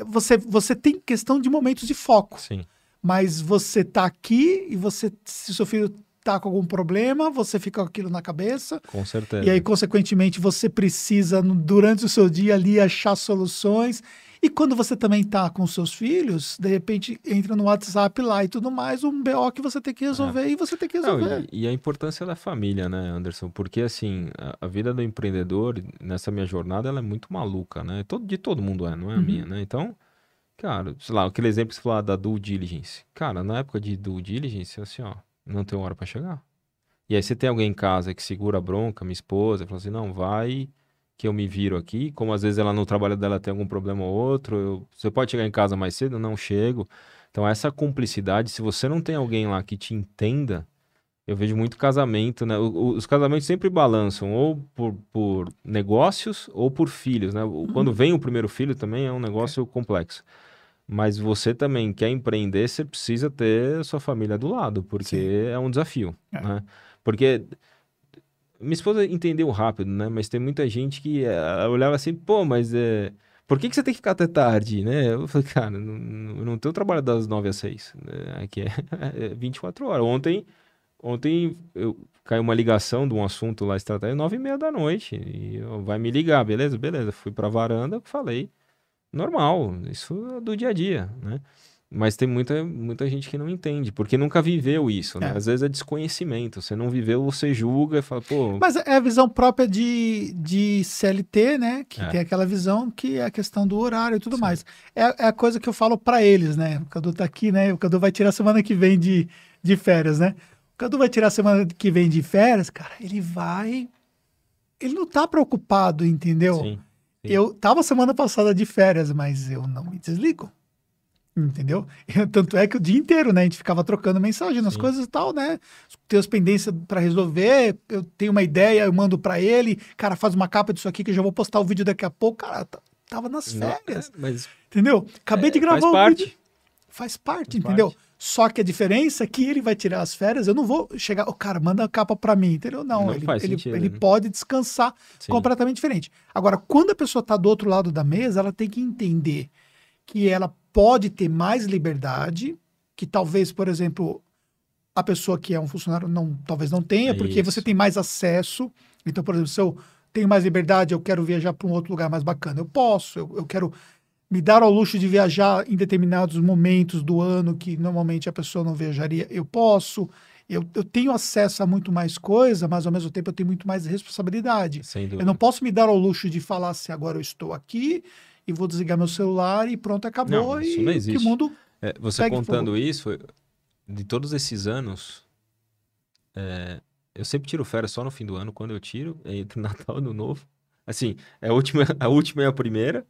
É, Você, você tem questão de momentos de foco, sim. Mas você tá aqui e você, se seu filho tá com algum problema, você fica com aquilo na cabeça. Com certeza. E aí, consequentemente, você precisa, durante o seu dia ali, achar soluções. E quando você também tá com seus filhos, de repente entra no WhatsApp lá e tudo mais, um BO que você tem que resolver é. e você tem que resolver. Não, e, e, a importância da família, né, Anderson? Porque assim, a, a, vida do empreendedor, nessa minha jornada, ela é muito maluca, né? Todo, de todo mundo é, não é a uhum. minha, né? Então, cara, sei lá, aquele exemplo que você falou da due diligence. Cara, na época de due diligence, assim, ó, não tem hora para chegar. E aí você tem alguém em casa que segura a bronca, minha esposa, fala assim, não, vai que eu me viro aqui, como às vezes ela no trabalho dela tem algum problema ou outro, eu, você pode chegar em casa mais cedo? Não chego. Então, essa cumplicidade, se você não tem alguém lá que te entenda, eu vejo muito casamento, né? os casamentos sempre balançam ou por, por negócios ou por filhos, né? Uhum. Quando vem o primeiro filho também é um negócio é. complexo. Mas você também quer empreender, você precisa ter sua família do lado, porque Sim. é um desafio, é. né? Porque minha esposa entendeu rápido, né? Mas tem muita gente que uh, olhava assim, pô, mas é. Por que, que você tem que ficar até tarde, né? Eu falei, cara, não, não, não tenho trabalho das 9 às 6. Né? Aqui é, é 24 horas. Ontem, ontem eu caiu uma ligação de um assunto lá estratégico, 9 e meia da noite. E eu, vai me ligar, beleza? Beleza. Fui pra varanda, falei. Normal, isso é do dia a dia, né? Mas tem muita, muita gente que não entende, porque nunca viveu isso, né? É. Às vezes é desconhecimento. Você não viveu, você julga e fala, pô. Mas é a visão própria de, de CLT, né? Que é. tem aquela visão que é a questão do horário e tudo Sim. mais. É, é, a coisa que eu falo para eles, né? O Cadu tá aqui, né? O Cadu vai tirar semana que vem de, de férias, né? O Cadu vai tirar semana que vem de férias, cara, ele vai. Ele não tá preocupado, entendeu? Sim. Sim. Eu tava semana passada de férias, mas eu não me desligo. Entendeu? Tanto é que o dia inteiro, né? A gente ficava trocando mensagem nas Sim. coisas e tal, né? Tem as pendências para resolver, eu tenho uma ideia, eu mando para ele, cara, faz uma capa disso aqui que eu já vou postar o vídeo daqui a pouco. Cara, tava nas férias. Não, mas... Entendeu? Acabei é, de gravar faz parte. vídeo. Faz parte, faz entendeu? Parte. Só que a diferença é que ele vai tirar as férias, eu não vou chegar, o oh, cara, manda a capa para mim, entendeu? Não, não ele, ele, sentido, ele né? pode descansar Sim. completamente diferente. Agora, quando a pessoa tá do outro lado da mesa, ela tem que entender que ela pode ter mais liberdade, que talvez, por exemplo, a pessoa que é um funcionário não, talvez não tenha, é porque isso. você tem mais acesso. Então, por exemplo, se eu tenho mais liberdade, eu quero viajar para um outro lugar mais bacana, eu posso, eu, eu quero me dar ao luxo de viajar em determinados momentos do ano que normalmente a pessoa não viajaria, eu posso. Eu, eu tenho acesso a muito mais coisa, mas ao mesmo tempo eu tenho muito mais responsabilidade. Eu não posso me dar ao luxo de falar se agora eu estou aqui e vou desligar meu celular e pronto, acabou. Não, isso e não existe. que mundo. É, você contando fogo. isso, de todos esses anos, é, eu sempre tiro férias só no fim do ano, quando eu tiro, é entre Natal e Ano Novo. Assim, é a última, a última é a primeira.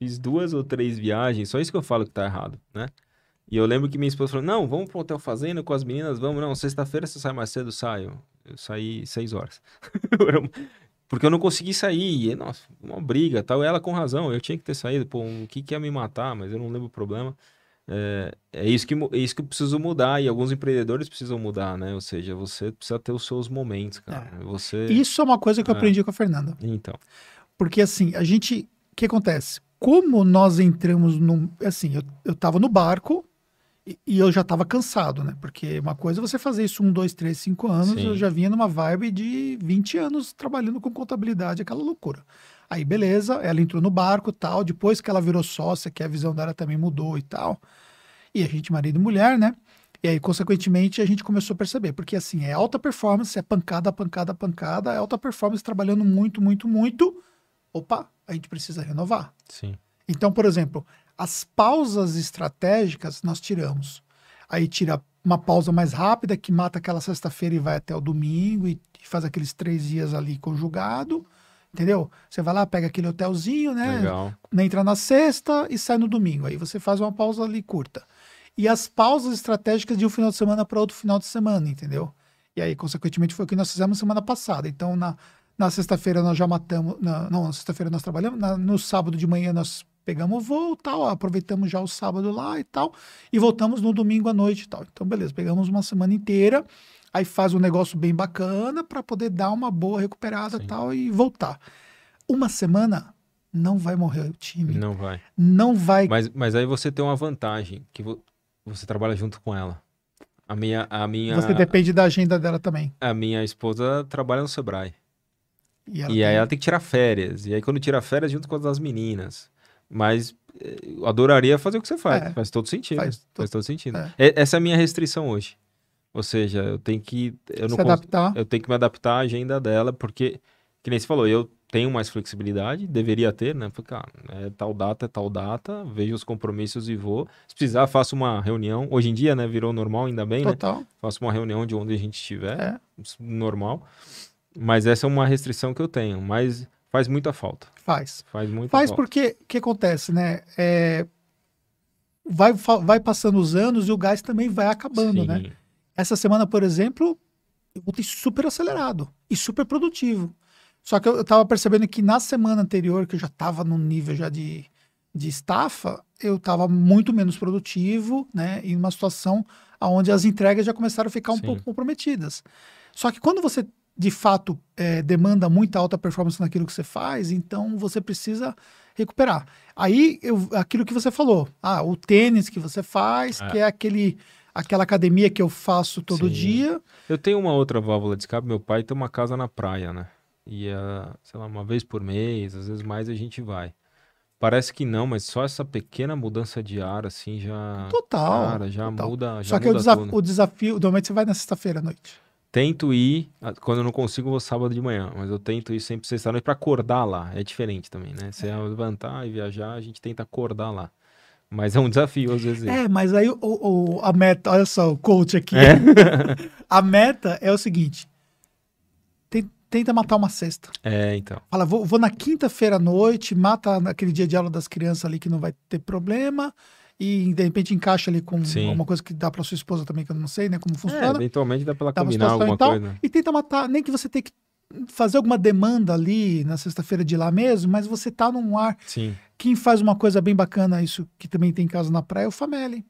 Fiz duas ou três viagens, só isso que eu falo que tá errado, né? E eu lembro que minha esposa falou: Não, vamos pro Hotel Fazenda com as meninas, vamos. Não, sexta-feira você sai mais cedo, saio. Eu saí seis horas. Porque eu não consegui sair. E, nossa, uma briga tal. Ela com razão, eu tinha que ter saído. Pô, o que, que ia me matar, mas eu não lembro o problema. É, é, isso que, é isso que eu preciso mudar. E alguns empreendedores precisam mudar, né? Ou seja, você precisa ter os seus momentos, cara. É. Você... Isso é uma coisa que eu é. aprendi com a Fernanda. Então. Porque assim, a gente. O que acontece? Como nós entramos no. Assim, eu, eu tava no barco, e, eu já estava cansado, né? Porque uma coisa é você fazer isso um, dois, três, cinco anos, Sim. eu já vinha numa vibe de 20 anos trabalhando com contabilidade, aquela loucura. Aí, beleza, ela entrou no barco tal, depois que ela virou sócia, que a visão dela também mudou e tal. E a gente, marido e mulher, né? E aí, consequentemente, a gente começou a perceber, porque assim, é alta performance, é pancada, pancada, pancada, é alta performance trabalhando muito, muito, muito. Opa, a gente precisa renovar. Sim. Então, por exemplo, as pausas estratégicas nós tiramos. Aí tira uma pausa mais rápida, que mata aquela sexta-feira e vai até o domingo e, e, faz aqueles três dias ali conjugado. Entendeu? Você vai lá, pega aquele hotelzinho, né? Legal. Entra na sexta e sai no domingo. Aí você faz uma pausa ali curta. E as pausas estratégicas de um final de semana para outro final de semana, entendeu? E aí, consequentemente, foi o que nós fizemos semana passada. Então, na, na sexta-feira nós já matamos. Na, não, na sexta-feira nós trabalhamos. Na, no sábado de manhã nós pegamos o voo tal, aproveitamos já o sábado lá e tal, e voltamos no domingo à noite e tal. Então, beleza, pegamos uma semana inteira, aí faz um negócio bem bacana para poder dar uma boa recuperada e tal e voltar. Uma semana não vai morrer o time. Não vai. Não vai. Mas, mas aí você tem uma vantagem, que você trabalha junto com ela. A minha, a minha... Você depende da agenda dela também. A minha esposa trabalha no Sebrae. E, e aí tem... ela tem que tirar férias. E aí quando tira férias, junto com as meninas. Mas eh, eu adoraria fazer o que você faz. É. Faz todo sentido. Faz Faz, to- todo sentido. é. E- Essa é a minha restrição hoje. Ou seja, eu tenho que. Eu não Se cons- adaptar. eu tenho que me adaptar à agenda dela, porque, que nem você falou, eu tenho mais flexibilidade, deveria ter, né? Porque, ah, é tal data, é tal data, vejo os compromissos e vou. Se precisar, faço uma reunião. Hoje em dia, né, virou normal, ainda bem, né? Total. Faço uma reunião de onde a gente estiver, É. normal. Mas essa é uma restrição que eu tenho, mas faz muita falta. Faz. Faz muita Faz falta. porque o que acontece, né? É, vai, vai passando os anos e o gás também vai acabando, Sim. né? Essa semana, por exemplo, eu voltei super acelerado e super produtivo. Só que eu, eu tava percebendo que na semana anterior, que eu já tava num nível já de, de estafa, eu tava muito menos produtivo, né? Em uma situação onde as entregas já começaram a ficar um Sim. pouco comprometidas. Só que quando você, de fato, eh, demanda muita alta performance naquilo que você faz, então você precisa recuperar. Aí, eu, aquilo que você falou, ah, o tênis que você faz, É. que é aquele, aquela academia que eu faço todo Sim. dia, Eu tenho uma outra válvula de escape. Meu pai tem uma casa na praia, né? E, ah, sei lá, uma vez por mês, às vezes mais, a gente vai. Parece que não, mas só essa pequena mudança de ar, assim, já. total. Cara, já total. muda. Já Só que o, muda desa- tudo. o desafio, normalmente você vai na sexta-feira à noite. Tento ir, ah, quando eu não consigo, eu vou sábado de manhã, mas eu tento ir sempre sexta-noite pra acordar lá. É diferente também, né? Você levantar e viajar, a gente tenta acordar lá. Mas é um desafio, às vezes. É, mas aí o, o- a meta, olha só, o coach aqui. É. a meta é o seguinte: ten- tenta matar uma sexta. É, então. Fala, vou, vou na quinta-feira à noite, mata naquele dia de aula das crianças ali que não vai ter problema. E de repente encaixa ali com Sim. alguma coisa que dá para sua esposa também, que eu não sei, né? Como É, funciona. eventualmente dá pra ela dá combinar alguma e tal. coisa. E tenta matar, nem que você tenha que fazer alguma demanda ali na sexta-feira de lá mesmo, mas você tá num ar. Sim. Quem faz uma coisa bem bacana, isso que também tem em casa na praia, é o Fameli.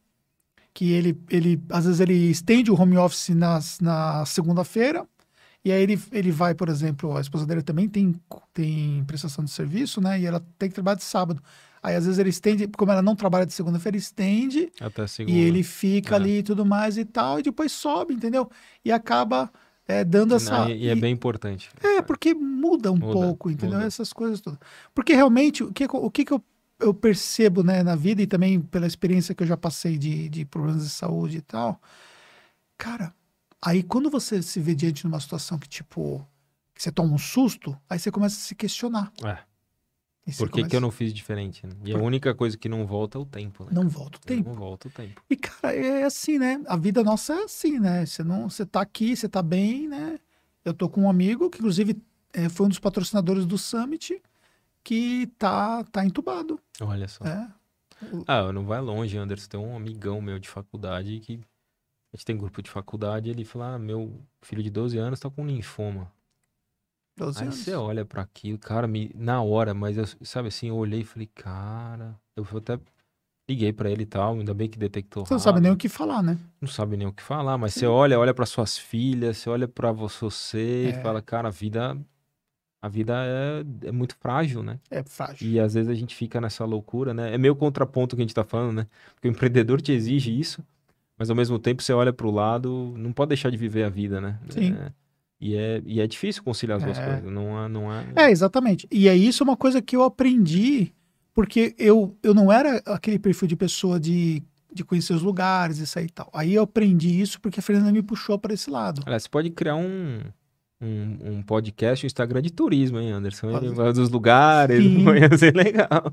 Que ele, ele, às vezes, ele estende o home office nas, na segunda-feira, e aí ele, ele vai, por exemplo, a esposa dele também tem, tem prestação de serviço, né? E ela tem que trabalhar de sábado. Aí, às vezes, ele estende, como ela não trabalha de segunda-feira, estende, Até segunda. e ele fica É. ali e tudo mais e tal, e depois sobe, entendeu? E acaba é, dando essa. E, e é bem importante. É, porque muda um Muda, pouco, entendeu? muda. Essas coisas todas. Porque realmente, o que, o que, que eu, eu percebo né, na vida e também pela experiência que eu já passei de, de problemas de saúde e tal, cara, aí quando você se vê diante de uma situação que, tipo, que você toma um susto, aí você começa a se questionar. É. E Por que, que começa- eu não fiz diferente? né? E a Por- única coisa que não volta é o tempo, né? Não volta o tempo. Não volta o tempo. E, cara, é assim, né? A vida nossa é assim, né? Você não, você tá aqui, você tá bem, né? Eu tô com um amigo que, inclusive, é, foi um dos patrocinadores do Summit, que tá, tá entubado. Olha só. É. Ah, não vai longe, Anderson. Tem um amigão meu de faculdade que. A gente tem grupo de faculdade ele fala: ah, meu filho de 12 anos tá com linfoma. 12 Aí anos. você olha pra aquilo, cara, me, na hora, mas eu, sabe assim, eu olhei e falei, cara, eu até liguei pra ele e tal, ainda bem que detectou Você não sabe nem o que falar, né? Não sabe nem o que falar, mas Sim. você olha, olha para suas filhas, você olha pra você É. e fala, cara, a vida, a vida é, é muito frágil, né? É frágil. E às vezes a gente fica nessa loucura, né? É meio contraponto que a gente tá falando, né? Porque o empreendedor te exige isso, mas ao mesmo tempo você olha pro lado, não pode deixar de viver a vida, né? Sim. É, e, é, e é difícil conciliar as duas É. coisas, não é... Não é... É, exatamente. E aí isso é uma coisa que eu aprendi, porque eu, eu não era aquele perfil de pessoa de, de conhecer os lugares, isso aí e tal. Aí eu aprendi isso porque a Fernanda me puxou para esse lado. Aliás, você pode criar um, um, um podcast, um Instagram de turismo, hein, Anderson? Pode. Dos lugares, vai ser legal.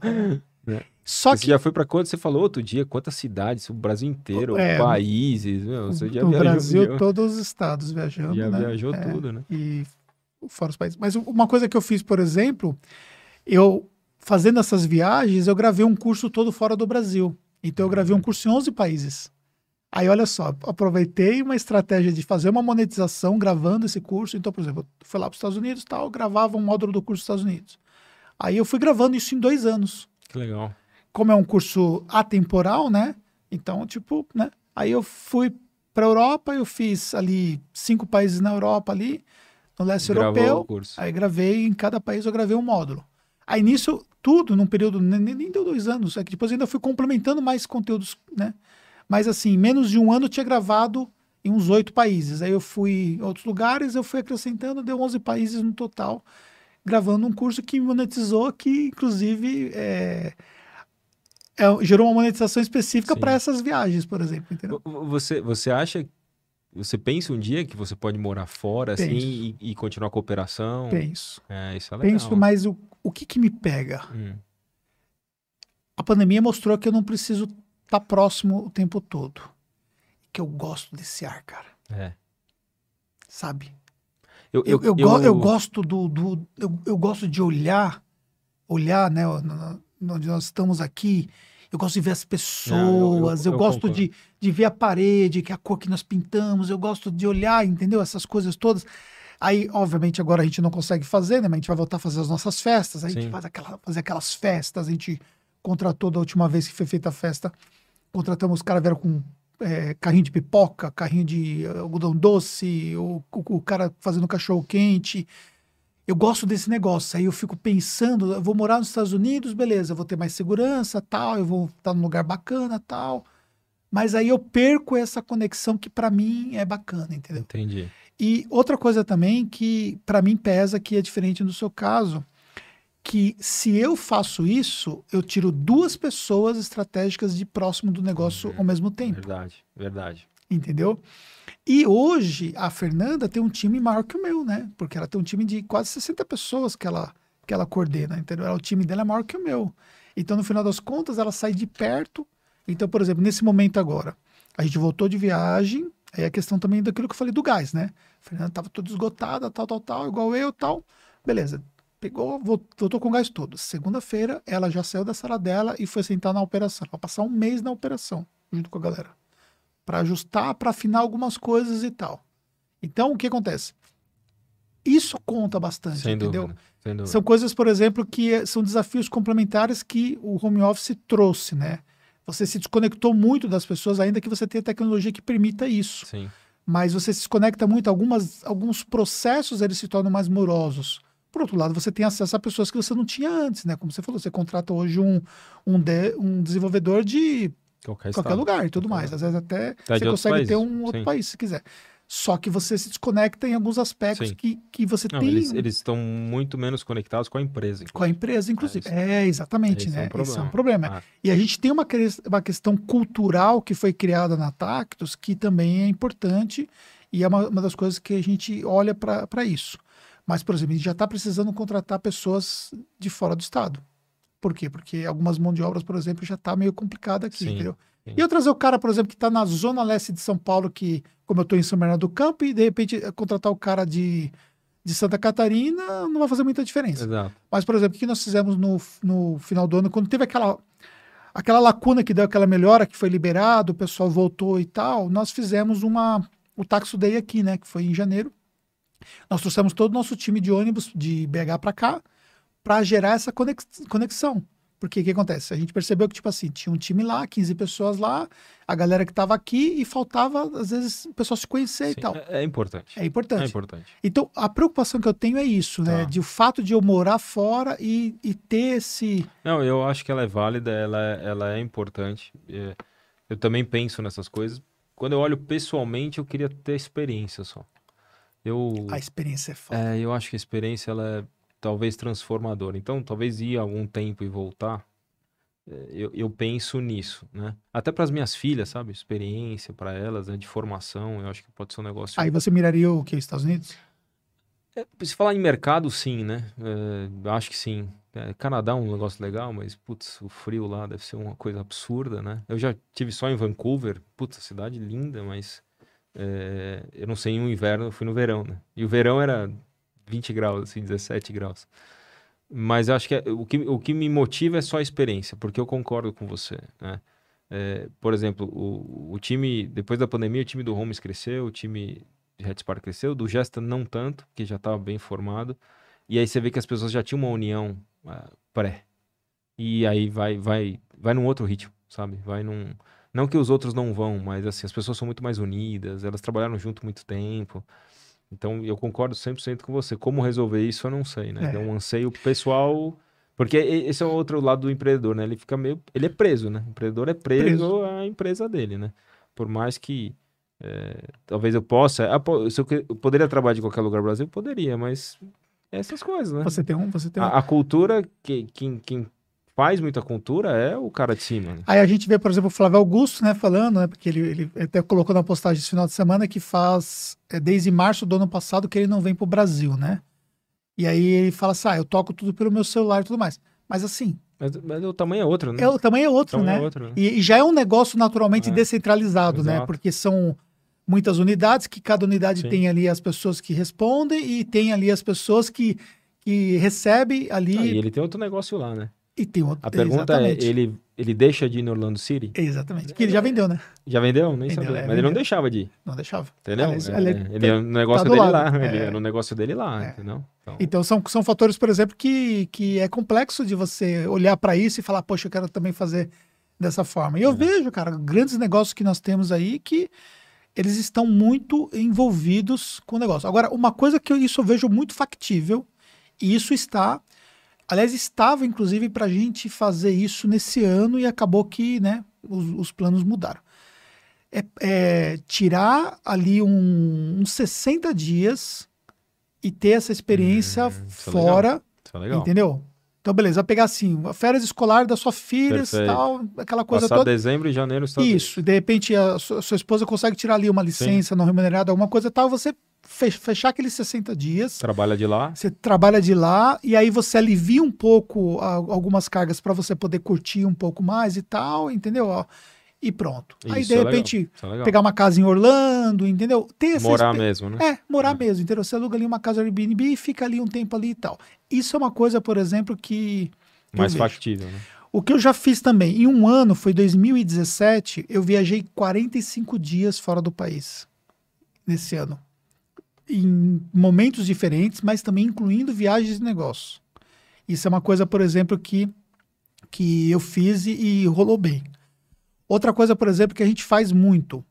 Só Você que já foi pra quanto? Você falou outro dia, quantas cidades, o Brasil inteiro, É, países, meu, você já viajou, Brasil, todos os estados viajando, já né? viajou É, tudo, né? E fora os países. Mas uma coisa que eu fiz, por exemplo, eu fazendo essas viagens, eu gravei um curso todo fora do Brasil. Então eu gravei um curso em 11 países. Aí olha só, aproveitei uma estratégia de fazer uma monetização gravando esse curso. Então, por exemplo, eu fui lá para os Estados Unidos, tal, gravava um módulo do curso dos Estados Unidos. Aí eu fui gravando isso em dois anos Que legal. como é um curso atemporal, né? Então, tipo, né? Aí eu fui para Europa, eu fiz ali cinco países na Europa ali, no leste Gravou o europeu. curso. Aí gravei, em cada país eu gravei um módulo. Aí nisso, tudo num período, nem, nem deu dois anos, é que depois ainda fui complementando mais conteúdos, né? Mas assim, menos de um ano eu tinha gravado em uns oito países. Aí eu fui em outros lugares, eu fui acrescentando, deu 11 países no total, gravando um curso que monetizou, que inclusive é, é, gerou uma monetização específica para essas viagens, por exemplo, entendeu? Vo- Você, você acha. Você pensa um dia que você pode morar fora assim Penso. e, e continuar a operação? Penso. É, isso é legal. Penso, mas o, o que que me pega? Hum, A pandemia mostrou que eu não preciso estar próximo o tempo todo. Que eu gosto desse ar, cara. é. Sabe? Eu, Eu, eu, go- eu gosto do. do eu, eu gosto de olhar, olhar, né, onde nós estamos aqui. Eu gosto de ver as pessoas, eu, eu gosto concordo. de, de ver a parede, que é a cor que nós pintamos, eu gosto de olhar, entendeu? Essas coisas todas. Aí, obviamente, agora a gente não consegue fazer, né? Mas a gente vai voltar a fazer as nossas festas. A gente Sim. faz aquela, fazer aquelas festas. A gente contratou da última vez que foi feita a festa. Contratamos os caras vieram com é, carrinho de pipoca, carrinho de eh, algodão doce, o, o, o cara fazendo cachorro quente. Eu gosto desse negócio. Aí eu fico pensando, eu vou morar nos Estados Unidos, beleza, vou ter mais segurança, tal, eu vou estar num lugar bacana, tal. Mas aí eu perco essa conexão que para mim é bacana, entendeu? Entendi. E outra coisa também que para mim pesa, que é diferente do seu caso, que se eu faço isso, eu tiro duas pessoas estratégicas de próximo do negócio ao mesmo tempo, Verdade, verdade. entendeu? E hoje a Fernanda tem um time maior que o meu, né? Porque ela tem um time de quase 60 pessoas que ela que ela coordena, entendeu? O time dela é maior que o meu. Então, no final das contas, ela sai de perto. Então, por exemplo, nesse momento agora, a gente voltou de viagem, aí a questão também daquilo que eu falei do gás, né? A Fernanda estava toda esgotada, tal, tal, tal, igual eu, tal. Beleza. Pegou, vol- voltou com o gás todo. Segunda-feira, ela já saiu da sala dela e foi sentar na operação. Vai passar um mês na operação, junto com a galera. Para ajustar, para afinar algumas coisas e tal. Então, o que acontece? Isso conta bastante, Sem entendeu? dúvida. Sem dúvida. São coisas, por exemplo, que são desafios complementares que o home office trouxe, né? Você se desconectou muito das pessoas, ainda que você tenha tecnologia que permita isso. Sim. Mas você se desconecta muito, algumas, alguns processos eles se tornam mais morosos. Por outro lado, você tem acesso a pessoas que você não tinha antes, né? Como você falou, você contrata hoje um, um, de- um desenvolvedor de Qualquer, qualquer lugar e tudo Qualquer mais. Às vezes até Tá você consegue ter um outro sim. país, se quiser. Só que você se desconecta em alguns aspectos Sim. que, que você Não, tem eles, eles estão muito menos conectados com a empresa. com a empresa, inclusive. isso- É, exatamente, esse é né? um problema. Isso é um problema. Ah, E a gente tem uma, uma questão cultural que foi criada na Tactus que também é importante e é uma, uma das coisas que a gente olha para isso. Mas, por exemplo, a gente já está precisando contratar pessoas de fora do estado. Por quê? Porque algumas mãos de obras, por exemplo, já está meio complicada aqui, Sim, entendeu? sim. E eu trazer o cara, por exemplo, que está na zona leste de São Paulo, que, como eu estou em São Bernardo do Campo, e de repente eh, contratar o cara de, de Santa Catarina, não vai fazer muita diferença. Exato. Mas, por exemplo, o que nós fizemos no, no final do ano, quando teve aquela, aquela lacuna que deu aquela melhora, que foi liberado, o pessoal voltou e tal, nós fizemos uma, o Taxo Day aqui, né? Que foi em janeiro. Nós trouxemos todo o nosso time de ônibus de BH para cá para gerar essa conex- conexão. Porque o que acontece? A gente percebeu que, tipo assim, tinha um time lá, 15 pessoas lá, a galera que estava aqui e faltava, às vezes, o pessoal se conhecer e Sim, tal. É, é importante. É importante. É importante. Então, a preocupação que eu tenho é isso, né? Tá. De o fato de eu morar fora e, e ter esse. Não, eu acho que ela é válida, ela é, ela é importante. É, eu também penso nessas coisas. Quando eu olho pessoalmente, eu queria ter experiência só. Eu, A experiência é foda. é, eu acho que a experiência ela é talvez transformadora. Então, talvez ir algum tempo e voltar, é, eu, eu penso nisso, né? Até para as minhas filhas, sabe? Experiência para elas, né? De formação, eu acho que pode ser um negócio. Aí você miraria o que? Estados Unidos? É, se falar em mercado, sim, né? É, acho que sim. É, Canadá é um negócio legal, mas, putz, o frio lá deve ser uma coisa absurda, né? Eu já tive só em Vancouver, putz, cidade linda, mas é, eu não sei em um inverno, eu fui no verão, né? E o verão era 20 graus, assim, 17 graus. Mas eu acho que é- o, que o que me motiva é só a experiência, porque eu concordo com você, né? É, por exemplo, o, o time, depois da pandemia, o time do Holmes cresceu, o time de Red Spark cresceu, do Gesta não tanto, porque já estava bem formado. E aí você vê que as pessoas já tinham uma união ah, pré. E aí vai, vai, vai num outro ritmo, sabe? Vai num. Não que os outros não vão, mas assim, as pessoas são muito mais unidas, elas trabalharam junto muito tempo. Então eu concordo 100% com você. Como resolver isso, eu não sei, né? É. É um anseio pessoal. Porque esse é o outro lado do empreendedor, né? Ele fica meio. Ele é preso, né? O empreendedor é preso, Preso. à empresa dele, né? Por mais que. é, talvez eu possa. ah, se eu, poderia trabalhar de qualquer lugar do Brasil? Poderia, mas. Essas coisas, né? Você tem um. Você tem um. A, a cultura, que, quem, quem faz muita cultura é o cara de cima. Né? Aí a gente vê, por exemplo, o Flávio Augusto, né, falando, né, porque ele, ele até colocou na postagem esse final de semana que faz é, desde março do ano passado que ele não vem pro Brasil, né? E aí ele fala assim, ah, eu toco tudo pelo meu celular e tudo mais. Mas assim, Mas, mas o tamanho é outro, né? é, o tamanho é outro, tamanho né? é outro, né? E, e já é um negócio naturalmente É, descentralizado, né? exato. Porque são muitas unidades, que cada unidade Sim. tem ali as pessoas que respondem e tem ali as pessoas que, que recebem ali Ah, e ele tem outro negócio lá, né? E tem outro. A pergunta Exatamente. é, ele, ele deixa de ir no Orlando City? Exatamente. Que ele já vendeu, né? Já vendeu? Nem Vendeu, sabia. é, Mas ele não vendeu. deixava de ir, Não deixava. entendeu? Aliás, É, ele- ele é no negócio do dele lado. lá. Ele É. é no negócio dele lá, É. entendeu? Então, Então são, são fatores, por exemplo, que, que é complexo de você olhar para isso e falar, poxa, eu quero também fazer dessa forma. E É. eu vejo, cara, grandes negócios que nós temos aí que eles estão muito envolvidos com o negócio. Agora, uma coisa que eu, isso eu vejo muito factível, e isso está, aliás, estava inclusive para a gente fazer isso nesse ano e acabou que, né, os, os planos mudaram. É, é tirar ali um, uns 60 dias e ter essa experiência Hum, é fora, é legal. entendeu? Então, beleza, vai pegar assim, a férias escolar da sua filha, tal, aquela coisa Passar toda. dezembro e janeiro Isso, e de repente a sua, sua esposa consegue tirar ali uma licença não remunerada, alguma coisa tal, você fechar aqueles 60 dias, Trabalha de lá. você trabalha de lá e aí você alivia um pouco a- algumas cargas para você poder curtir um pouco mais e tal, entendeu? Ó, E pronto. aí Isso de é repente é pegar uma casa em Orlando, entendeu? Morar mesmo, né? é, morar mesmo, entendeu? Você aluga ali uma casa Airbnb e fica ali um tempo ali e tal. Isso é uma coisa, por exemplo, que Mais factível, né? O que eu já fiz também, em um ano, foi 2017, eu viajei 45 dias fora do país. Nesse ano. Em momentos diferentes, mas também incluindo viagens de negócio. Isso é uma coisa, por exemplo, que, que eu fiz e, e rolou bem. Outra coisa, por exemplo, que a gente faz muito.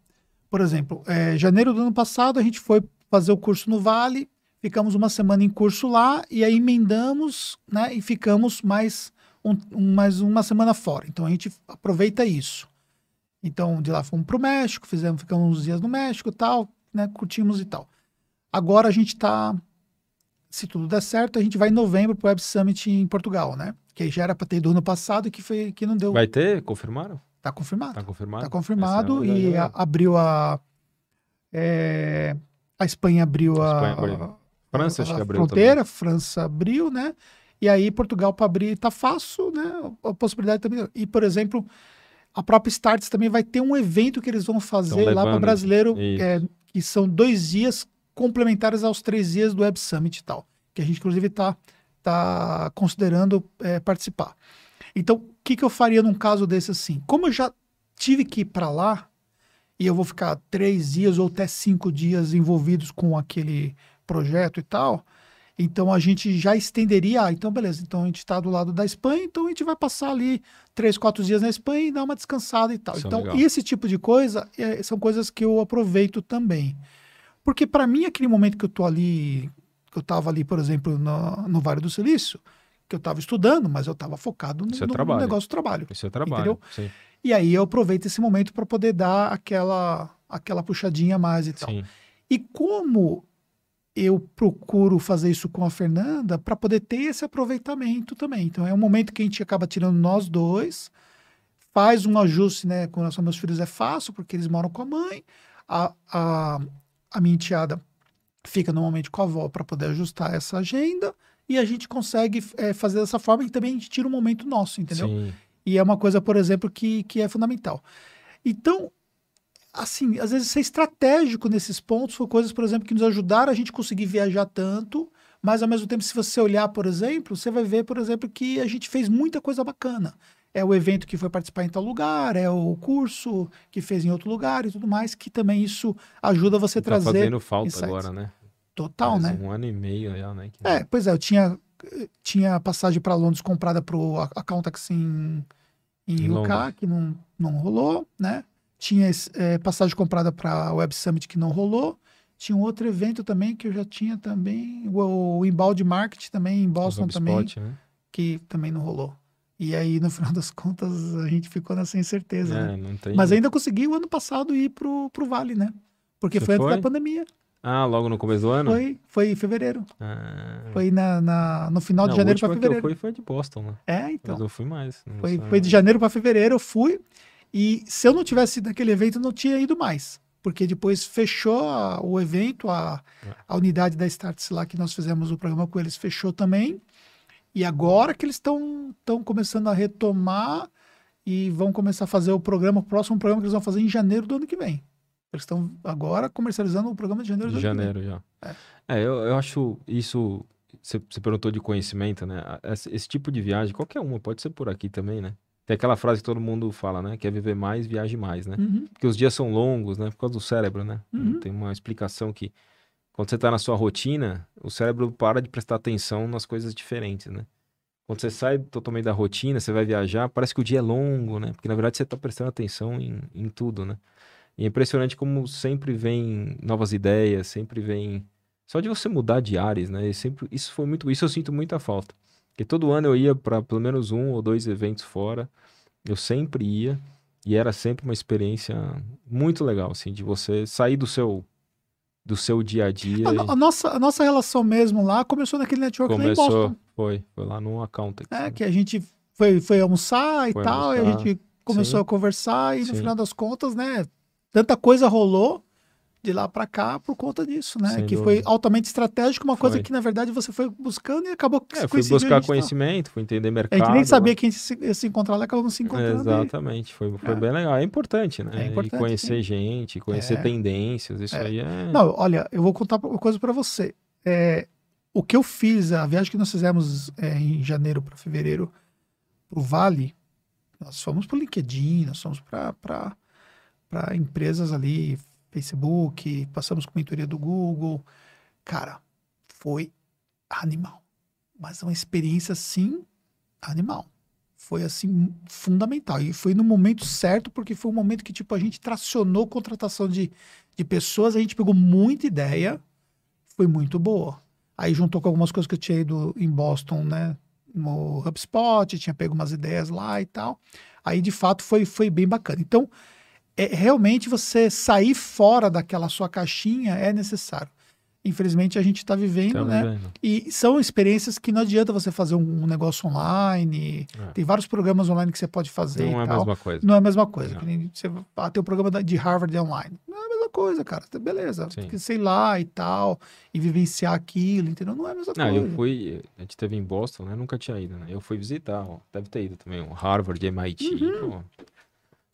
Por exemplo, é, janeiro do ano passado, a gente foi fazer o curso no Vale, ficamos uma semana em curso lá, e aí emendamos, né, e ficamos mais um, um- mais uma semana fora. Então a gente aproveita isso. Então de lá fomos para o México, fizemos, ficamos uns dias no México tal, né? Curtimos e tal. Agora a gente está, se tudo der certo, a gente vai em novembro para o Web Summit em Portugal, né? Que já era para ter do ano passado e que foi que não deu. Vai ter? Confirmaram? Tá confirmado. Tá confirmado? Tá confirmado Essa é e a- abriu a é, a Espanha abriu a, Espanha abriu. França, acho a que abriu fronteira, França abriu, né? E aí Portugal para abrir tá fácil, né? A possibilidade também. E por exemplo, a própria Starts também vai ter um evento que eles vão fazer lá para brasileiro, é, que são dois dias complementares aos três dias do Web Summit e tal, que a gente inclusive tá tá considerando é, participar. Então, o que, que eu faria num caso desse assim? Como eu já tive que ir para lá e eu vou ficar três dias ou até cinco dias envolvidos com aquele projeto e tal, então a gente já estenderia. Ah, então beleza, então a gente está do lado da Espanha, então a gente vai passar ali três, quatro dias na Espanha e dar uma descansada e tal. Isso é então, legal. esse tipo de coisa é, são coisas que eu aproveito também. Porque para mim, aquele momento que eu tô ali, que eu estava ali, por exemplo, no, no Vale do Silício, que eu estava estudando, mas eu estava focado no, é no trabalho. negócio do trabalho. Isso é trabalho. Entendeu? Sim, E aí eu aproveito esse momento para poder dar aquela, aquela puxadinha a mais e tal. sim. E como eu procuro fazer isso com a Fernanda para poder ter esse aproveitamento também. Então é um momento que a gente acaba tirando nós dois, faz um ajuste, né? Com relação aos meus filhos é fácil, porque eles moram com a mãe, a, a, a minha enteada fica normalmente com a avó para poder ajustar essa agenda, e a gente consegue é, fazer dessa forma e também a gente tira um momento nosso, entendeu? Sim. E é uma coisa, por exemplo, que, que é fundamental. Então, assim, às vezes ser estratégico nesses pontos foi coisas, por exemplo, que nos ajudaram a gente conseguir viajar tanto, mas ao mesmo tempo, se você olhar, por exemplo, você vai ver, por exemplo, que a gente fez muita coisa bacana. É o evento que foi participar em tal lugar, é o curso que fez em outro lugar e tudo mais, que também isso ajuda você a Tá trazer fazendo falta insights. agora, né? total, Faz né? Um ano e meio né? que- É, pois é, eu tinha, tinha passagem para Londres comprada para o Accountax em, em Em UK, que não, não rolou, né? Tinha é, passagem comprada para Web Summit, que não rolou. Tinha um outro evento também que eu já tinha também, o, o Inbound Market também, em Boston também, né? que também não rolou. E aí, no final das contas, a gente ficou nessa incerteza, né? É, não tem... Mas ainda consegui o ano passado ir pro, pro Vale, né? Porque Você foi antes foi? da pandemia. Ah, logo no começo do ano? Foi, foi em fevereiro. Ah. Foi na, na- no final Não, de janeiro para que eu fevereiro. fui foi de Boston, né? É, Mas então. eu fui mais. Foi, foi de janeiro para fevereiro, eu fui. E se eu não tivesse ido naquele evento, eu não tinha ido mais. Porque depois fechou a- o evento, a, É. a unidade da Starts lá que nós fizemos o programa com eles fechou também. E agora que eles estão começando a retomar e vão começar a fazer o programa, o próximo programa que eles vão fazer em janeiro do ano que vem. Eles estão agora comercializando o programa de janeiro do De ano que vem. janeiro já. É, eu, eu acho isso. Você perguntou de conhecimento, né? Esse, esse tipo de viagem, qualquer uma, pode ser por aqui também, né? Tem aquela frase que todo mundo fala, né? Quer viver mais, viaje mais, né? Uhum. Porque os dias são longos, né? Por causa do cérebro, né? Uhum. Tem uma explicação que quando você tá na sua rotina, o cérebro para de prestar atenção nas coisas diferentes, né? Quando você sai totalmente da rotina, você vai viajar, parece que o dia é longo, né? Porque na verdade você tá prestando atenção em, em tudo, né? E é impressionante como sempre vem novas ideias, sempre vem. Só de você mudar de ares, né? E sempre... Isso foi muito. Isso eu sinto muita falta. Porque todo ano eu ia para pelo menos um ou dois eventos fora. Eu sempre ia. E era sempre uma experiência muito legal, assim, de você sair do seu do seu dia a dia. A, e a nossa, a nossa relação mesmo lá começou naquele network lá em Boston. começou, foi, foi lá no Accountant. É, que a gente foi, foi almoçar e Foi tal, e a almoçar, gente começou sim. a conversar, e no Sim. final das contas, né, tanta coisa rolou de lá pra cá por conta disso, né? Sem que foi dúvida. altamente estratégico, uma coisa Foi. que na verdade você foi buscando e acabou que É, fui buscar tá- conhecimento, fui entender mercado. A gente nem sabia que a gente se, ia se encontrar lá, acabamos se encontrando. e- Exatamente, foi, foi É. bem legal. É importante, né? É importante, e conhecer gente, conhecer É. tendências, isso É. aí é. Não, olha, eu vou contar uma coisa pra você. É, o que eu fiz, a viagem que nós fizemos é, em janeiro para fevereiro pro Vale, nós fomos pro LinkedIn, nós fomos para empresas ali, Facebook, passamos com mentoria do Google. Cara, foi animal. Mas uma experiência assim, animal. Foi assim, fundamental. E foi no momento certo, porque foi um momento que, tipo, a gente tracionou contratação de, de pessoas, a gente pegou muita ideia, foi muito boa. Aí juntou com algumas coisas que eu tinha ido em Boston, né? No HubSpot, tinha pego umas ideias lá e tal. Aí, de fato, foi, foi bem bacana. Então, é, realmente você sair fora daquela sua caixinha é necessário. Infelizmente, a gente está vivendo, Tá né? vivendo. E são experiências que não adianta você fazer um, um negócio online. É. Tem vários programas online que você pode fazer Não e é a mesma coisa. Não é a mesma coisa. Não. Que nem você ah, tem o programa da- de Harvard online. Não é a mesma coisa, cara. Beleza. Sim. Porque, sei lá e tal. E vivenciar aquilo, entendeu? Não é a mesma Não, coisa. eu fui. A gente teve em Boston, né? Nunca tinha ido, né? Eu fui visitar, ó, deve ter ido também, o Harvard, MIT. Uhum. pô.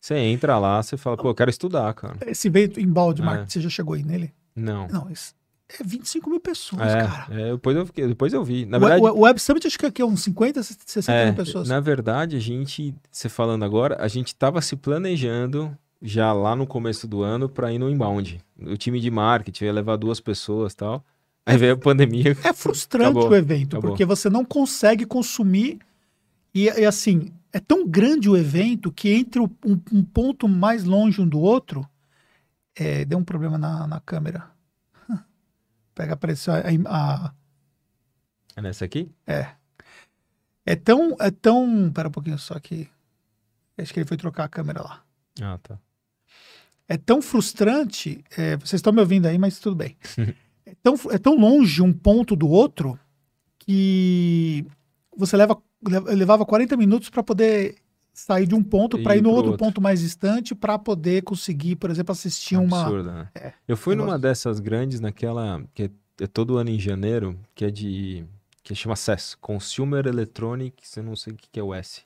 Você entra lá, você fala, pô, eu quero estudar, cara. Esse evento em Baltimore, É. você já chegou aí nele? Não. Não, isso é 25 mil pessoas, É, cara. é, depois, eu fiquei- depois eu vi. Na o, verdade, o- o Web Summit acho que aqui é uns 50, 60 é, mil pessoas. na verdade, a gente, você falando agora, a gente tava se planejando já lá no começo do ano para ir no inbound. O time de marketing ia levar duas pessoas e tal. Aí veio a pandemia. É frustrante Acabou, o evento, acabou. porque você não consegue consumir. E, e, assim, é tão grande o evento que entre um, um ponto mais longe um do outro. é, deu um problema na, na câmera. Pega a pressão. A, a- É nessa aqui? é. É tão. É tão. Pera um pouquinho só que. Acho que ele foi trocar a câmera lá. Ah, tá. é tão frustrante. é, vocês estão me ouvindo aí, mas tudo bem. é, tão, é tão longe um ponto do outro que você leva, le- levava 40 minutos para poder sair de um ponto para Ir no outro, outro. ponto mais distante para poder conseguir, por exemplo, assistir uma. Absurdo, né? É, eu fui numa negócio. dessas grandes naquela que é, é todo ano em janeiro, que é de que chama CES, Consumer Electronics, eu não sei o que que é o S.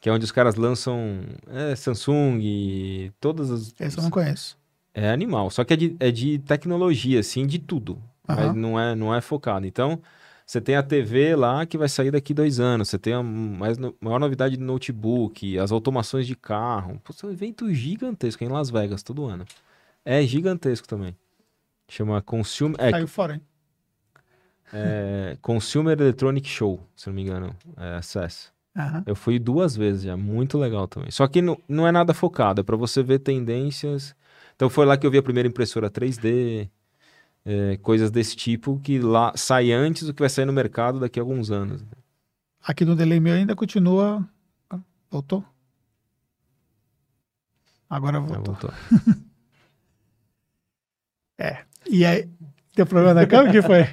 Que é onde os caras lançam é, Samsung e todas as Esse eu não conheço. É animal, só que é de, é de tecnologia, assim, de tudo. Mas Aham. não é, não é focado. Então, você tem a TV lá que vai sair daqui dois anos. Você tem a mais, maior novidade de notebook, as automações de carro. Pô, é um evento gigantesco em Las Vegas todo ano. É gigantesco também. Chama Consumer, é, Saiu fora, hein? é, Consumer Electronic Show, se não me engano. É CES. Aham. Eu fui duas vezes já, muito legal também. Só que não, não é nada focado, é pra você ver tendências. Então foi lá que eu vi a primeira impressora 3D, é, coisas desse tipo que lá sai antes do que vai sair no mercado daqui a alguns anos. Aqui no delay meu ainda continua. Ah, Voltou? Agora voltou. voltou. E aí, deu problema na câmera? O que foi?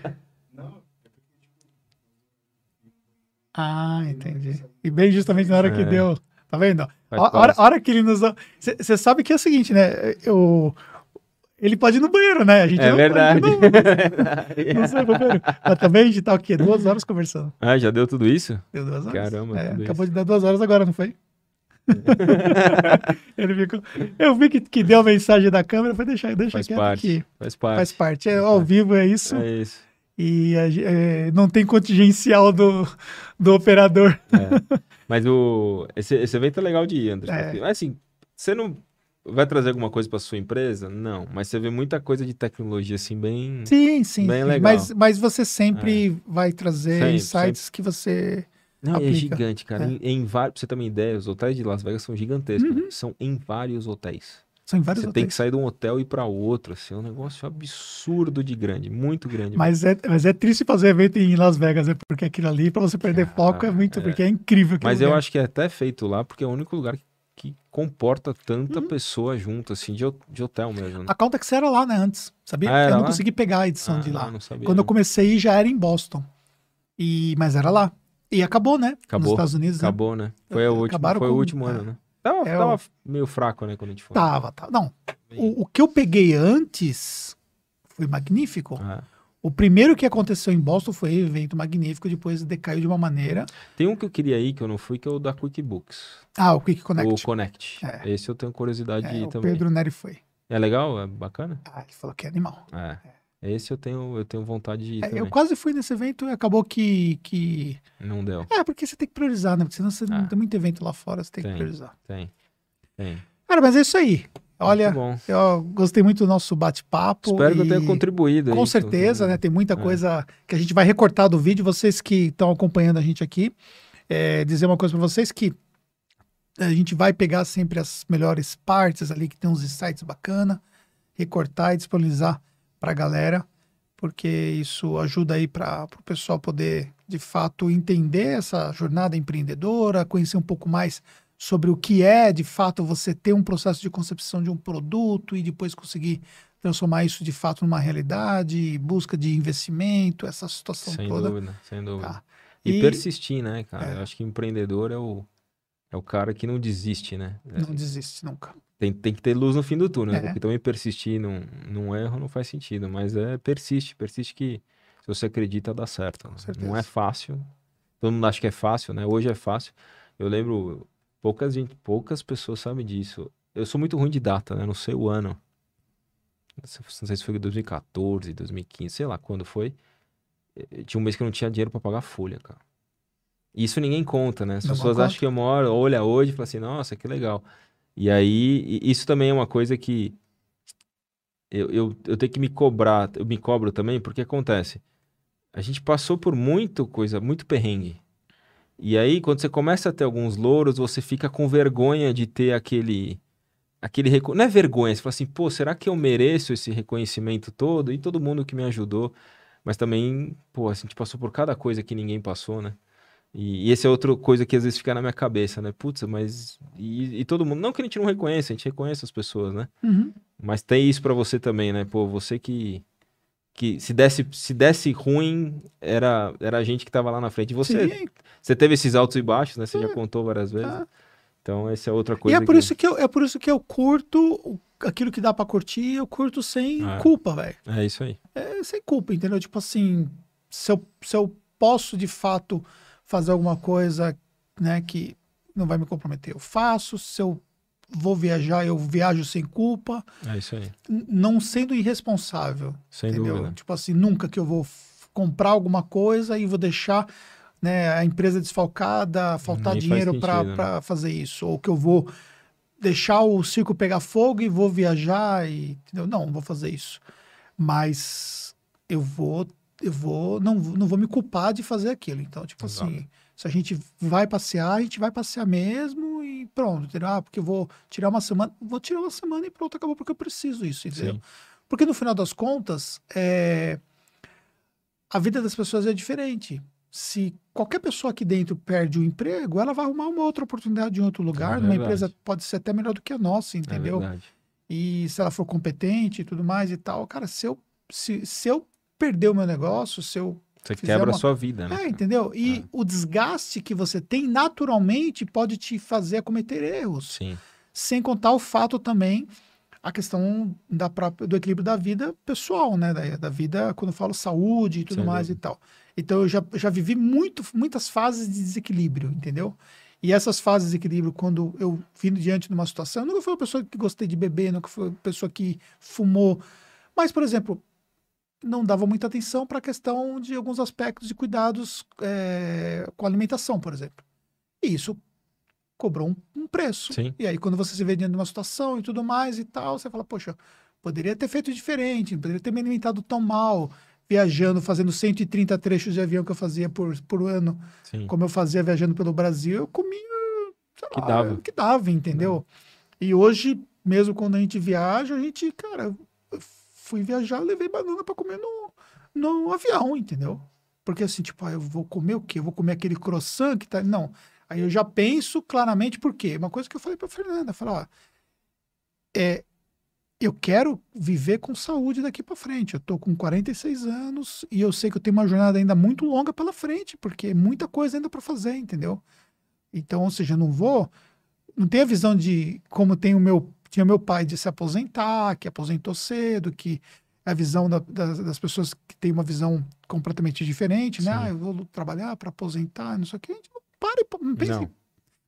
Ah, entendi. E bem justamente na hora que É. deu. Tá vendo? Faz A hora, hora que ele nos. Você sabe que é o seguinte, né? Eu, ele pode ir no banheiro, né? A gente É não- verdade. gente Não, não sei, banheiro. Mas também a gente tá o quê? Duas horas conversando. ah, já deu tudo isso? Deu duas horas. Caramba, É, acabou de dar duas horas agora, não foi? ele ficou. Eu vi que, que deu a mensagem da câmera, foi deixar, deixa Faz quieto parte. aqui. Faz parte. Faz parte. É, ao vivo é isso. É isso. E é, não tem contingencial do, do operador. É. Mas o, esse, esse evento é legal de ir, André. É. assim, você não vai trazer alguma coisa para sua empresa? Não. Mas você vê muita coisa de tecnologia, assim, bem. Sim, sim. Bem legal. Mas, mas você sempre vai trazer Sempre, insights que você. Não, é gigante, cara. É. Em, em vários, pra você ter uma ideia, os hotéis de Las Vegas são gigantescos. Uhum. né? São em vários hotéis. São em vários Você tem que hotéis. sair de um hotel e ir para outro, assim, é um negócio absurdo de grande, muito grande. Mas é, mas é triste fazer evento em Las Vegas, né? Porque aquilo ali, pra você perder Ah, foco, é muito. é. Porque é incrível. Mas eu lugar. acho que é até feito lá porque é o único lugar que, que comporta tanta pessoa junto, assim, de, de hotel mesmo. Né? A Caltex era lá, né? Antes. Sabia? Ah, eu não lá? consegui pegar a edição Ah, de lá. sabia, Quando eu não. comecei já era em Boston. E, mas era lá. E acabou, né? Nos Acabou, Estados Unidos. né? Acabou, né? Foi o último, foi o com- último é. ano, né? Tava, É tava meio fraco, né, quando a gente foi. Tava, tava. Não. Bem- O, o que eu peguei antes foi magnífico. Ah. O primeiro que aconteceu em Boston foi um evento magnífico, depois decaiu de uma maneira. Tem um que eu queria ir que eu não fui, que é o da QuickBooks. Ah, o Quick Connect. O Connect. É. Esse eu tenho curiosidade É, de ir o também. Pedro Neri foi. É legal? É bacana? Ah, ele falou que é animal. É. Esse eu tenho, eu tenho vontade de ir É, também. eu quase fui nesse evento e acabou que, que. Não deu. É, porque você tem que priorizar, né? Porque senão você não Ah. tem muito evento lá fora, você tem, Tem. que priorizar. Tem. Tem. Cara, mas é isso aí. Olha, eu gostei muito do nosso bate-papo. Espero que eu e- tenha contribuído. Com aí, certeza, né? Tem muita É. coisa que a gente vai recortar do vídeo. Vocês que estão acompanhando a gente aqui, é, dizer uma coisa para vocês que a gente vai pegar sempre as melhores partes ali que tem uns insights bacana, recortar e disponibilizar para a galera, porque isso ajuda aí para o pessoal poder de fato entender essa jornada empreendedora, conhecer um pouco mais sobre o que é de fato você ter um processo de concepção de um produto e depois conseguir transformar isso de fato numa realidade, busca de investimento, essa situação Sem toda. dúvida, sem dúvida. Tá. E, E- persistir, né, cara? É. Eu acho que empreendedor é o, é o cara que não desiste, né? É, Não desiste nunca. tem, tem que ter luz no fim do túnel, né? É. Porque também persistir num, num erro não faz sentido, mas é persiste, persiste que se você acredita dá certo. certeza. Não é fácil. Todo mundo acha que é fácil, né? Hoje é fácil. Eu lembro, poucas, gente, poucas pessoas sabem disso. Eu sou muito ruim de data, né? Não sei o ano. Não sei se foi 2014, 2015, sei lá quando foi. Eh, Tinha um mês que eu não tinha dinheiro pra pagar a folha, cara. Isso ninguém conta, né? As Não pessoas acham que uma hora olha hoje e fala assim, nossa, que legal. E aí, isso também é uma coisa que eu, eu, eu tenho que me cobrar, eu me cobro também, porque acontece. A gente passou por muito coisa, muito perrengue. E aí, quando você começa a ter alguns louros, você fica com vergonha de ter aquele. aquele. Não é vergonha, você fala assim, pô, será que eu mereço esse reconhecimento todo? E todo mundo que me ajudou. Mas também, pô, a gente passou por cada coisa que ninguém passou, né? E, e essa é outra coisa que às vezes fica na minha cabeça, né? Putz, mas. E, e todo mundo. Não que a gente não reconheça, a gente reconhece as pessoas, né? Uhum. Mas tem isso pra você também, né? Pô, você que. Que se desse, se desse ruim, era, era a gente que tava lá na frente. E você, Sim, você teve esses altos e baixos, né? Você já É. contou várias vezes. Ah. Então, essa é outra E coisa. é por, que- isso que eu, é por isso que eu curto aquilo que dá pra curtir, eu curto sem Ah. culpa, velho. É isso aí. É sem culpa, entendeu? Tipo assim, se eu, se eu posso de fato fazer alguma coisa, né, que não vai me comprometer, eu faço. Se eu vou viajar, eu viajo sem culpa, É isso aí. não sendo irresponsável. Sem entendeu? dúvida. Tipo assim, nunca que eu vou comprar alguma coisa e vou deixar né, a empresa desfalcada, faltar Nem dinheiro para né? fazer isso. Ou que eu vou deixar o circo pegar fogo e vou viajar e entendeu? Não, não vou fazer isso. Mas eu vou, eu vou, não, não vou me culpar de fazer aquilo. Então, tipo Exato. assim, se a gente vai passear, a gente vai passear mesmo e pronto, entendeu? Ah, porque eu vou tirar uma semana, vou tirar uma semana e pronto, acabou porque eu preciso isso, entendeu? Sim. Porque no final das contas, é, a vida das pessoas é diferente. Se qualquer pessoa aqui dentro perde o emprego, ela vai arrumar uma outra oportunidade em outro lugar, É numa empresa pode ser até melhor do que a nossa, É entendeu? verdade. e se ela for competente e tudo mais e tal, cara, se eu se, se eu perder o meu negócio, se eu Você quebra uma- a sua vida, né? É, entendeu? E É. o desgaste que você tem naturalmente pode te fazer cometer erros. Sim. Sem contar o fato também, a questão da própria, do equilíbrio da vida pessoal, né? Da, da vida, quando eu falo saúde e tudo Sem mais dúvida. e tal. Então eu já, já vivi muito, muitas fases de desequilíbrio, entendeu? E essas fases de equilíbrio, quando eu vim diante de uma situação, eu nunca fui uma pessoa que gostei de beber, nunca fui uma pessoa que fumou. Mas, por exemplo, não dava muita atenção para a questão de alguns aspectos de cuidados eh, com a alimentação, por exemplo. E isso cobrou um, um preço. Sim. E aí, quando você se vê diante de uma situação e tudo mais e tal, você fala, poxa, poderia ter feito diferente, poderia ter me alimentado tão mal, viajando, fazendo 130 trechos de avião que eu fazia por, por ano, Sim. como eu fazia viajando pelo Brasil, eu comia, sei Que lá, dava. que dava, entendeu? E hoje, mesmo quando a gente viaja, a gente, cara, fui viajar, levei banana para comer no, no avião, entendeu? Porque assim, tipo, ah, eu vou comer o quê? Eu vou comer aquele croissant que tá. Não. Aí eu já penso claramente por quê. Uma coisa que eu falei pra Fernanda, falar, ó, é, eu quero viver com saúde daqui para frente. Eu tô com 46 anos e eu sei que eu tenho uma jornada ainda muito longa pela frente, porque é muita coisa ainda para fazer, entendeu? Então, ou seja, eu não vou, não tenho a visão de como tem o meu, tinha meu pai de se aposentar, que aposentou cedo, que é a visão da- das, das pessoas que tem uma visão completamente diferente, né? Sim. Ah, eu vou trabalhar para aposentar, não sei o gente não para e não pense. Não.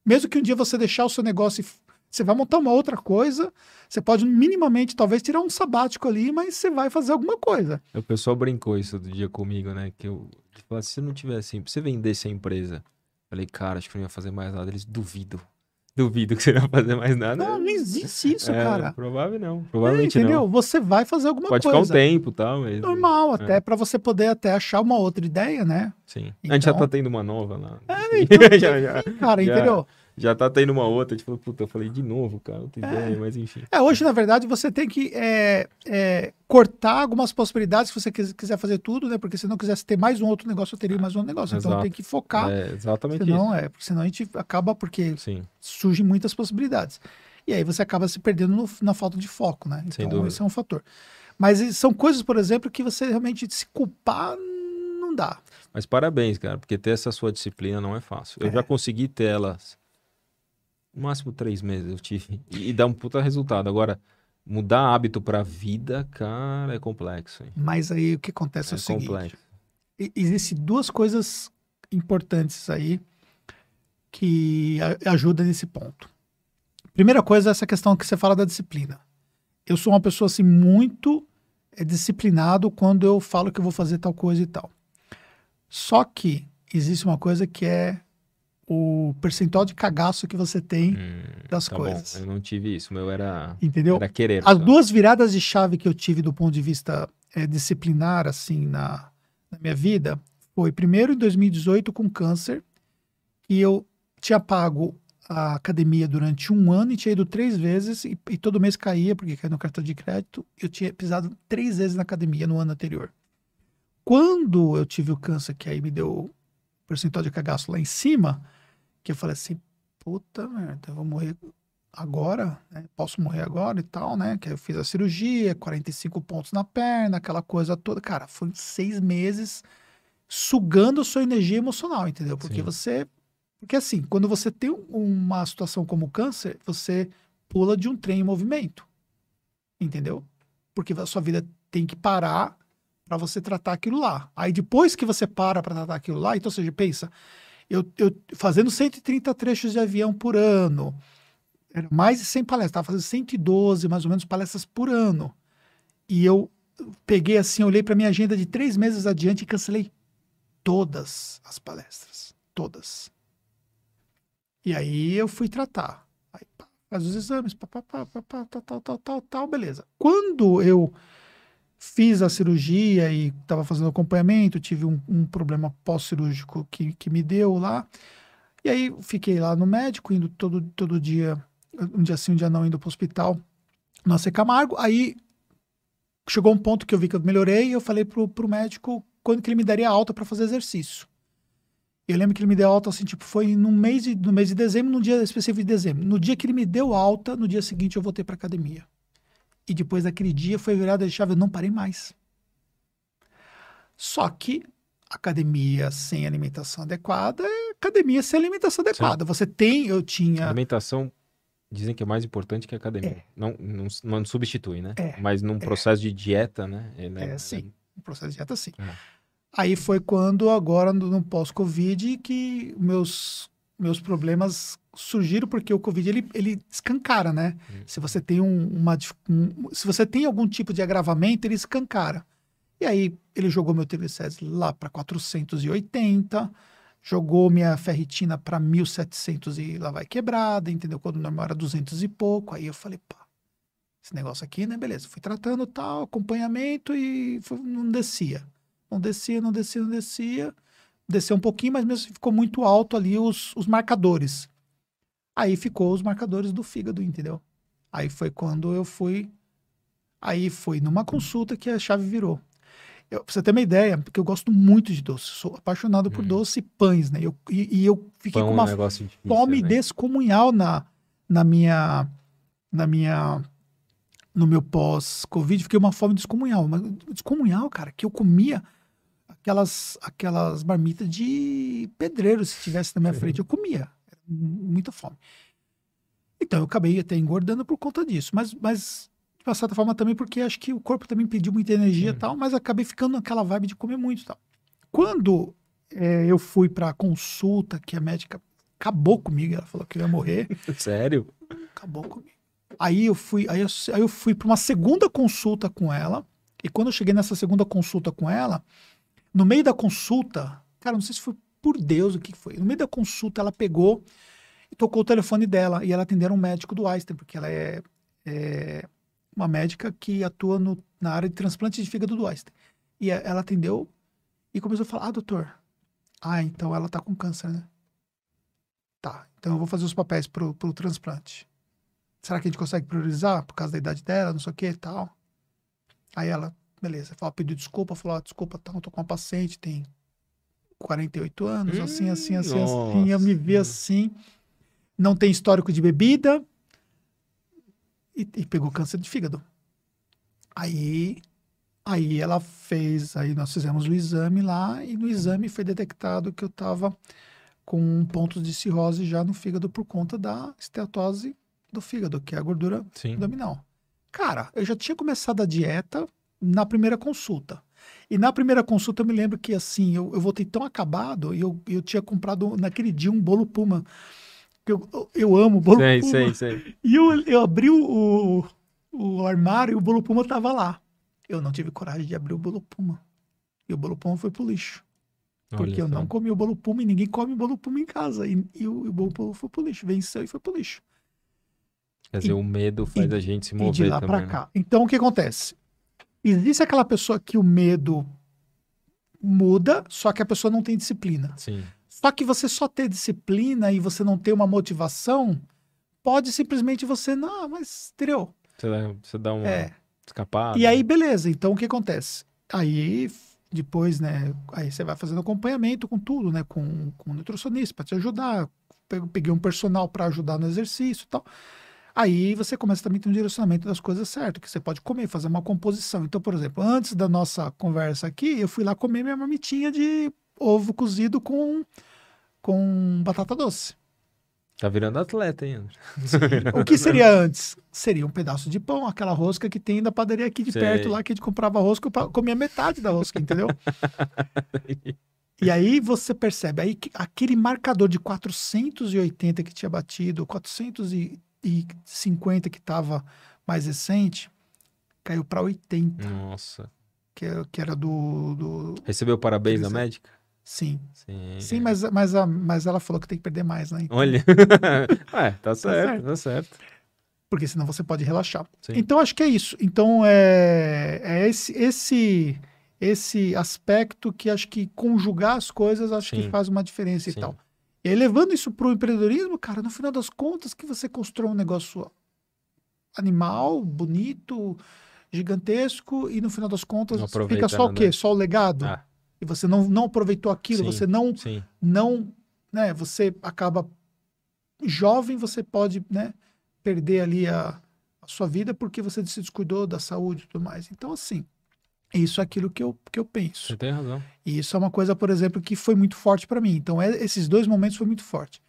Mesmo que um dia você deixar o seu negócio e você vai montar uma outra coisa, você pode minimamente, talvez, tirar um sabático ali, mas você vai fazer alguma coisa. O pessoal brincou isso do dia comigo, né? Que eu que falava, se não tivesse assim, se você vendesse a empresa, falei, cara, acho que eu não ia fazer mais nada. Eles duvido. Duvido que você não ia fazer mais nada. Não, não existe isso, É, cara. Provável não. É, Provavelmente entendeu? não. Você vai fazer alguma Pode ficar coisa. um tempo, tá? Mas, Normal, até para você poder até achar uma outra ideia, né? Sim. A gente já Então- tá tendo uma nova lá. É, então, já, já, Cara, Já. entendeu? Já tá tendo uma outra. Falou, puta, eu falei de novo, cara. Tem É. ideia, mas enfim. É, hoje, na verdade, você tem que é, é, cortar algumas possibilidades se você quis- quiser fazer tudo, né? Porque se não quisesse ter mais um outro negócio, eu teria mais um negócio. Então Exato. tem que focar. É exatamente senão, é, porque senão a gente acaba porque isso. Sim. surgem muitas possibilidades. E aí você acaba se perdendo no- na falta de foco, né? Sem Então, dúvida. esse é um fator. Mas são coisas, por exemplo, que você realmente se culpar não dá. Mas parabéns, cara, porque ter essa sua disciplina não é fácil. Eu É. já consegui ter elas no máximo três meses, eu tive. E, e dá um puta resultado. Agora, mudar hábito pra vida, cara, é complexo. Hein? Mas aí o que acontece é, É o seguinte: complexo. existem duas coisas importantes aí que ajudam nesse ponto. Primeira coisa é essa questão que você fala da disciplina. Eu sou uma pessoa assim muito é, disciplinado quando eu falo que eu vou fazer tal coisa e tal. Só que existe uma coisa que é o percentual de cagaço que você tem Hum, das tá coisas. bom, eu não tive isso. Meu era, Entendeu? era querer. As só. duas viradas de chave que eu tive do ponto de vista eh, disciplinar, assim, na, na minha vida, foi primeiro em 2018 com câncer, e eu tinha pago a academia durante um ano e tinha ido três vezes, e, e todo mês caía, porque caía no cartão de crédito, eu tinha pisado três vezes na academia no ano anterior. Quando eu tive o câncer, que aí me deu o percentual de cagaço lá em cima, que eu falei assim, puta merda, eu vou morrer agora, né? Posso morrer agora e tal, né? Que eu fiz a cirurgia, 45 pontos na perna, aquela coisa toda. Cara, foi seis meses sugando a sua energia emocional, entendeu? Porque Sim. você. Porque assim, quando você tem um- uma situação como o câncer, você pula de um trem em movimento. Entendeu? Porque a sua vida tem que parar para você tratar aquilo lá. Aí depois que você para para tratar aquilo lá, então, ou seja, pensa, eu, eu fazendo 130 trechos de avião por ano, mais de 100 palestras, estava fazendo 112 mais ou menos palestras por ano. E eu peguei assim, olhei para minha agenda de três meses adiante e cancelei todas as palestras. Todas. E aí eu fui tratar. Aí, faz os exames, tal, tal, tal, tal, tal, beleza. Quando eu fiz a cirurgia e estava fazendo acompanhamento, tive um, um problema pós-cirúrgico que, que me deu lá. E aí fiquei lá no médico, indo todo, todo dia, um dia sim, um dia não, indo para o hospital, no AC Camargo. Aí chegou um ponto que eu vi que eu melhorei e eu falei pro, pro médico quando que ele me daria alta para fazer exercício. Eu lembro que ele me deu alta, assim, tipo, foi no mês de, no mês de dezembro, num dia específico de dezembro. No dia que ele me deu alta, no dia seguinte eu voltei para academia. E depois daquele dia foi virada de chave, eu não parei mais. Só que academia sem alimentação adequada é academia sem alimentação adequada. Você tem, eu tinha. Alimentação dizem que é mais importante que a academia. É. Não, não, não substitui, né? É, Mas num processo de dieta, né? ele É, sim. O processo de dieta, sim. É. Aí foi quando, agora, no, no pós-Covid, que meus, meus problemas surgiram, porque o Covid, ele, ele escancara, né? Hum. Se você tem um, uma... um- se você tem algum tipo de agravamento, ele escancara. E aí, ele jogou meu triglicérides lá para 480, jogou minha ferritina para 1700 e lá vai quebrada, entendeu? Quando o normal era 200 e pouco. Aí eu falei, pá, esse negócio aqui, né? Beleza. Fui tratando tal, acompanhamento e foi- não descia. Não descia, não descia, não descia. Desceu um pouquinho, mas mesmo assim ficou muito alto ali os, os marcadores. Aí ficou os marcadores do fígado, entendeu? Aí foi quando eu fui. Aí foi numa consulta que a chave virou. Eu, pra você ter uma ideia, porque eu gosto muito de doce, sou apaixonado por Hum. doce e pães, né? Eu, e, e eu fiquei Pão com é um uma difícil, fome né? descomunhal na, na minha na minha no meu pós-covid, fiquei uma fome descomunhal, mas descomunhal, cara, que eu comia aquelas aquelas marmitas de pedreiro se tivesse na minha Uhum. frente, eu comia, muita fome. Então eu acabei até engordando por conta disso, mas mas de uma certa forma também porque acho que o corpo também pediu muita energia e Uhum. tal, mas acabei ficando naquela vibe de comer muito e tal. Quando eh, eu fui para consulta, que a médica acabou comigo, ela falou que eu ia morrer, Sério? acabou comigo. Aí eu fui, aí eu, aí eu fui para uma segunda consulta com ela, e quando eu cheguei nessa segunda consulta com ela, no meio da consulta, cara, não sei se foi por Deus o que foi. No meio da consulta ela pegou e tocou o telefone dela e ela atendeu um médico do Einstein, porque ela é, é uma médica que atua no- na área de transplante de fígado do Einstein. E ela atendeu e começou a falar: "Ah, doutor, ah, então ela tá com câncer, né? Tá, então eu vou fazer os papéis pro, pro transplante. Será que a gente consegue priorizar por causa da idade dela, não sei o que tal? Aí ela, beleza, falou, pediu desculpa, falou, ah, desculpa, tá, eu tô com uma paciente, tem 48 anos, assim, assim, assim, assim, eu me vi nossa. assim, não tem histórico de bebida e, e pegou câncer de fígado. Aí, aí ela fez, aí nós fizemos o exame lá e no exame foi detectado que eu tava com pontos de cirrose já no fígado por conta da esteatose do fígado, que é a gordura Sim. abdominal. Cara, eu já tinha começado a dieta na primeira consulta. E na primeira consulta eu me lembro que assim, eu, eu voltei tão acabado e eu, eu tinha comprado naquele dia um bolo Puma. que Eu, eu, eu amo bolo Sei, Puma. sei, sei. E eu, eu abri o, o armário e o bolo Puma tava lá. Eu não tive coragem de abrir o bolo Puma. E o bolo Puma foi pro lixo. Porque Olha eu só. não comi o bolo Puma e ninguém come bolo Puma em casa. E, e o, e o bolo Puma foi pro lixo. Venceu e foi pro lixo. Quer dizer, E- o medo faz e- a gente se e de mover lá também. pra né? cá. Então, o que acontece? Existe aquela pessoa que o medo muda, só que a pessoa não tem disciplina. Sim. Só que você só ter disciplina e você não ter uma motivação, pode simplesmente você, não, mas, entendeu? Você dá, você dá uma É. escapada. E aí, beleza. Então, o que acontece? Aí, depois, né? Aí você vai fazendo acompanhamento com tudo, né? Com, com o nutricionista para te ajudar. Pe- Peguei um personal para ajudar no exercício e tal. Aí você começa também a ter um direcionamento das coisas certo, que você pode comer, fazer uma composição. Então, por exemplo, antes da nossa conversa aqui, eu fui lá comer minha marmitinha de ovo cozido com, com batata doce. Tá virando atleta, hein, André? O que seria antes? Seria um pedaço de pão, aquela rosca que tem da padaria aqui de Sei. perto lá, que a gente comprava rosca, eu comia metade da rosca, entendeu? e aí você percebe, aí que aquele marcador de 480 que tinha batido, 450 que estava mais recente, caiu para 80, Nossa. que, é- que era do, do... Recebeu parabéns da médica? Sim, Sim. sim, mas, mas, a- mas ela falou que tem que perder mais, né? Então, Olha. é, tá certo, certo. tá certo. Porque senão você pode relaxar. Sim. Então acho que é isso. Então é, é esse, esse esse aspecto que acho que conjugar as coisas acho que Sim. faz uma diferença e tal. E aí, levando isso para o empreendedorismo, cara, no final das contas que você constrói um negócio animal, bonito, gigantesco e no final das contas fica só o quê? Só o legado? Ah, E você não, não aproveitou aquilo, Sim. você não sim. não, né, você acaba jovem, você pode, né, perder ali a, a sua vida porque você se descuidou da saúde e tudo mais. Então, assim, Isso é aquilo que eu, que eu penso. Você tem razão. E isso é uma coisa, por exemplo, que foi muito forte para mim. Então, é, esses dois momentos foi muito forte.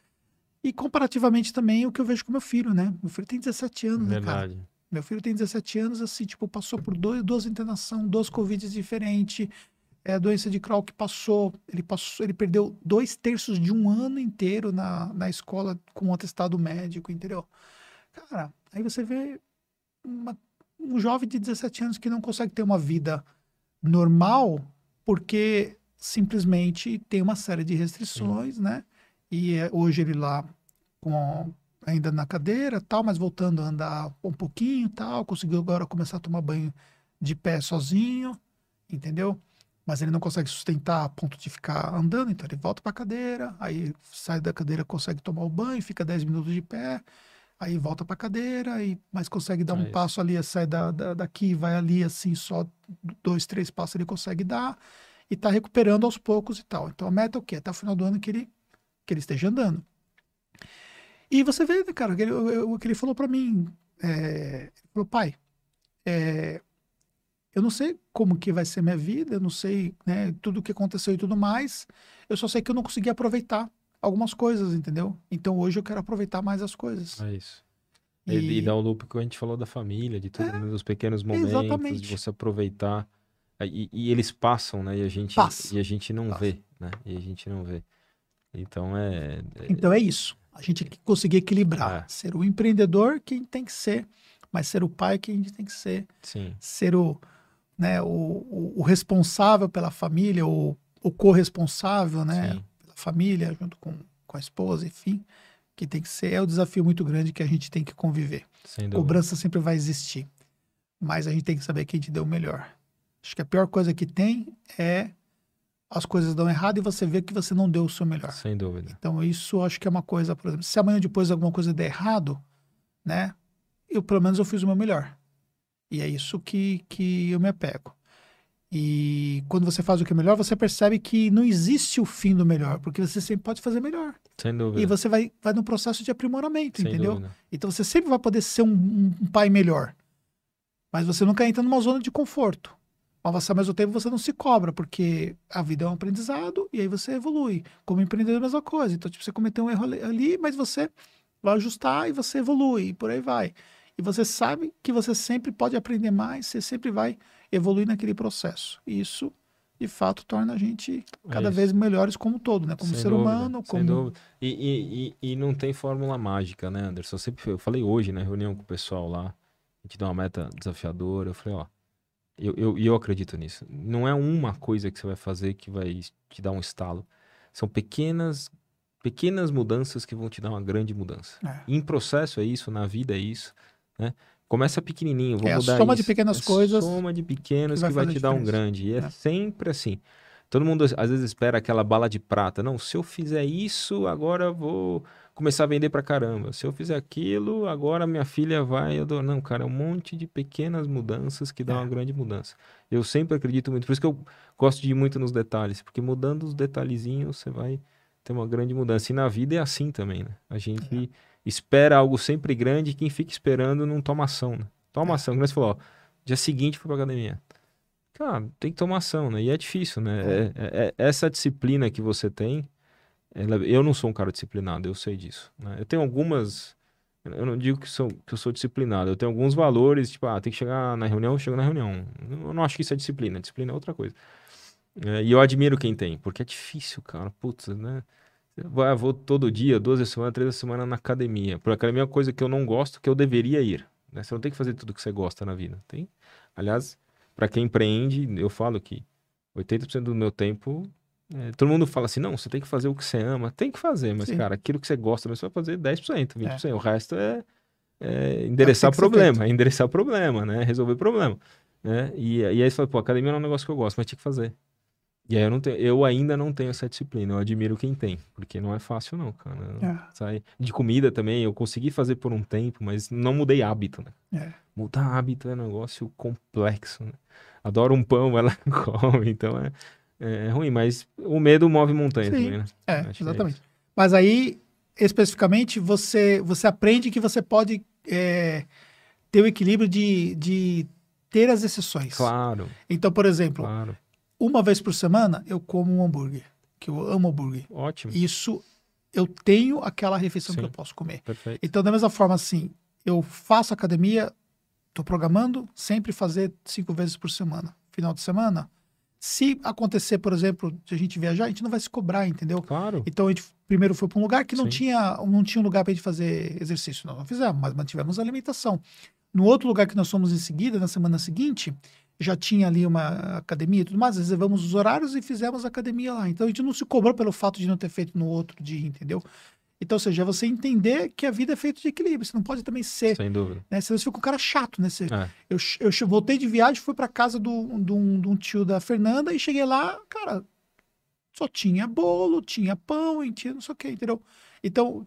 E comparativamente também o que eu vejo com meu filho, né? Meu filho tem 17 anos, né, cara? Verdade. Meu filho tem 17 anos, assim, tipo, passou por dois, duas internações, duas Covid diferentes. É a doença de Crohn que passou. Ele passou, ele perdeu dois terços de um ano inteiro na, na escola com um atestado médico, entendeu? Cara, aí você vê uma- um jovem de 17 anos que não consegue ter uma vida normal porque simplesmente tem uma série de restrições, né? E é, hoje ele lá com ainda na cadeira, tal, mas voltando a andar um pouquinho, tal, conseguiu agora começar a tomar banho de pé sozinho, entendeu? Mas ele não consegue sustentar a ponto de ficar andando, então ele volta para a cadeira, aí sai da cadeira, consegue tomar o banho, fica 10 minutos de pé, aí volta para a cadeira, e, mas consegue dar É um isso. passo ali, sai da, da- daqui, vai ali assim, só dois, três passos ele consegue dar, e tá recuperando aos poucos e tal. Então a meta é o quê? Até o final do ano que ele, que ele esteja andando. E você vê, né, cara, o que ele- o que ele falou para mim, é, ele falou, pai, é, eu não sei como que vai ser minha vida, eu não sei, né, tudo o que aconteceu e tudo mais, eu só sei que eu não consegui aproveitar algumas coisas, entendeu? Então hoje eu quero aproveitar mais as coisas. É isso. E, e dá o loop que a gente falou da família, de tudo, É, dos pequenos momentos, exatamente. de você aproveitar. E, e eles passam, né? E a gente, Passa. e a gente não Passa. vê, né? E a gente não vê. Então é. é- Então é isso. A gente tem que conseguir equilibrar. É. Ser o empreendedor quem tem que ser, mas ser o pai quem a gente tem que ser. sim, Ser o, né, o, o, o responsável pela família, o, o corresponsável, né? sim. Família, junto com, com a esposa, enfim. Que tem que ser. É o desafio muito grande que a gente tem que conviver. Sem dúvida. Cobrança sempre vai existir. Mas a gente tem que saber que a gente deu o melhor. Acho que a pior coisa que tem é as coisas dão errado e você vê que você não deu o seu melhor. Sem dúvida. Então, isso acho que é uma coisa, por exemplo, se amanhã depois alguma coisa der errado, né? Eu, pelo menos, eu fiz o meu melhor. E é isso que, que eu me apego. E quando você faz o que é melhor, você percebe que não existe o fim do melhor, porque você sempre pode fazer melhor. Sem dúvida. E você vai, vai no processo de aprimoramento, Sem entendeu? dúvida. Então você sempre vai poder ser um, um- um pai melhor. Mas você nunca entra numa zona de conforto. Mas ao mesmo tempo você não se cobra, porque a vida é um aprendizado e aí você evolui. Como empreendedor é a mesma coisa. Então, tipo, você cometeu um erro ali, mas você vai ajustar e você evolui, e por aí vai. E você sabe que você sempre pode aprender mais, você sempre vai evoluir naquele processo. E isso, de fato, torna a gente cada É vez melhores como um todo, né? Como Sem ser dúvida, humano, como. E, e, e, não tem fórmula mágica, né, Anderson? Eu sempre eu falei hoje na reunião com o pessoal lá, a gente deu uma meta desafiadora. Eu falei, ó, eu, eu, e eu acredito nisso. Não é uma coisa que você vai fazer que vai te dar um estalo. São pequenas, pequenas mudanças que vão te dar uma grande mudança. É. Em processo é isso, na vida é isso, né? Começa pequenininho, vou É mudar soma de isso. pequenas É coisas soma de pequenos que vai que vai te dar um grande. E é, É. sempre assim. Todo mundo às vezes espera aquela bala de prata. Não, se eu fizer isso, agora eu vou começar a vender pra caramba. Se eu fizer aquilo, agora minha filha vai. Eu dou... Não, cara, é um monte de pequenas mudanças que dão É. uma grande mudança. Eu sempre acredito muito. Por isso que eu gosto de ir muito nos detalhes. Porque mudando os detalhezinhos, você vai ter uma grande mudança. E na vida é assim também, né? A gente espera algo sempre grande e quem fica esperando não toma ação, né? Toma É. ação. Como você falou, ó, dia seguinte foi pra academia. Cara, tem que tomar ação, né? E é difícil, né? É- é- é- essa disciplina que você tem, ela- eu não sou um cara disciplinado, eu sei disso. né? Eu tenho algumas. Eu não digo que, sou, que eu sou disciplinado, eu tenho alguns valores, tipo, ah, tem que chegar na reunião, eu chego na reunião. Eu não acho que isso é disciplina, disciplina é outra coisa. É, e eu admiro quem tem, porque é difícil, cara. Putz, né? Eu vou, ah, vou todo dia, duas vezes semana, três vezes semana na academia. Por academia é uma coisa que eu não gosto, que eu deveria ir. né? Você não tem que fazer tudo que você gosta na vida. Tem, aliás, para quem empreende, eu falo que 80% do meu tempo. é, todo mundo fala assim: não, você tem que fazer o que você ama. Tem que fazer, mas, Sim. cara, aquilo que você gosta, você vai fazer 10%, 20%. O resto é, é É endereçar ser problema, é endereçar problema, né? Resolver problema. Né? E, e aí você fala, pô, academia não é um negócio que eu gosto, mas tinha que fazer. E aí eu, não tenho, eu ainda não tenho essa disciplina, eu admiro quem tem, porque não é fácil não, cara. É. Sai. De comida também, eu consegui fazer por um tempo, mas não mudei hábito, né? É. Mudar hábito é um negócio complexo, né? Adoro um pão, ela come, então é, é ruim, mas o medo move montanhas Sim. também, né? É, Acho é exatamente. Mas aí, especificamente, você, você aprende que você pode é, ter o equilíbrio de, de ter as exceções. Claro, Então, por exemplo, claro. Uma vez por semana eu como um hambúrguer, que eu amo hambúrguer. Ótimo. Isso eu tenho aquela refeição que Sim. eu posso comer. Perfeito. Então, da mesma forma, assim, eu faço academia, estou programando sempre fazer cinco vezes por semana. Final de semana, se acontecer, por exemplo, de a gente viajar, a gente não vai se cobrar, entendeu? Claro. Então, a gente primeiro foi para um lugar que não Sim. tinha, não tinha um lugar para a gente fazer exercício. Nós não fizemos, mas mantivemos a alimentação. No outro lugar que nós fomos em seguida, na semana seguinte, já tinha ali uma academia e tudo mais, reservamos os horários e fizemos a academia lá. Então, a gente não se cobrou pelo fato de não ter feito no outro dia, entendeu? Então, ou seja, é você entender que a vida é feita de equilíbrio. Você não pode também ser, Sem dúvida. né? Senão você fica um cara chato, né? Você, É. eu, eu voltei de viagem, fui para casa do, de, um, de um tio da Fernanda e cheguei lá, cara, só tinha bolo, tinha pão, e tinha não sei o que, entendeu? Então,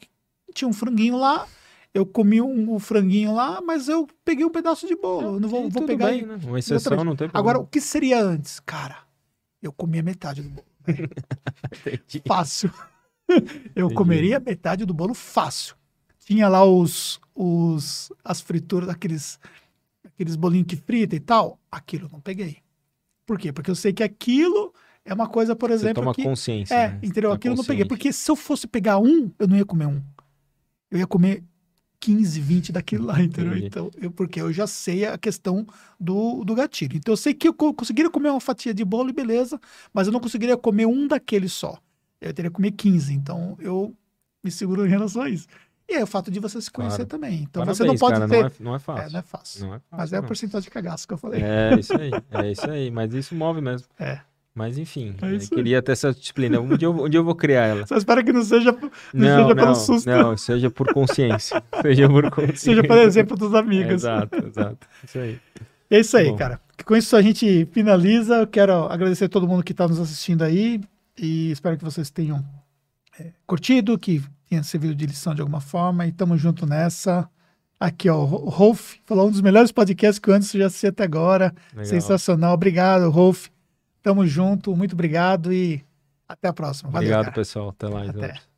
tinha um franguinho lá, eu comi um, um franguinho lá, mas eu peguei um pedaço de bolo. Eu não vou, vou pegar. bem, né? Uma exceção não tem Agora, problema. o que seria antes? Cara, eu comia metade do bolo. Fácil. eu Entendi. comeria metade do bolo fácil. Tinha lá os, os as frituras, aqueles, aqueles bolinhos que frita e tal. Aquilo eu não peguei. Por quê? Porque eu sei que aquilo é uma coisa, por Você exemplo, toma que... consciência. É, né? Você entendeu? tá Aquilo eu não peguei. Porque se eu fosse pegar um, eu não ia comer um. Eu ia comer 15, 20 daquilo lá, entendeu? Entendi. Então, eu, porque eu já sei a questão do, do gatilho. Então, eu sei que eu co- conseguiria comer uma fatia de bolo e beleza, mas eu não conseguiria comer um daquele só. Eu teria que comer 15. Então, eu me seguro em relação a isso. E é o fato de você se conhecer Claro. também. Então, Parabéns, você não pode cara, ter. Não é, não é fácil. É, não é fácil. Não é fácil. Mas é a não. porcentagem de cagaço que eu falei. É isso aí, é isso aí. Mas isso move mesmo. É. Mas enfim, É queria ter essa disciplina. Um dia, eu, um dia eu vou criar ela. Só espero que não seja, não Não, seja pelo não, susto, não, seja por consciência. Seja por consciência. seja por exemplo dos amigos. Exato, exato. Isso aí. É isso aí, Bom. cara. Com isso a gente finaliza. Eu quero agradecer a todo mundo que está nos assistindo aí e espero que vocês tenham é, curtido, que tenha servido de lição de alguma forma e tamo junto nessa. Aqui, ó, o Rolf falou um dos melhores podcasts que o Anderson já assisti até agora. Legal. Sensacional. Obrigado, Rolf. Tamo junto, muito obrigado e até a próxima. Valeu, Obrigado, cara. pessoal. Até mais. Até.